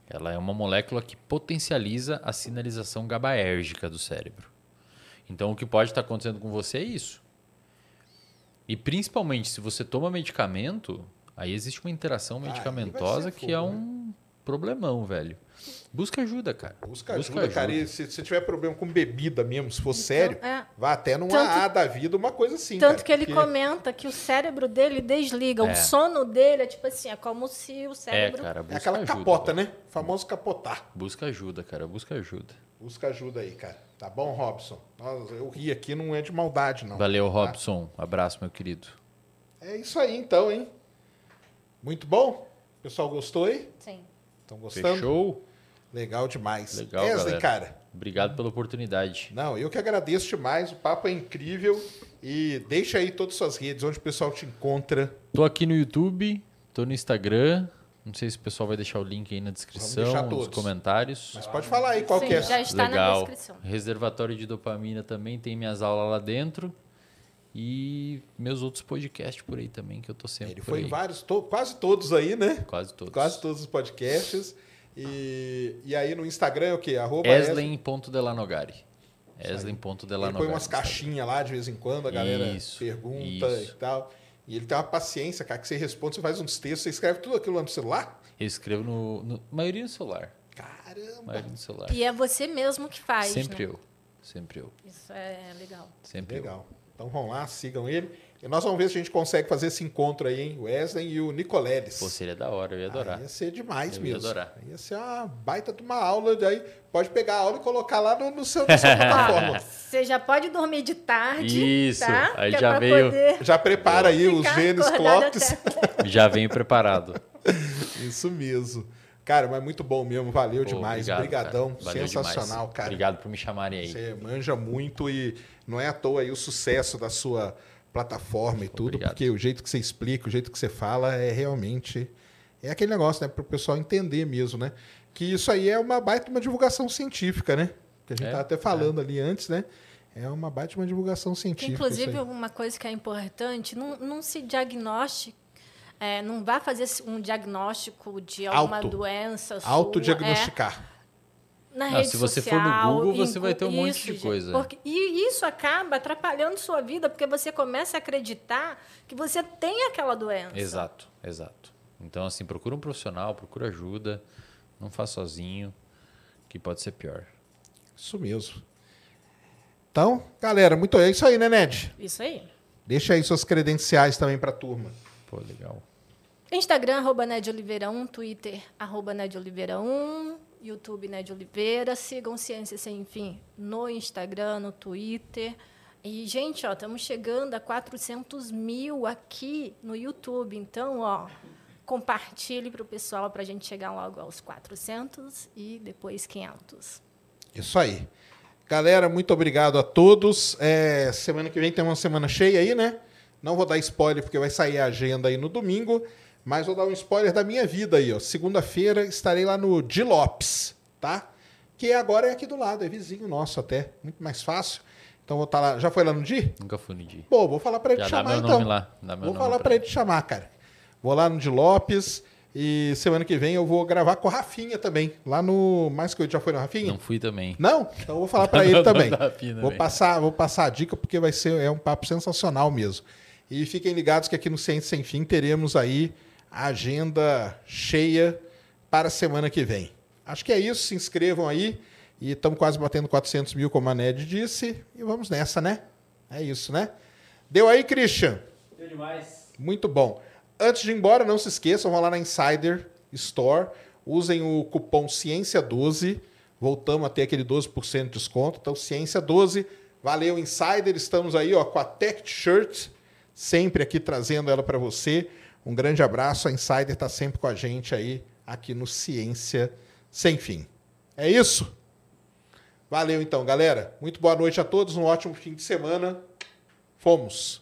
Ela é uma molécula que potencializa a sinalização GABAérgica do cérebro. Então, o que pode estar acontecendo com você é isso. E principalmente se você toma medicamento, aí existe uma interação medicamentosa ser que é fogo, né? um problemão, velho. Busca ajuda, cara. Busca ajuda, cara. E se você tiver problema com bebida mesmo, se for sério, é. vá até numa Tanto- A da vida, uma coisa assim. Tanto cara, que ele porque- comenta que o cérebro dele desliga. É. O sono dele é tipo assim, é como se o É, cérebro. cara, busca É aquela ajuda. capota, velho. né? Famoso capotar. Busca ajuda, cara. Busca ajuda. Busca ajuda aí, cara. Tá bom, Robson? Nossa, eu ri aqui, não é de maldade, não. Valeu, Tá? Robson. Abraço, meu querido. É isso aí, então, hein? Muito bom? O pessoal gostou aí? Sim. Estão gostando? Fechou? Legal demais. Legal, Wesley, galera. cara. Obrigado pela oportunidade. Não, eu que agradeço demais. O papo é incrível. E deixa aí todas as suas redes, onde o pessoal te encontra. Tô aqui no YouTube, tô no Instagram. Não sei se o pessoal vai deixar o link aí na descrição, nos comentários. Mas pode falar aí qual Sim, que é. já está na Legal. descrição. Reservatório de dopamina também tem minhas aulas lá dentro. E meus outros podcasts por aí também, que eu tô sempre Ele por foi aí. em vários, to- quase todos aí, né? Quase todos. Quase todos os podcasts. E, e aí no Instagram é o quê? Arroba Eslen.delanogari. Eslen.delanogari. põe umas caixinhas lá de vez em quando, a galera Isso, pergunta isso. e tal. E ele tem uma paciência, cara, que você responde, você faz uns textos, você escreve tudo aquilo lá no celular. Eu escrevo no, no maioria no celular. Caramba! Maioria no celular. E é você mesmo que faz. Sempre né? eu. Sempre eu. Isso é legal. Sempre eu. Então vão lá, sigam ele. E nós vamos ver se a gente consegue fazer esse encontro aí, hein? O Wesley e o Nicoleles. Pô, seria da hora, eu ia adorar. Aí ia ser demais Eu ia mesmo. adorar. Ia ser uma baita de uma aula. Daí pode pegar a aula e colocar lá no, no seu, na sua plataforma. Você já pode dormir de tarde. Isso, Tá? aí Que é já pra veio- poder Já prepara aí os acordado clocks. até- Já venho preparado. Isso mesmo. Cara, mas muito bom mesmo. Valeu Pô, demais. obrigado, Obrigadão. cara. Valeu Sensacional, demais. cara. Obrigado por me chamarem aí. Você manja muito e não é à toa aí o sucesso da sua plataforma e tudo, Obrigado. porque o jeito que você explica, o jeito que você fala é realmente é aquele negócio, né, para o pessoal entender mesmo, né? Que isso aí é uma baita uma divulgação científica, né? Que a gente É, até falando ali antes, né? É uma baita uma divulgação científica. inclusive, uma coisa que é importante, não, não se diagnostique, é, não vá fazer um diagnóstico de alguma Auto. doença sua, autodiagnosticar. é, na Ah, rede se você for no social, Google, você vai ter um monte isso, de gente, coisa. porque- e isso acaba atrapalhando sua vida, porque você começa a acreditar que você tem aquela doença. Exato, exato. Então, assim, procura um profissional, procura ajuda. Não faz sozinho, que pode ser pior. Isso mesmo. Então, galera, muito é isso aí, né, Ned? Isso aí. Deixa aí suas credenciais também para a turma. Pô, legal. Instagram, arroba Ned Oliveira 1, Twitter, arroba Ned Oliveira 1, YouTube Ned Oliveira. Sigam Ciência Sem Fim no Instagram, no Twitter. E, gente, ó, estamos chegando a 400 mil aqui no YouTube. Então, ó, compartilhe para o pessoal para a gente chegar logo aos 400 e depois 500. Isso aí. Galera, muito obrigado a todos. É, semana que vem tem uma semana cheia aí, né? Não vou dar spoiler porque vai sair a agenda aí no domingo, mas vou dar um spoiler da minha vida aí, ó. Segunda-feira estarei lá no Di Lopes, tá? Que agora é aqui do lado, é vizinho nosso até, muito mais fácil. Então vou estar lá. Já foi lá no Di? Nunca fui no dia. Pô, vou falar pra ele Já te chamar então. vou falar pra pra ele te chamar, cara. Vou lá no Di Lopes e semana que vem eu vou gravar com o Rafinha também, lá no mais que eu já foi no Rafinha? Não fui também. Não? Então eu vou falar pra ele também. Vou passar, vou passar a dica porque vai ser é um papo sensacional mesmo. E fiquem ligados que aqui no Ciência Sem Fim teremos aí a agenda cheia para a semana que vem. Acho que é isso. Se inscrevam aí. E estamos quase batendo 400 mil, como a Ned disse. E vamos nessa, né? É isso, né? Deu aí, Christian? Deu demais. Muito bom. Antes de ir embora, não se esqueçam, vão lá na Insider Store, usem o cupom Ciência12, voltamos a ter aquele 12% de desconto. Então, Ciência12, valeu Insider, estamos aí ó, com a Tech Shirt, sempre aqui trazendo ela para você. Um grande abraço, a Insider está sempre com a gente aí, aqui no Ciência Sem Fim. É isso? Valeu então, galera. Muito boa noite a todos, um ótimo fim de semana. Fomos!